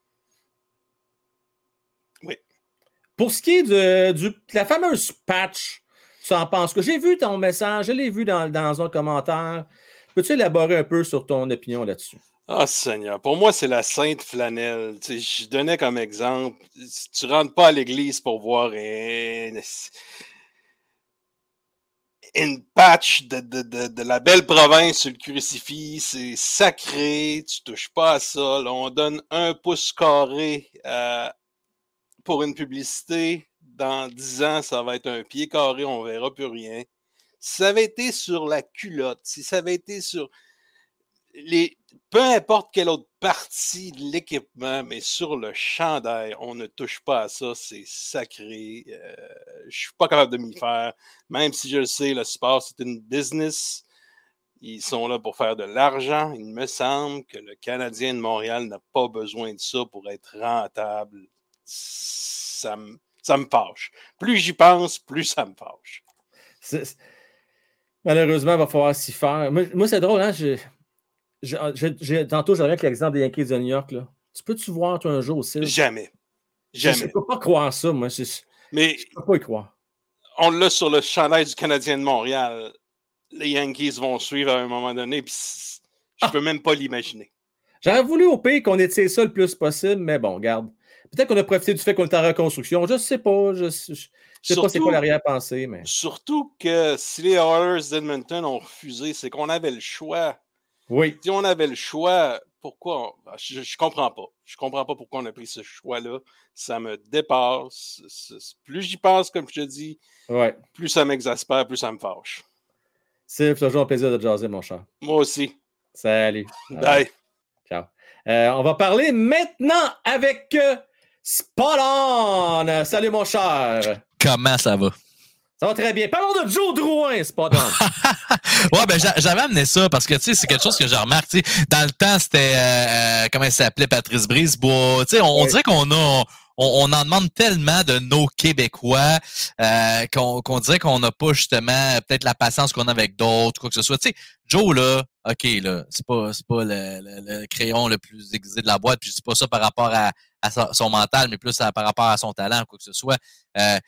Pour ce qui est de, la fameuse patch, tu en penses que j'ai vu ton message, je l'ai vu dans, un commentaire. Peux-tu élaborer un peu sur ton opinion là-dessus? Ah, Seigneur, pour moi, c'est la sainte flanelle. je donnais comme exemple, tu ne rentres pas à l'église pour voir une, patch de, la belle province sur le crucifix. C'est sacré, tu touches pas à ça. on donne un pouce carré à, pour une publicité, dans 10 ans, ça va être un pied carré, on verra plus rien. Si ça avait été sur la culotte, si ça avait été sur les. Peu importe quelle autre partie de l'équipement, mais sur le chandail, on ne touche pas à ça, c'est sacré. Euh, je suis pas capable de m'y faire. Même si je le sais, le sport, c'est une business. Ils sont là pour faire de l'argent. Il me semble que le Canadien de Montréal n'a pas besoin de ça pour être rentable ça me, ça me fâche. Plus j'y pense, plus ça me fâche. Malheureusement, il va falloir s'y faire. Moi, c'est drôle, hein? tantôt, j'avais avec l'exemple des Yankees de New York. Là. Tu peux-tu voir, toi, un jour aussi? Jamais. Jamais. Je ne peux pas croire ça, moi. Je ne peux pas y croire. On l'a sur le chandail du Canadien de Montréal. Les Yankees vont suivre à un moment donné, puis je ne ah! peux même pas l'imaginer. J'aurais voulu au pays qu'on ait ça le plus possible, mais bon, regarde. Peut-être qu'on a profité du fait qu'on est en reconstruction. Je ne sais pas. Je ne sais pas c'est quoi l'arrière-pensée. Mais... Surtout que si les Oilers d'Edmonton ont refusé, c'est qu'on avait le choix. Oui. Si on avait le choix, pourquoi? Ah, je ne comprends pas. Je ne comprends pas pourquoi on a pris ce choix-là. Ça me dépasse. Plus j'y pense, comme je te dis, ouais. plus ça m'exaspère, plus ça me fâche. C'est toujours un plaisir de jaser, mon cher. Moi aussi. Salut. Bye. Ciao. Euh, on va parler maintenant avec euh, Spot on! Salut mon cher! Comment ça va? Ça va très bien. Parlons de Joe Drouin, Spot on. (laughs) ouais, ben j'avais amené ça parce que tu sais, c'est quelque chose que je remarque. Dans le temps, c'était euh, euh, comment elle s'appelait? Patrice Brisebois. Tu sais, on, dirait qu'on a on, en demande tellement de nos Québécois euh, qu'on dirait qu'on n'a pas justement peut-être la patience qu'on a avec d'autres, quoi que ce soit. Tu sais, Joe, là, OK, là, c'est pas, pas le, crayon le plus aiguisé de la boîte, puis je dis pas ça par rapport à, son mental, mais plus par rapport à son talent, quoi que ce soit. Euh,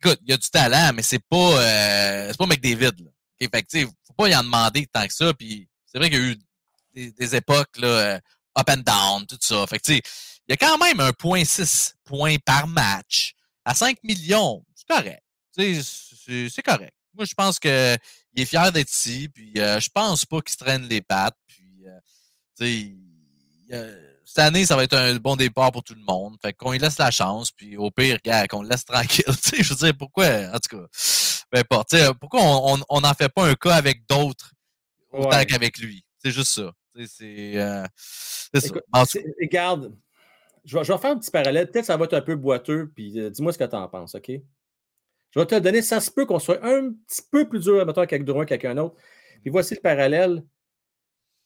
écoute, il y a du talent, mais c'est pas euh, c'est pas McDavid. Là. Okay? Fait que, faut pas y en demander tant que ça. Puis c'est vrai qu'il y a eu des, époques là, up and down, tout ça. Fait que, il y a quand même un point 6 points par match à 5 millions. C'est correct. C'est- correct. Moi, je pense qu'il est fier d'être ici, puis euh, je pense pas qu'il se traîne les pattes. Puis, euh, cette année, ça va être un bon départ pour tout le monde. Fait qu'on lui laisse la chance, puis au pire, qu'on le laisse (laughs) tranquille. Tu sais, je veux dire, pourquoi, en tout cas, peu importe. Tu sais, pourquoi on on- on n'en fait pas un cas avec d'autres autant Ouais. qu'avec lui? C'est juste ça. C'est euh, c'est ça. Regarde, je vais, je vais faire un petit parallèle. Peut-être que ça va être un peu boiteux, puis euh, dis-moi ce que tu en penses, OK? Je vais te donner. Ça se peut qu'on soit un petit peu plus dur, mettons, avec Drouin qu'avec un autre. Puis voici le parallèle.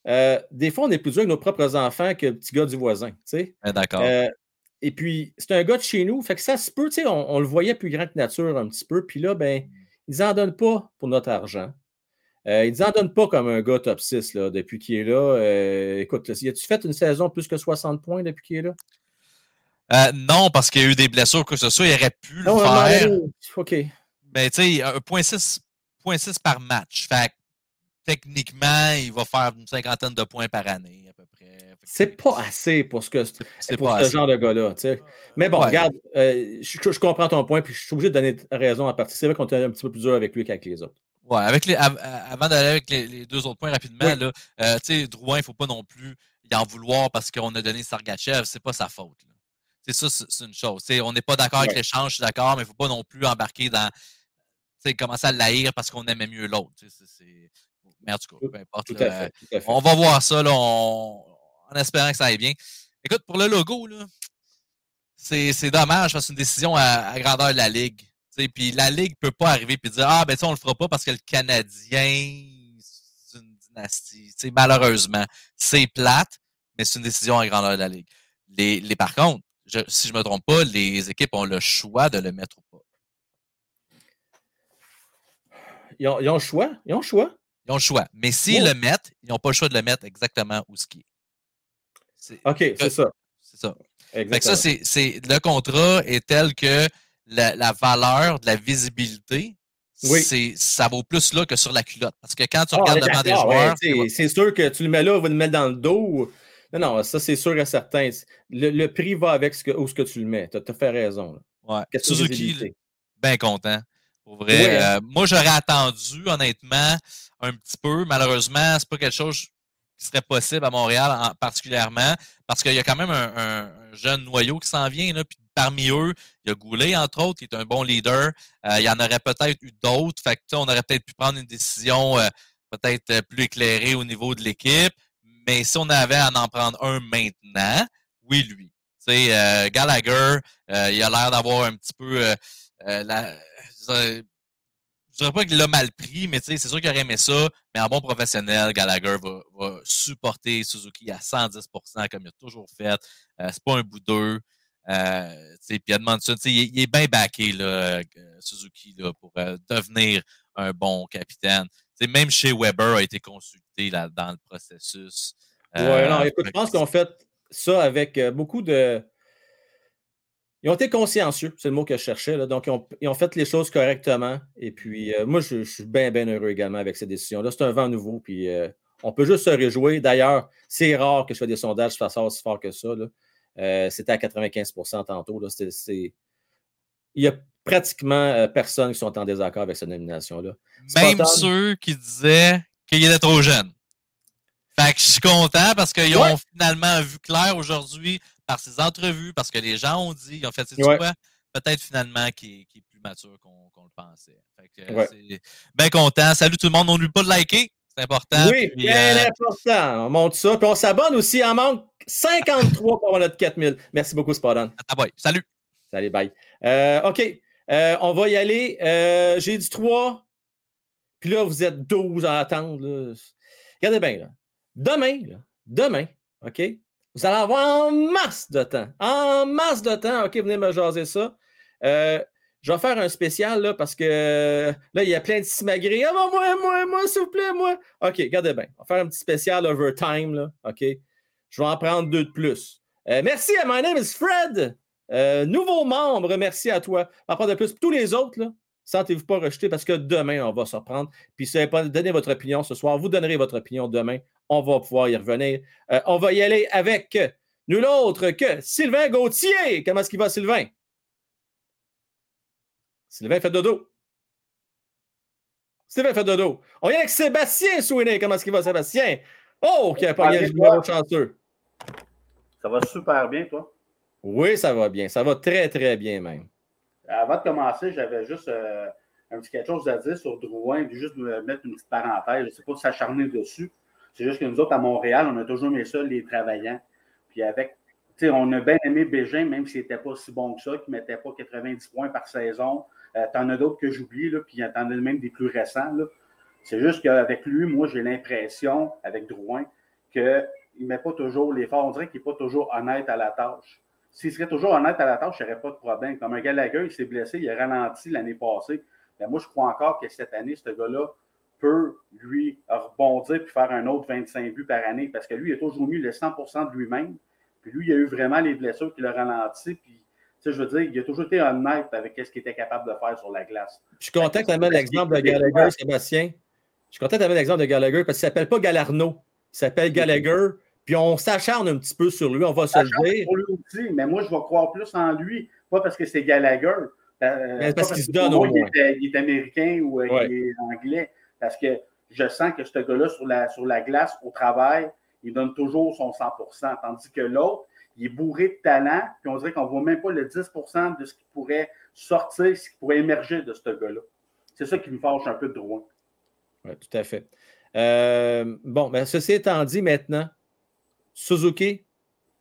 Euh, des fois, on est plus dur avec nos propres enfants que le petit gars du voisin, tu sais. ben, d'accord. Euh, et puis, c'est un gars de chez nous. Fait que ça se peut, tu sais, on, on le voyait plus grand que nature un petit peu. Puis là, ben, ils n'en donnent pas pour notre argent. Euh, ils n'en donnent pas comme un gars top 6 là, depuis qu'il est là. Écoute, y a-tu fait une saison plus que 60 points depuis qu'il est là? Euh, non, parce qu'il y a eu des blessures, que ce soit. Il aurait pu le Non, non, faire. non, OK. Mais tu sais, un point 6, point 6 par match. Fait techniquement, il va faire une cinquantaine de points par année, à peu près. C'est pas assez pour ce, que, pour ce assez. genre de gars-là. tu sais. Mais bon, Ouais. regarde, euh, je, je comprends ton point, puis je suis obligé de donner raison à partir. C'est vrai qu'on était un petit peu plus dur avec lui qu'avec les autres. Ouais, avec les, av- euh, avant d'aller avec les, les deux autres points rapidement, là, euh, tu sais, Drouin, il ne faut pas non plus y en vouloir parce qu'on a donné Sargachev, c'est pas sa faute. C'est ça, c'est une chose. On n'est pas d'accord avec l'échange, je suis d'accord, mais il ne faut pas non plus embarquer dans. tu sais, commencer à l'haïr parce qu'on aimait mieux l'autre. Mais en tout cas, peu importe. Tout là, à fait. Tout à fait. On va voir ça là, on- en espérant que ça aille bien. Écoute, pour le logo, là, c'est dommage parce que c'est une décision à, à grandeur de la Ligue. Puis la Ligue peut pas arriver et dire Ah, ben sais, on le fera pas parce que le Canadien, c'est une dynastie. Malheureusement, c'est plate, mais c'est une décision à grandeur de la Ligue. Les, les, par contre, je- si je me trompe pas, les équipes ont le choix de le mettre ou pas. Ils, ont, ils ont le choix. Ils ont le choix. Ils ont le choix. Mais s'ils le mettent, ils n'ont pas le choix de le mettre exactement où ce qui est. OK, c'est ça. c'est ça. Fait que ça, c'est, le contrat est tel que la, la valeur de la visibilité, Oui. ça vaut plus là que sur la culotte. Parce que quand tu Ah, regardes devant (laughs) des d'accord, ouais, joueurs, c'est sûr que tu le mets là, on va le mettre dans le dos. Non, non, ça, c'est sûr et certain. Le, le prix va avec ce que, où ce que tu le mets. Tu as, fait raison. là. ouais, Suzuki, bien content. Pour vrai. Euh, moi, j'aurais attendu, honnêtement, un petit peu. Malheureusement, c'est pas quelque chose qui serait possible à Montréal en- particulièrement, parce qu'il y a quand même un, un- un jeune noyau qui s'en vient. Là, puis parmi eux, il y a Goulet, entre autres, qui est un bon leader. Euh, il y en aurait peut-être eu d'autres. Fait que, on aurait peut-être pu prendre une décision euh, peut-être euh, plus éclairée au niveau de l'équipe. Mais si on avait à en prendre un maintenant, oui, lui. Euh, Gallagher, euh, il a l'air d'avoir un petit peu euh, la, je dirais pas qu'il l'a mal pris, mais tu sais, c'est sûr qu'il aurait aimé ça. Mais en bon professionnel, Gallagher va, va supporter Suzuki à 110% comme il a toujours fait. Euh, c'est pas un bout d'eux. Euh, puis Edmondson, il, est- il est bien backé, là, euh, Suzuki, là, pour euh, devenir un bon capitaine. Même chez Weber a été consulté là, dans le processus. Ouais, non, écoute, je pense qu'on fait ça avec beaucoup de. Ils ont été consciencieux, c'est le mot que je cherchais. là. Donc, ils ont, ils ont fait les choses correctement. Et puis, euh, moi, je, je suis bien, bien heureux également avec ces décisions-là. C'est un vent nouveau. Puis, euh, on peut juste se réjouir. D'ailleurs, c'est rare que je fais des sondages qui fassent aussi fort que ça. là. Euh, C'était à 95% tantôt. là. Il y a pratiquement personne qui sont en désaccord avec cette nomination-là. Même ceux qui disaient qu'il était trop jeune. Fait que je suis content parce qu'ils Ouais. ont finalement vu clair aujourd'hui par ces entrevues, parce que les gens ont dit, ils ont fait, tu Ouais. quoi? Peut-être finalement qu'il est, plus mature qu'on le pensait. Fait Ouais. bien content. Salut tout le monde. On n'oublie pas de liker. C'est important. Oui, Puis, bien euh, important. On monte ça. Puis on s'abonne aussi. Il en manque 53 pour notre 4000. Merci beaucoup, Spadon. ah boy. Salut. Salut, bye. Euh, OK. Euh, on va y aller. J'ai dit 3. Puis là, vous êtes 12 à attendre. là. Regardez bien. Là. Demain, là, demain, OK? Vous allez avoir en masse de temps. En masse de temps. OK, venez me jaser ça. Euh, je vais faire un spécial là, parce que là, il y a plein de simagrées. Ah, moi, moi, moi, s'il vous plaît, moi. OK, regardez bien. On va faire un petit spécial overtime. Là, OK? Je vais en prendre deux de plus. Euh, merci My Name is Fred. Euh, nouveau membre, merci à toi. En part de plus, tous les autres, sentez-vous pas rejeter parce que demain, on va se reprendre. Puis si votre opinion ce soir, vous donnerez votre opinion demain On va pouvoir y revenir. Euh, on va y aller avec nul autre que Sylvain Gauthier. Comment est-ce qu'il va, Sylvain? Sylvain fait dodo. Sylvain fait dodo. On y est avec Sébastien Sweeney. Comment est-ce qu'il va, Sébastien? Oh, qui a pas gagné le numéro chanceux. Ça va super bien, toi? Oui, ça va bien. Ça va très, très bien même. Avant de commencer, j'avais juste euh, un petit quelque chose à dire sur Drouin, puis juste me mettre une petite parenthèse. Je ne sais pas s'acharner dessus. C'est juste que nous autres, à Montréal, on a toujours mis ça, les travaillants. Puis avec, tu sais, on a bien aimé Bégin, même s'il n'était pas si bon que ça, qu'il ne mettait pas 90 points par saison. Euh, T'en as d'autres que j'oublie, là, puis t'en as même des plus récents. C'est juste qu'avec lui, moi, j'ai l'impression, avec Drouin, qu'il ne met pas toujours l'effort. On dirait qu'il n'est pas toujours honnête à la tâche. S'il serait toujours honnête à la tâche, il n'y aurait pas de problème. Comme un Gallagher, il s'est blessé, il a ralenti l'année passée. Mais moi, je crois encore que cette année, ce gars-là peut, lui, rebondir et faire un autre 25 buts par année parce que lui, il a toujours mis le 100% de lui-même. Puis lui, il a eu vraiment les blessures qui l'ont ralenti. Puis, je veux dire, il a toujours été honnête avec ce qu'il était capable de faire sur la glace. Je suis content que tu amènes l'exemple de Gallagher, Sébastien. Je suis content tu amènes l'exemple de Gallagher parce qu'il ne s'appelle pas Galarno. Il s'appelle Gallagher. Puis on s'acharne un petit peu sur lui, on va se le dire. Pour lui aussi, mais moi, je vais croire plus en lui, pas parce que c'est Gallagher. Euh, parce qu'il se donne au moins. Il est, américain ou euh, il est anglais. Parce que je sens que ce gars-là, sur la, sur la glace, au travail, il donne toujours son 100% Tandis que l'autre, il est bourré de talent, puis on dirait qu'on ne voit même pas le 10% de ce qui pourrait sortir, ce qui pourrait émerger de ce gars-là. C'est ça qui me fâche un peu de droit. Oui, tout à fait. Euh, bon, ben, ceci étant dit maintenant, Suzuki,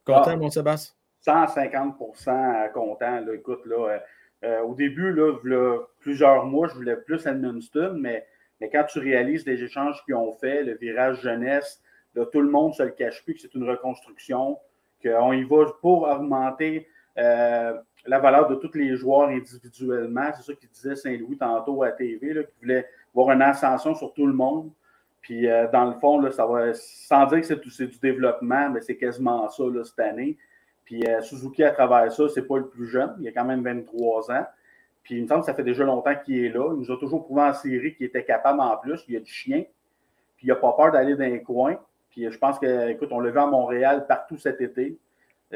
content, ah, mon Sébastien? 150% content. Là, écoute, là, euh, au début, là, plusieurs mois, je voulais plus Edmundston, mais, mais quand tu réalises les échanges qu'ils ont fait, le virage jeunesse, là, tout le monde ne se le cache plus que c'est une reconstruction, qu'on y va pour augmenter euh, la valeur de tous les joueurs individuellement. C'est ça qu'il disait Saint-Louis tantôt à TV, qu'il voulait voir une ascension sur tout le monde. Puis euh, dans le fond, là, ça va, sans dire que c'est du développement, mais c'est quasiment ça là, cette année. Puis euh, Suzuki, à travers ça, c'est pas le plus jeune. Il a quand même 23 ans. Puis il me semble que ça fait déjà longtemps qu'il est là. Il nous a toujours prouvé en série qu'il était capable en plus. Il a du chien. Puis il n'a pas peur d'aller dans les coins. Puis je pense que, écoute, on l'a vu à Montréal partout cet été.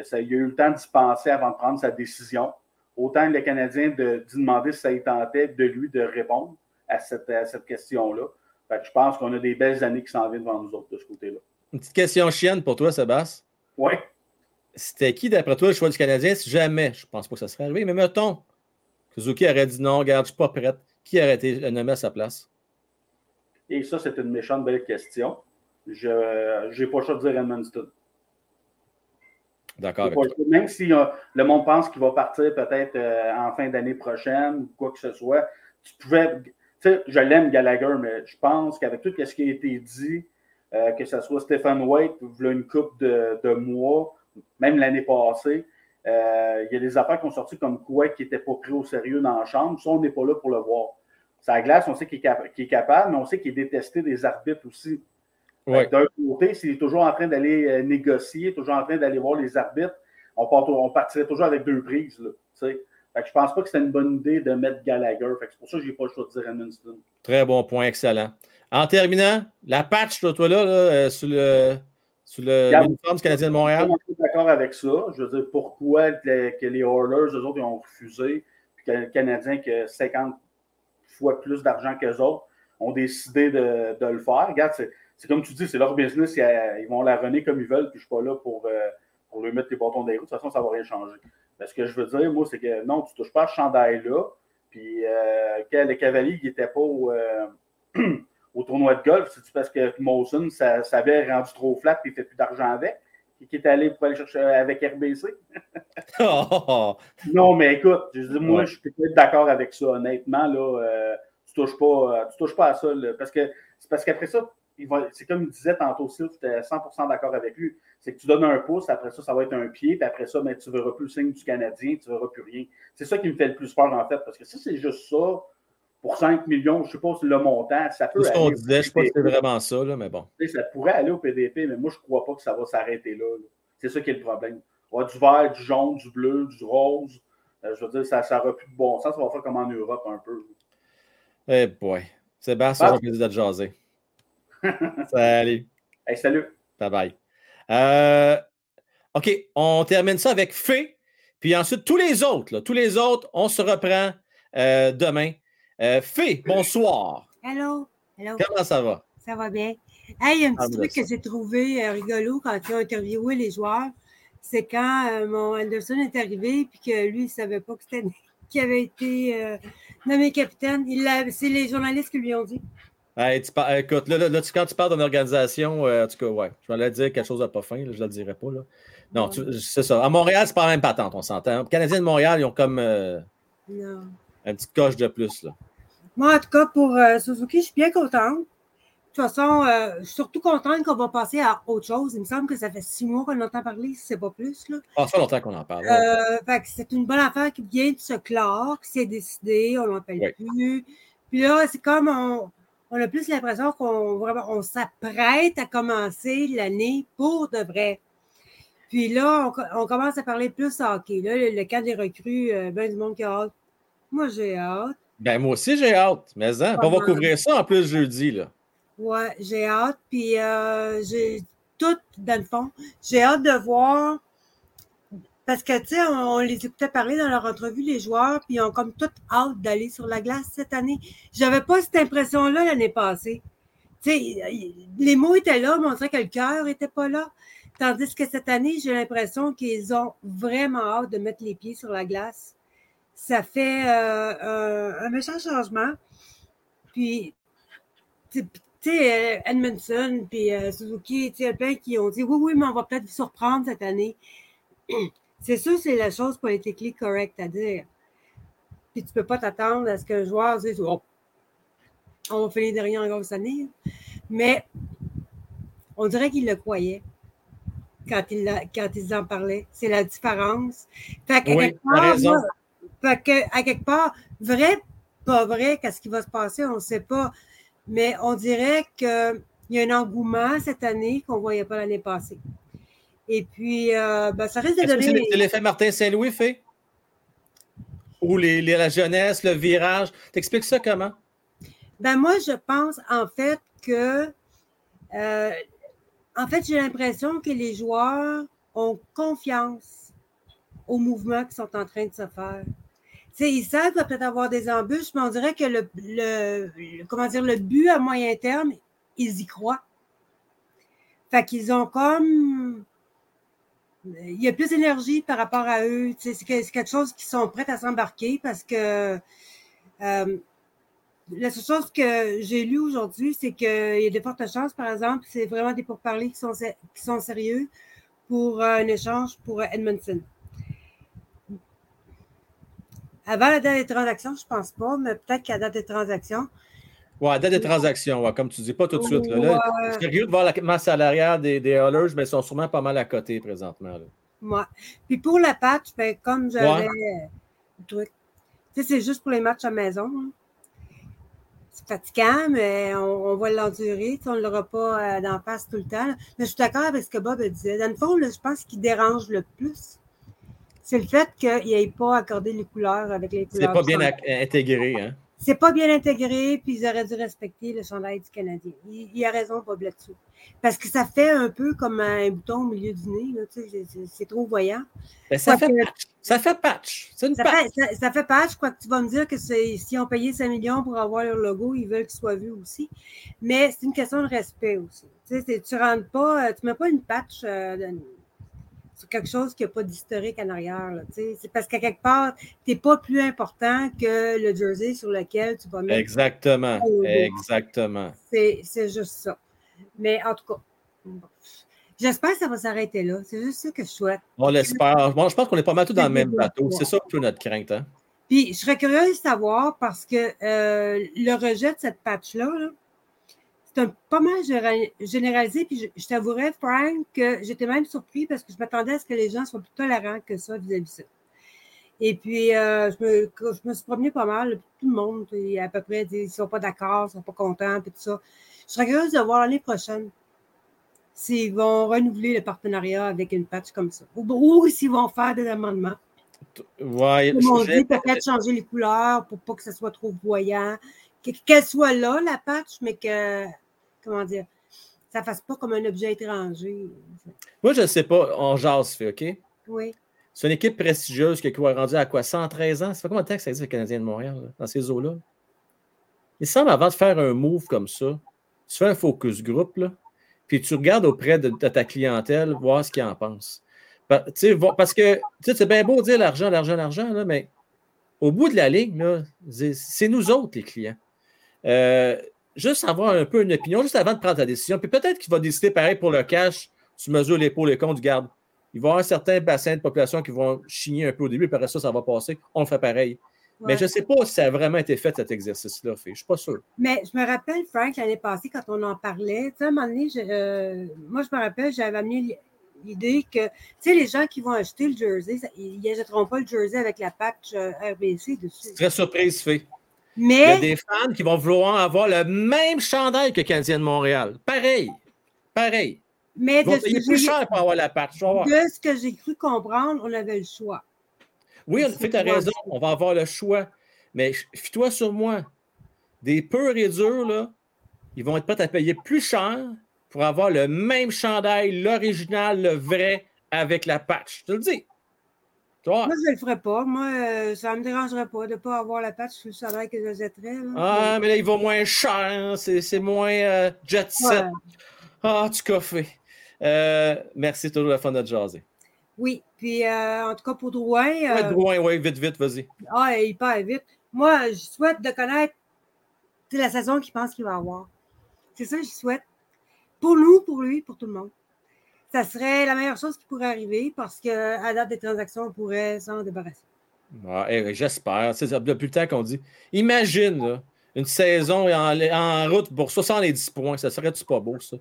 Ça, il a eu le temps d'y penser avant de prendre sa décision. Autant le Canadien de, demander si ça y tentait de lui de répondre à cette, à cette question-là. je pense qu'on a des belles années qui s'en viennent devant nous autres de ce côté-là. Une petite question chienne pour toi, Sébastien. Oui. C'était qui, d'après toi, le choix du Canadien? Si jamais, je ne pense pas que ça serait arrivé, mais mettons que Zuki aurait dit non, regarde, je ne suis pas prête. Qui aurait été nommé à sa place? Et ça, c'est une méchante belle question. Je n'ai pas le choix de dire Edmundston. D'accord. Même si euh, le monde pense qu'il va partir peut-être euh, en fin d'année prochaine ou quoi que ce soit, tu pouvais. Tu sais, je l'aime Gallagher, mais je pense qu'avec tout ce qui a été dit, euh, que ce soit Stephen White, une coupe de, de mois, même l'année passée, euh, il y a des affaires qui ont sorti comme quoi qui n'étaient pas pris au sérieux dans la chambre. Ça, on n'est pas là pour le voir. Sa glace, on sait qu'il est, capable, mais on sait qu'il est détesté des arbitres aussi. D'un côté, s'il est toujours en train d'aller euh, négocier, toujours en train d'aller voir les arbitres, on, partirait toujours avec deux prises. Là, fait que je pense pas que c'était une bonne idée de mettre Gallagher. C'est pour ça que je n'ai pas le choix de dire Edmundston. Très bon point, excellent. En terminant, la patch, toi, là, là euh, sur le sur l'uniforme du Canadien de Montréal? Je suis d'accord avec ça. Je veux dire, pourquoi que les Oilers, eux autres, ils ont refusé, puis que les Canadiens, qui ont 50 fois plus d'argent qu'eux autres, ont décidé de, le faire. Regarde, c'est comme tu dis, c'est leur business, ils, vont la runner comme ils veulent, puis je ne suis pas là pour, euh, pour leur mettre les bâtons des roues. De toute façon, ça ne va rien changer. ce que je veux dire, moi, c'est que non, tu ne touches pas à ce chandail-là. Puis euh, le cavalier, il n'était pas au. Euh, (clears throat) au tournoi de golf, c'est parce que Mawson, ça, ça, avait rendu trop flat et il ne fait plus d'argent avec, et qui est allé pour aller chercher avec RBC. (laughs) Non, mais écoute, je dis, moi, je suis peut-être d'accord avec ça, honnêtement. Là, euh, tu ne touches, pas, tu touches pas à ça. parce que c'est parce qu'après ça, c'est comme il disait tantôt aussi, tu étais 100% d'accord avec lui. C'est que tu donnes un pouce, après ça, ça va être un pied, puis après ça, mais tu ne verras plus le signe du Canadien, tu ne verras plus rien. C'est ça qui me fait le plus peur, en fait, parce que si c'est juste ça, pour 5 millions, je ne sais pas si le montant, ça peut. Ce qu'on disait, je ne sais pas si c'est vraiment ça, là, mais bon. Ça pourrait aller au PDP, mais moi, je ne crois pas que ça va s'arrêter là. C'est ça qui est le problème. On va du vert, du jaune, du bleu, du rose. Euh, je veux dire, ça n'aura plus de bon sens. Ça va faire comme en Europe un peu. Eh boy. Sébastien, on va plaisir de jaser. (laughs) Salut. Hey, salut. Bye bye. Euh, OK, on termine ça avec Fé. Puis ensuite, tous les autres, là, tous les autres, on se reprend euh, demain. Euh, Fé, bonsoir. Hello. Hello. Comment ça va? Ça va bien. Hey, il y a un Ah, petit ben, truc que j'ai trouvé euh, rigolo quand ils ont interviewé les joueurs. C'est quand euh, mon Anderson est arrivé puis que lui, il ne savait pas que c'était (laughs) qui avait été euh, nommé capitaine. C'est les journalistes qui lui ont dit. Hey, tu par- écoute, là, là, là, tu- quand tu parles d'une organisation, euh, en tout cas, ouais, je m'allais dire quelque chose de pas fin, là, je ne le dirais pas. Là. Non, tu- c'est ça. À Montréal, c'est pas la même patente, on s'entend. Les Canadiens de Montréal, ils ont comme euh, Non. un petit coche de plus. Là. Moi, en tout cas, pour euh, Suzuki, je suis bien contente. De toute façon, euh, je suis surtout contente qu'on va passer à autre chose. Il me semble que ça fait six mois qu'on entend parler, si ce n'est pas plus. Là. Ah, ça fait longtemps qu'on en parle. Euh, fait que c'est une bonne affaire qui vient de se clore, qui s'est décidée, on n'en Oui. plus. Puis là, c'est comme on, on a plus l'impression qu'on vraiment on s'apprête à commencer l'année pour de vrai. Puis là, on, co- on commence à parler plus hockey. Là, le, le camp des recrues, ben du monde qui a hâte. Moi, j'ai hâte. Ben, moi aussi, j'ai hâte. Mais hein, on va couvrir ça en plus jeudi. Là. Ouais, j'ai hâte. Puis euh, j'ai tout, dans le fond, j'ai hâte de voir. Parce que, tu sais, on, on les écoutait parler dans leur entrevue, les joueurs, puis ils ont comme tout hâte d'aller sur la glace cette année. J'avais pas cette impression-là l'année passée. Tu sais, les mots étaient là, mais on dirait que le cœur était pas là. Tandis que cette année, j'ai l'impression qu'ils ont vraiment hâte de mettre les pieds sur la glace. Ça fait euh, un, un méchant changement. Puis, tu sais, euh, Edmondson puis euh, Suzuki, tu sais, plein qui ont dit oui, oui, mais on va peut-être vous surprendre cette année. (clears throat) C'est sûr, c'est la chose politiquement correcte à dire. Puis tu peux pas t'attendre à ce qu'un joueur dise oh, on va finir derrière encore cette année. Mais on dirait qu'ils le croyaient quand quand ils en parlaient. C'est la différence. Fait qu'à Oui, part. Fait que, à quelque part, vrai, pas vrai, qu'est-ce qui va se passer, on ne sait pas. Mais on dirait qu'il y a un engouement cette année qu'on ne voyait pas l'année passée. Et puis, euh, ben, ça risque de donner. c'est l'effet Martin Saint-Louis fait? Ou les, les- la jeunesse, le virage? T'expliques ça comment? Ben moi, je pense en fait que, euh, en fait, j'ai l'impression que les joueurs ont confiance aux mouvements qui sont en train de se faire. Sais, ils savent peut-être avoir des embûches, mais on dirait que le, but à moyen terme, ils y croient. Fait qu'ils ont comme. Il y a plus d'énergie par rapport à eux. C'est que- c'est quelque chose qui sont prêts à s'embarquer parce que. euh, la seule chose que j'ai lue aujourd'hui, c'est qu'il y a de fortes chances, par exemple, c'est vraiment des pourparlers qui qui sont sérieux pour euh, un échange pour Edmondson. Avant la date des transactions, je pense pas, mais peut-être qu'à la date des transactions. Ouais, date des transactions, ouais, comme tu dis, pas tout de suite. Là. Là, Ouais. Je suis curieux de voir la masse salariale des, des mais ils sont sûrement pas mal à côté présentement. Ouais. Puis pour la patch, ben, comme j'avais euh, le truc, tu sais, c'est juste pour les matchs à la maison. hein. C'est fatigant, mais on, on va l'endurer. On ne l'aura pas euh, d'en face tout le temps. là. Mais je suis d'accord avec ce que Bob disait. Dans le fond, je pense qu'il dérange le plus. C'est le fait qu'il n'ait pas accordé les couleurs avec les C'est couleurs. pas du bien intégré. Hein? C'est pas bien intégré, puis ils auraient dû respecter le chandail du Canadien. Il, il a raison, Bob, là-dessus. Parce que ça fait un peu comme un bouton au milieu du nez. là, tu sais, c'est- c'est- C'est trop voyant. Ben, ça, fait patch. ça fait patch. C'est une ça patch. fait, ça, ça fait patch, quoi que tu vas me dire que c'est- s'ils ont payé 5 millions pour avoir leur logo, ils veulent qu'il soit vu aussi. Mais c'est une question de respect aussi. Tu c'est- tu rentres pas, euh, tu mets pas une patch euh, de- sur quelque chose qui n'a pas d'historique en arrière. là. C'est parce qu'à quelque part, tu n'es pas plus important que le jersey sur lequel tu vas mettre. Exactement. Exactement. C'est c'est juste ça. Mais en tout cas, bon. j'espère que ça va s'arrêter là. C'est juste ça que je souhaite. On l'espère. Bon, je pense qu'on est pas mal tous dans le même bateau. C'est ça peu notre crainte. Hein? Puis, je serais curieuse de savoir parce que euh, le rejet de cette patch-là, là, c'est un pas mal généralisé. Puis, je, je t'avouerais, Frank, que j'étais même surpris parce que je m'attendais à ce que les gens soient plus tolérants que ça vis-à-vis de ça. Et puis, euh, je, me, je me suis promenée pas mal. Tout le monde, à peu près, dit, ils ne sont pas d'accord, ils ne sont pas contents, puis tout ça. Je serais curieuse de voir l'année prochaine s'ils vont renouveler le partenariat avec une patch comme ça. Ou, ou s'ils vont faire des amendements. Ouais, on j'ai- dit, peut-être changer les couleurs pour pas que ce soit trop voyant. Que- Qu'elle soit là, la patch, mais que, comment dire, ça fasse pas comme un objet étranger. Moi, je ne sais pas. On jase, fait, OK? Oui. C'est une équipe prestigieuse qui a rendu à quoi? 113 ans? Ça fait combien de temps que ça existe, le Canadien de Montréal, là, dans ces eaux-là? Il semble, avant de faire un move comme ça, tu fais un focus group, là, puis tu regardes auprès de, de ta clientèle, voir ce qu'ils en pensent. Parce que tu sais, c'est bien beau dire l'argent, l'argent, l'argent, mais au bout de la ligne, c'est nous autres, les clients. Euh, juste avoir un peu une opinion, juste avant de prendre ta décision. Puis peut-être qu'il va décider pareil pour le cash, tu mesures les pour les comptes, du garde. Il va y avoir certains bassins de population qui vont chigner un peu au début, puis après ça, ça va passer. On le fait pareil. Mais je ne sais pas si ça a vraiment été fait, cet exercice-là. Fait. Je ne suis pas sûr. Mais je me rappelle, Frank, l'année passée, quand on en parlait, tu sais, à un moment donné, je- euh, moi, je me rappelle, j'avais amené l'idée que, tu sais, les gens qui vont acheter le jersey, ça- ils n'achèteront pas le jersey avec la patch euh, RBC dessus. Très surprise, fait. Il y a Mais, des fans qui vont vouloir avoir le même chandail que Canadien de Montréal. Pareil. Pareil. mais Ils vont de, payer plus cher pour avoir la voir. de ce que j'ai cru comprendre, on avait le choix. Oui, fait, tu as raison. On va avoir le choix. Mais fie-toi sur moi. Des purs et durs, là, ils vont être prêts à payer plus cher pour avoir le même chandail, l'original, le vrai, avec la patch. Je te le dis. Moi, je ne le ferais pas. Moi, euh, ça ne me dérangerait pas de ne pas avoir la patch sur le salaire que je jetterais. là. Ah, mais là, il va moins cher. C'est c'est moins euh, jet set. Ouais. Ah, tu coffé. Euh, merci, toujours la fun de jaser. Oui, puis euh, en tout cas pour Drouin, Ouais, Drouin, ouais, vite, vite, vas-y. ah, il part vite. Moi, je souhaite de connaître la saison qu'il pense qu'il va avoir. C'est ça que je souhaite. Pour nous, pour lui, pour tout le monde. Ça serait la meilleure chose qui pourrait arriver parce qu'à date des transactions, on pourrait s'en débarrasser. Ah, eh, J'espère. Depuis le temps qu'on dit. Imagine là, une saison en, en route pour 70 points. Ça serait-tu pas beau, ça?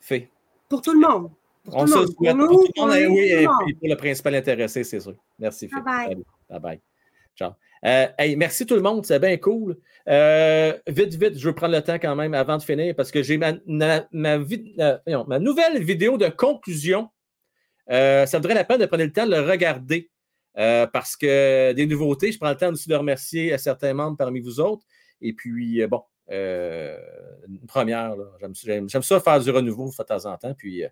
Fait. Pour tout le monde. Pour On tout se le le monde. souhaite. Pour tout le monde, oui, et pour le principal intéressé, c'est sûr. Merci, Phil. Bye bye. Euh, merci tout le monde, c'est bien cool. Euh, vite, vite, je veux prendre le temps quand même avant de finir parce que j'ai ma, euh, nouvelle vidéo de conclusion. Ça vaudrait la peine de prendre le temps de le regarder parce que des nouveautés, je prends le temps aussi de remercier euh, certains membres parmi vous autres. Et puis, bon, une première. J'aime- ça faire du renouveau de temps en temps. Puis,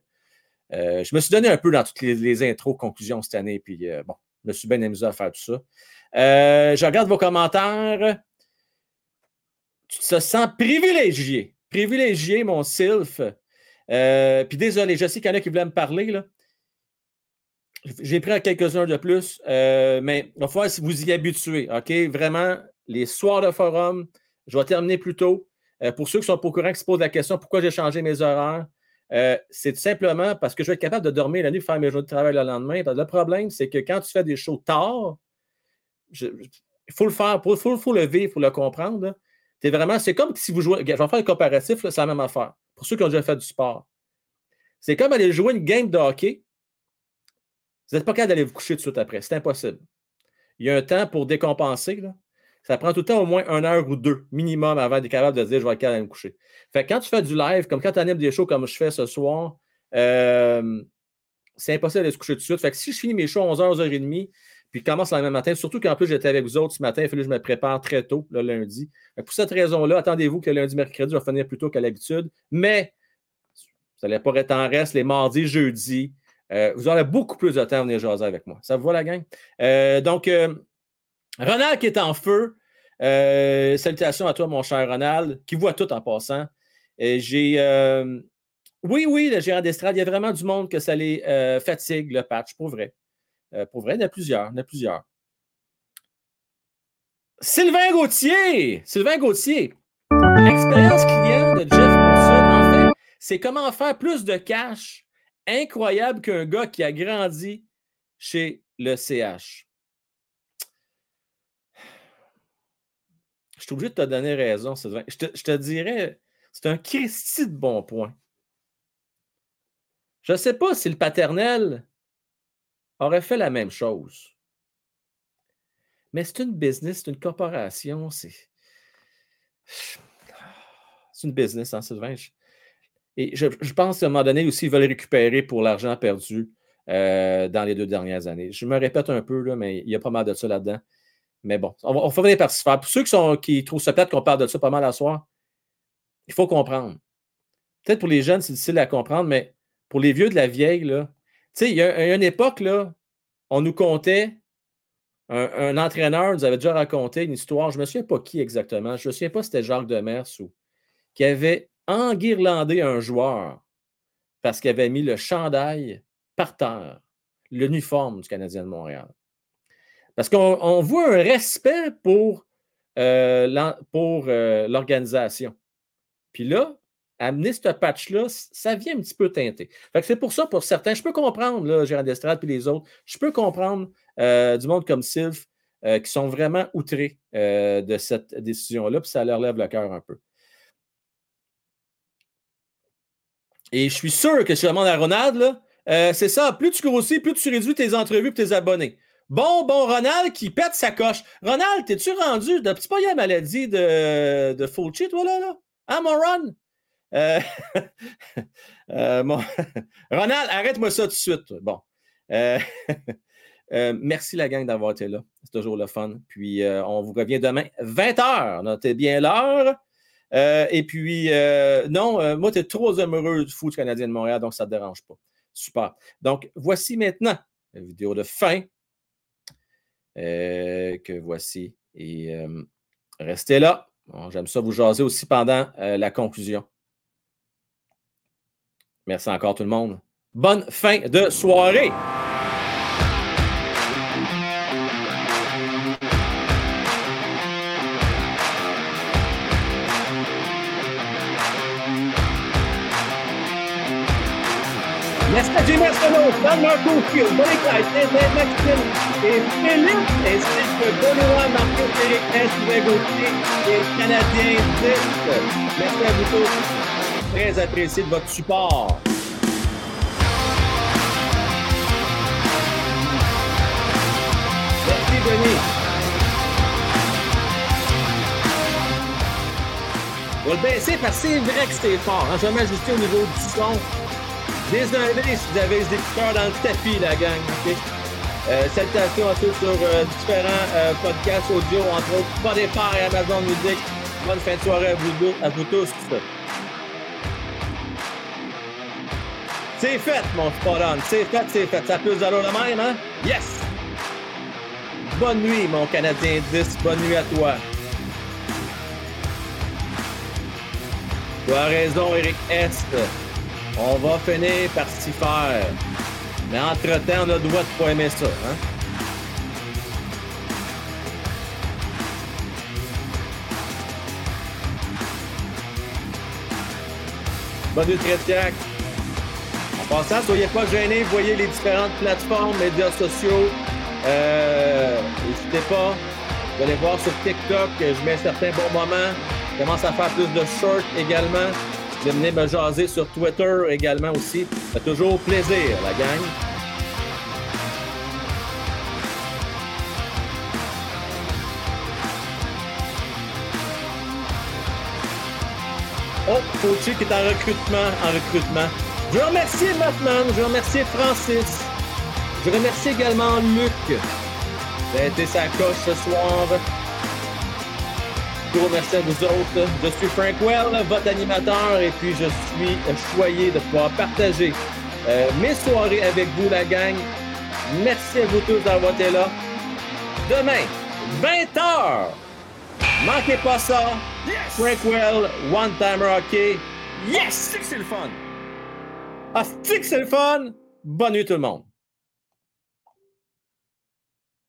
je me suis donné un peu dans toutes les, les intros, conclusions cette année. Puis, bon, je me suis bien amusé à faire tout ça. Euh, je regarde vos commentaires. Tu te sens privilégié. Privilégié, mon Sylph. Euh, puis désolé, je sais qu'il y en a qui voulaient me parler. J'ai pris quelques-uns de plus, euh, mais il va falloir vous y habituez. OK? Vraiment, les soirs de forum, je vais terminer plus tôt. Pour ceux qui sont pas au courant, qui se posent la question pourquoi j'ai changé mes horaires, c'est tout simplement parce que je vais être capable de dormir la nuit, faire mes jours de travail le lendemain. Que le problème, c'est que quand tu fais des shows tard, il faut le faire, il faut, le vivre, il faut le comprendre. C'est vraiment, c'est comme si vous jouez. Je vais faire un comparatif, c'est la même affaire. Pour ceux qui ont déjà fait du sport. C'est comme aller jouer une game de hockey. Vous n'êtes pas capable d'aller vous coucher tout de suite après. C'est impossible. Il y a un temps pour décompenser. Ça prend tout le temps au moins une heure ou deux minimum avant d'être capable de dire je vais être capable me coucher. Fait que quand tu fais du live, comme quand tu animes des shows comme je fais ce soir, euh, c'est impossible d'aller se coucher tout de suite. Fait que si je finis mes shows à 11h, 11h30, puis commence le même matin, surtout qu'en plus j'étais avec vous autres ce matin, il fallait que je me prépare très tôt, le lundi. Que pour cette raison-là, attendez-vous que le lundi, mercredi, je vais finir plus tôt qu'à l'habitude. Mais vous n'allez pas être en reste les mardis, jeudis. Euh, vous aurez beaucoup plus de temps à venir jaser avec moi. Ça vous va, la gang? Euh, donc, euh, Ronald qui est en feu. Euh, salutations à toi, mon cher Ronald, qui voit tout en passant. Euh, J'ai. euh, oui, oui, le gérant d'estrade, il y a vraiment du monde que ça les euh, fatigue, le patch, pour vrai. Euh, pour vrai, il y en a plusieurs. Il y en a plusieurs. Sylvain Gauthier! Sylvain Gauthier. L'expérience client de Jeff en fait, c'est comment faire plus de cash incroyable qu'un gars qui a grandi chez le CH. Je suis obligé de te donner raison, Sylvain. Je te, dirais, c'est un Christy de bon point. Je ne sais pas si le paternel aurait fait la même chose. Mais c'est une business, c'est une corporation, c'est. C'est une business, hein, Sylvain? Et je, pense qu'à un moment donné aussi, ils veulent récupérer pour l'argent perdu euh, dans les deux dernières années. Je me répète un peu, là, mais il y a pas mal de ça là-dedans. Mais bon, on va, on va venir par. Pour ceux qui, trouvent ça plate qu'on parle de ça pas mal à soir, il faut comprendre. peut-être pour les jeunes, c'est difficile à comprendre, mais pour les vieux de la vieille, là, sais, il y, a une époque, là, on nous comptait, un, entraîneur nous avait déjà raconté une histoire, je ne me souviens pas qui exactement, je ne me souviens pas si c'était Jacques Demers ou qui avait enguirlandé un joueur parce qu'il avait mis le chandail par terre, l'uniforme du Canadien de Montréal. Parce qu'on on voit un respect pour, euh, pour euh, l'organisation. Puis là, amener ce patch-là, ça vient un petit peu teinter. C'est pour ça, pour certains, je peux comprendre, là, Gérard Destrade et les autres, je peux comprendre euh, du monde comme Sylph euh, qui sont vraiment outrés euh, de cette décision-là, puis ça leur lève le cœur un peu. Et je suis sûr que si je demande à Ronald, c'est ça, plus tu grossis, plus tu réduis tes entrevues et tes abonnés. Bon, bon, Ronald qui pète sa coche. Ronald, t'es-tu rendu? T'as-tu pas eu la maladie de, de Fulci, toi, là? là? Hein, mon Ron? Euh, (laughs) euh, (laughs) Ronald, arrête-moi ça tout de suite. Bon. (laughs) Euh, merci la gang d'avoir été là. C'est toujours le fun. Puis on vous revient demain, 20h. Notez bien l'heure. Et puis, non, moi, tu es trop amoureux du foot canadien de Montréal, donc ça ne te dérange pas. Super. Donc, voici maintenant la vidéo de fin que voici. Et restez là. J'aime ça vous jaser aussi pendant la conclusion. Merci encore tout le monde. Bonne fin de soirée. Arsenault, Dan Marco Field, Monique Light, Ned Maxime et Philippe, ainsi que Benoît Marco Féric S. Gauthier et le Canadien 10. Merci à vous tous. Très apprécié de votre support. Merci, Denis. On va le baisser parce que c'est vrai que c'était fort. Hein? Jamais ajusté au niveau du son. Désolé si vous avez des écouteurs dans le tapis, la gang. Euh, salutations à tous sur euh, différents euh, podcasts audio, entre autres Spotify et Amazon Music. Bonne fin de soirée à vous, à vous tous. C'est fait, mon spot on. C'est fait, c'est fait. Ça peut d'allure de même, hein? Yes! Bonne nuit, mon Canadien 10. Bonne nuit à toi. Tu as raison, Eric Est. On va finir par s'y faire. Mais entre-temps, on a le droit de pas aimer ça. Hein? Bonne nuit, Trétiac. Passant, soyez pas gênés, voyez les différentes plateformes, médias sociaux. Euh, N'hésitez pas. Vous allez voir sur TikTok je mets certains bons moments. Je commence à faire plus de shorts également. Vous venez me jaser sur Twitter également aussi. Fait toujours plaisir, la gang. Oh, Fauci qui est en recrutement, en recrutement. Je remercie Batman, je remercie Francis. Je remercie également Luc été sa coche ce soir. Je vous remercie à vous autres. Je suis Frank Well, votre animateur, et puis je suis choyé de pouvoir partager euh, mes soirées avec vous, la gang. Merci à vous tous d'avoir été là. Demain, 20h, manquez pas ça. Frank Well, One Timer Hockey. Yes! C'est le fun! Ah, c'est le fun! Bonne nuit tout le monde!